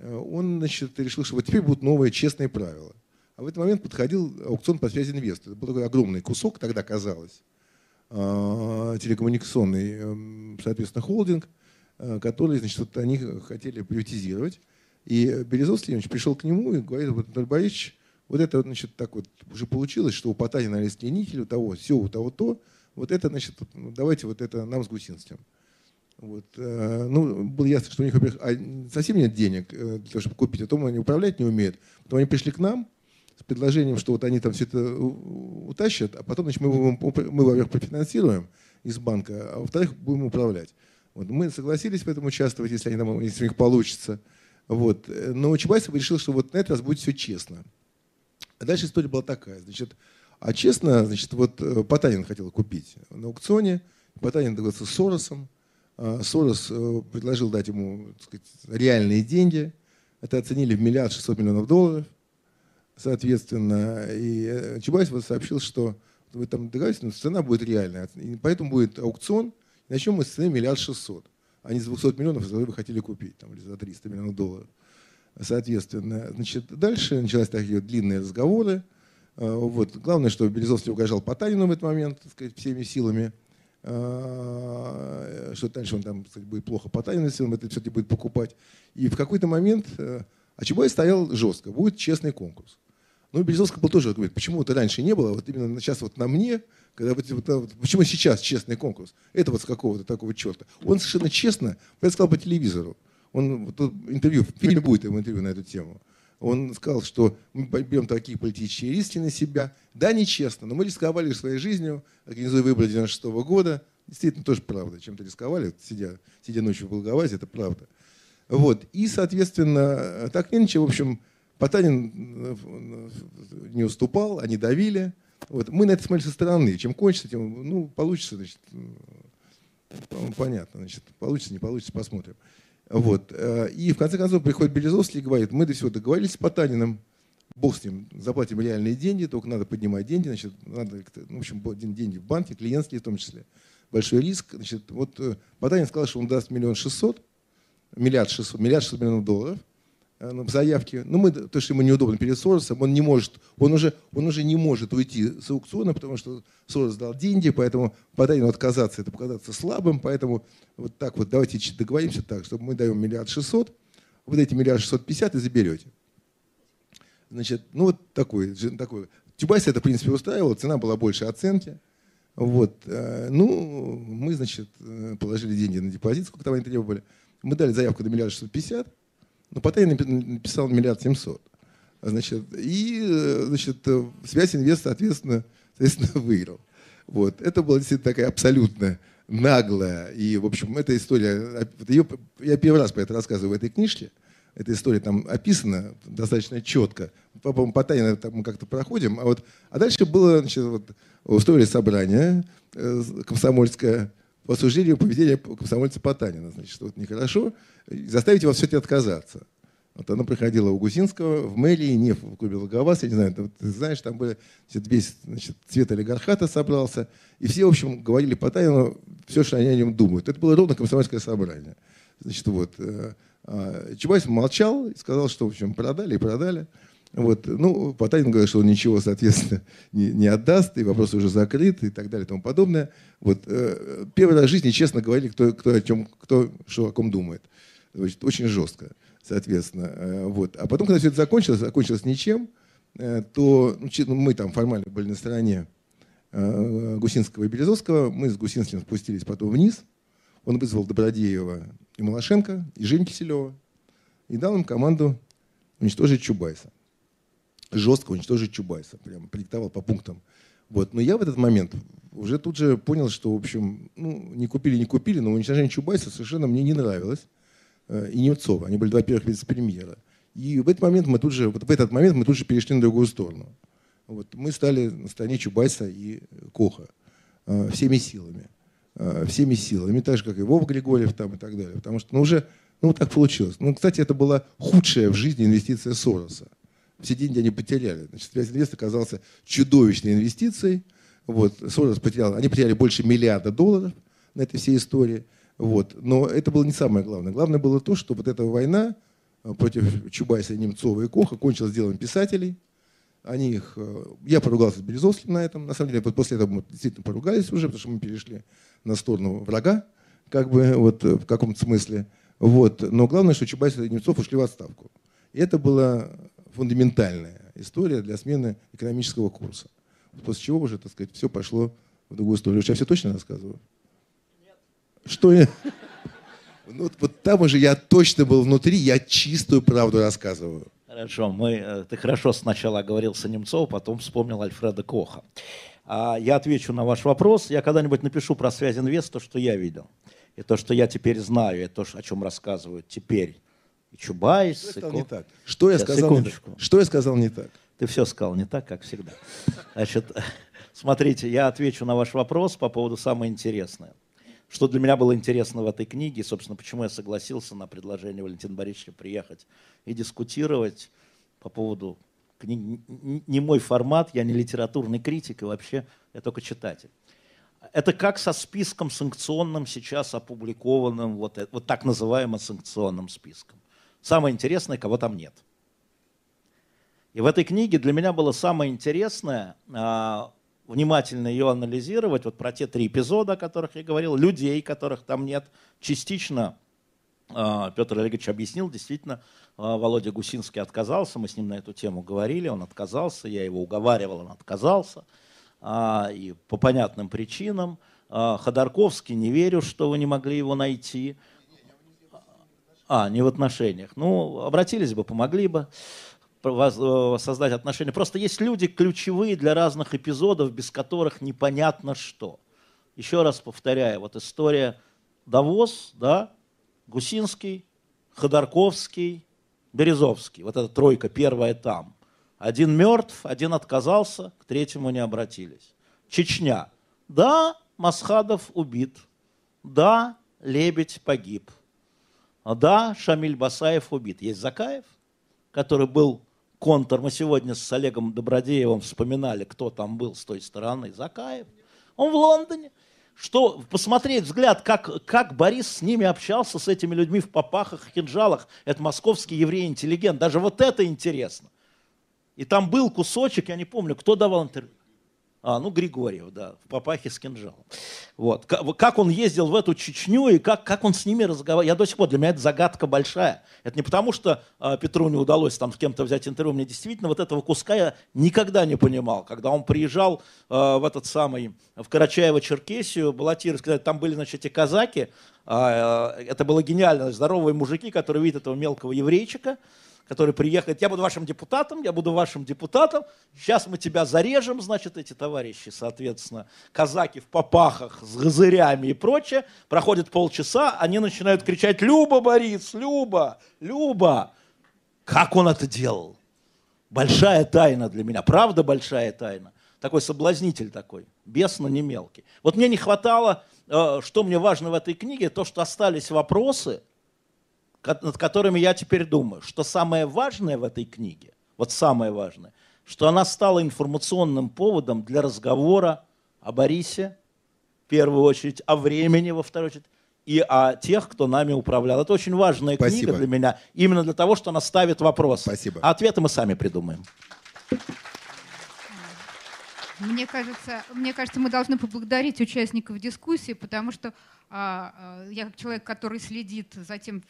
B: он значит, решил, что вот теперь будут новые честные правила. А в этот момент подходил аукцион по связи инвестора. Это был такой огромный кусок, тогда казалось, э, телекоммуникационный, эм, соответственно, холдинг, э, который, значит, вот они хотели приватизировать. И Березовский Ильич пришел к нему и говорит, вот, Анатолий Борисович, вот это, значит, так вот уже получилось, что у Потанина есть нитель, у того, все, у того то, вот это, значит, давайте вот это нам с Гусинским. Вот. Э, ну, было ясно, что у них, во-первых, а, совсем нет денег э, для того, чтобы купить, а то они управлять не умеют. Потом они пришли к нам с предложением, что вот они там все это утащат, а потом значит, мы, мы во-первых, профинансируем из банка, а во-вторых, будем управлять. Вот. Мы согласились в этом участвовать, если, они там, если у них получится. Вот. Но Чубайсов решил, что вот на этот раз будет все честно. А дальше история была такая. Значит, а честно, значит, вот э, Потанин хотел купить на аукционе, Потанин договорился с Соросом, Сорос э, предложил дать ему сказать, реальные деньги. Это оценили в миллиард шестьсот миллионов долларов. Соответственно, и э, Чубайс сообщил, что вы там договоритесь, но цена будет реальная. И поэтому будет аукцион. Начнем мы с цены миллиард шестьсот. А не с 200 миллионов, за вы хотели купить, там, или за 300 миллионов долларов. Соответственно, значит, дальше начались такие длинные разговоры. А, вот. Главное, что Березовский угрожал Потанину в этот момент, так сказать, всеми силами. А, что дальше он там кстати, будет плохо потайным он это все-таки будет покупать. И в какой-то момент э, а стоял жестко, будет честный конкурс. Ну, Березовский был тоже говорит, почему это раньше не было, вот именно сейчас вот на мне, когда вот, вот, почему сейчас честный конкурс? Это вот с какого-то такого черта. Он совершенно честно сказал по телевизору. Он вот, интервью, в фильме будет его интервью на эту тему. Он сказал, что мы берем такие политические риски на себя. Да, нечестно, но мы рисковали своей жизнью, организуя выборы 96 года. Действительно, тоже правда. Чем-то рисковали, сидя, сидя ночью в Волговазе, это правда. Вот. И, соответственно, так или иначе, в общем, Потанин э, не уступал, они давили. Вот. Мы на это смотрели со стороны. Чем кончится, тем ну, получится, значит, понятно. Значит, получится, не получится, посмотрим. Вот. Э, и в конце концов приходит Березовский и говорит, мы до всего договорились с Потаниным, бог с ним, заплатим реальные деньги, только надо поднимать деньги, значит, надо, ну, в общем, деньги в банке, клиентские в том числе. Большой риск. Значит, вот э, Потанин сказал, что он даст миллион шестьсот, миллиард шестьсот, миллиард шестьсот миллионов долларов э, ну, в заявке. Ну, мы, то, что ему неудобно перед Соросом, он не может, он уже, он уже не может уйти с аукциона, потому что Сорос дал деньги, поэтому Потанину отказаться, это показаться слабым, поэтому вот так вот давайте договоримся так, чтобы мы даем миллиард шестьсот, вы даете миллиард шестьсот пятьдесят и заберете. Значит, ну вот такой, такой. Чубайса это, в принципе, устраивало, цена была больше оценки. Вот. Э, ну, мы, значит, э, положили деньги на депозит, сколько там они требовали. Мы дали заявку на миллиард шестьсот пятьдесят, но потом я написал миллиард семьсот. Значит, и э, значит, связь инвест, соответственно, соответственно, выиграл. Вот. Это была действительно такая абсолютная наглая. И, в общем, эта история, ее, я первый раз про это рассказываю в этой книжке. Эта история там описана достаточно четко. По-моему, по тайне мы как-то проходим. А, вот, а дальше было, значит, вот, устроили собрание э, комсомольское по осуждению поведения комсомольца Потанина. Значит, вот нехорошо. Заставить его все-таки отказаться. Вот она приходила у Гусинского в мэрии, не в клубе Логоваз, я не знаю, ты, ты знаешь, там были, весь значит, цвет олигархата собрался, и все, в общем, говорили Потанину все, что они о нем думают. Это было ровно комсомольское собрание. Значит, вот, э, а Чубайс молчал и сказал, что, в общем, продали и продали. Вот. Ну, Потанин говорит, что он ничего, соответственно, не, не отдаст, и вопрос уже закрыт, и так далее, и тому подобное. Вот. Э, первый раз в жизни честно говорили, кто, кто, о чем, кто что о ком думает. Значит, очень жестко соответственно. Э, вот. А потом, когда все это закончилось, закончилось ничем, э, то ну, ну, мы там формально были на стороне э, Гусинского и Березовского. Мы с Гусинским спустились потом вниз. Он вызвал Добродеева и Малашенко, и Жень Киселева, и дал им команду уничтожить Чубайса. Жестко уничтожить Чубайса. Прям предиктовал по пунктам. Вот. Но я в этот момент уже тут же понял, что, в общем, ну, не купили, не купили, но уничтожение Чубайса совершенно мне не нравилось. Э, и Немцова. Они были два первых вице-премьера. И в этот момент мы тут же, вот в этот момент мы тут же перешли на другую сторону. Вот мы стали на стороне Чубайса и Коха э, всеми силами. Э, всеми силами, так же, как и Вова Григорьев там, и так далее. Потому что ну, уже ну, так получилось. Ну, кстати, это была худшая в жизни инвестиция Сороса. Все деньги они потеряли. Значит, связь инвест оказался чудовищной инвестицией. Вот, Сорос потерял, они потеряли больше миллиарда долларов на этой всей истории. Вот. Но это было не самое главное. Главное было то, что вот эта война э, против Чубайса, Немцова и Коха кончилась делом писателей. Они их, э, я поругался с Березовским на этом. На самом деле, после этого мы действительно поругались уже, потому что мы перешли на сторону врага, как бы вот э, в каком-то смысле. Вот. Но главное, что Чубайс и Немцов ушли в отставку. И это была фундаментальная история для смены экономического курса. После чего уже, так сказать, все пошло в другую сторону. Я все точно рассказываю? Что я... Ну, вот там уже я точно был внутри, я чистую правду рассказываю.
D: Хорошо, мы, э, ты хорошо сначала говорил с Немцовым, потом вспомнил Альфреда Коха. А я отвечу на ваш вопрос. Я когда-нибудь напишу про связь инвест, то, что я видел. И то, что я теперь знаю, и то, о чем рассказывают теперь и Чубайс.
B: Что я сказал не так? Что я, сказал не, что я сказал не так?
D: Ты все сказал не так, как всегда. Значит, смотрите, я отвечу на ваш вопрос по поводу самое интересное. Что для меня было интересно в этой книге, собственно, почему я согласился на предложение Валентина Борисовича приехать и дискутировать по поводу книги. Не мой формат, я не литературный критик, и вообще я только читатель. Это как со списком санкционным сейчас опубликованным, вот, э, вот так называемым санкционным списком. Самое интересное, кого там нет. И в этой книге для меня было самое интересное а, внимательно ее анализировать, вот про те три эпизода, о которых я говорил, людей, которых там нет, частично а, Петр Олегович объяснил, действительно, а, Володя Гусинский отказался, мы с ним на эту тему говорили, он отказался, я его уговаривал, он отказался, и по понятным причинам. Ходорковский, не верю, что вы не могли его найти. А, не в отношениях. Ну, обратились бы, помогли бы. э, создать отношения. Просто есть люди ключевые для разных эпизодов, без которых непонятно что. Еще раз повторяю, вот история Давос, да, Гусинский, Ходорковский, Березовский. Вот эта тройка первая там. Один мертв, один отказался, к третьему не обратились. Чечня. Да, Масхадов убит. Да, Лебедь погиб. Да, Шамиль Басаев убит. Есть Закаев, который был контр. Мы сегодня с Олегом Добродеевым вспоминали, кто там был с той стороны. Закаев. Он в Лондоне что посмотреть взгляд, как, как Борис с ними общался, с этими людьми в попахах, хинжалах. Это московский еврей-интеллигент. Даже вот это интересно. И там был кусочек, я не помню, кто давал интервью. А, ну, Григорьев, да, в папахе с кинжалом. Вот. Как он ездил в эту Чечню и как, как он с ними разговаривал. Я до сих пор, для меня это загадка большая. Это не потому, что а, Петру не удалось там с кем-то взять интервью. Мне действительно вот этого куска я никогда не понимал. Когда он приезжал а, в этот самый, в Карачаево-Черкесию, баллотировать, там были, значит, эти казаки. А, а, это было гениально. Здоровые мужики, которые видят этого мелкого еврейчика, который приехает, я буду вашим депутатом, я буду вашим депутатом, сейчас мы тебя зарежем, значит, эти товарищи, соответственно, казаки в попахах с газырями и прочее, проходит полчаса, они начинают кричать, Люба, Борис, Люба, Люба. Как он это делал? Большая тайна для меня, правда большая тайна. Такой соблазнитель такой, бес, но не мелкий. Вот мне не хватало, э, что мне важно в этой книге, то, что остались вопросы – над которыми я теперь думаю, что самое важное в этой книге, вот самое важное, что она стала информационным поводом для разговора о Борисе, в первую очередь, о времени, во вторую очередь, и о тех, кто нами управлял. Это очень важная Спасибо. книга для меня, именно для того, что она ставит вопрос.
B: Спасибо.
D: А ответы мы сами придумаем.
A: Мне кажется, мне кажется, мы должны поблагодарить участников дискуссии, потому что а, а, я как человек, который следит за тем,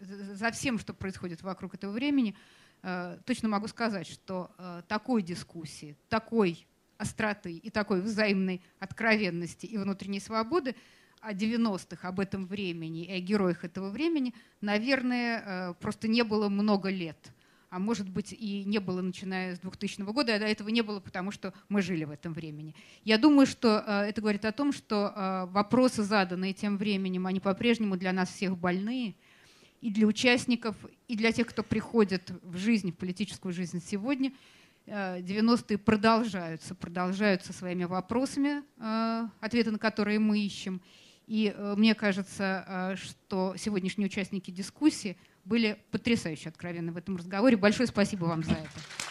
A: за всем, что происходит вокруг этого времени, э, точно могу сказать, что э, такой дискуссии, такой остроты и такой взаимной откровенности и внутренней свободы о 90-х, об этом времени и о героях этого времени, наверное, э, просто не было много лет. А может быть и не было, начиная с 2000 года, а до этого не было, потому что мы жили в этом времени. Я думаю, что это говорит о том, что вопросы, заданные тем временем, они по-прежнему для нас всех больные – и для участников, и для тех, кто приходит в жизнь, в политическую жизнь сегодня, 90-е э, продолжаются, продолжаются своими вопросами, э, ответы на которые мы ищем. И э, мне кажется, что сегодняшние участники дискуссии были потрясающе откровенны в этом разговоре. Большое спасибо вам за это.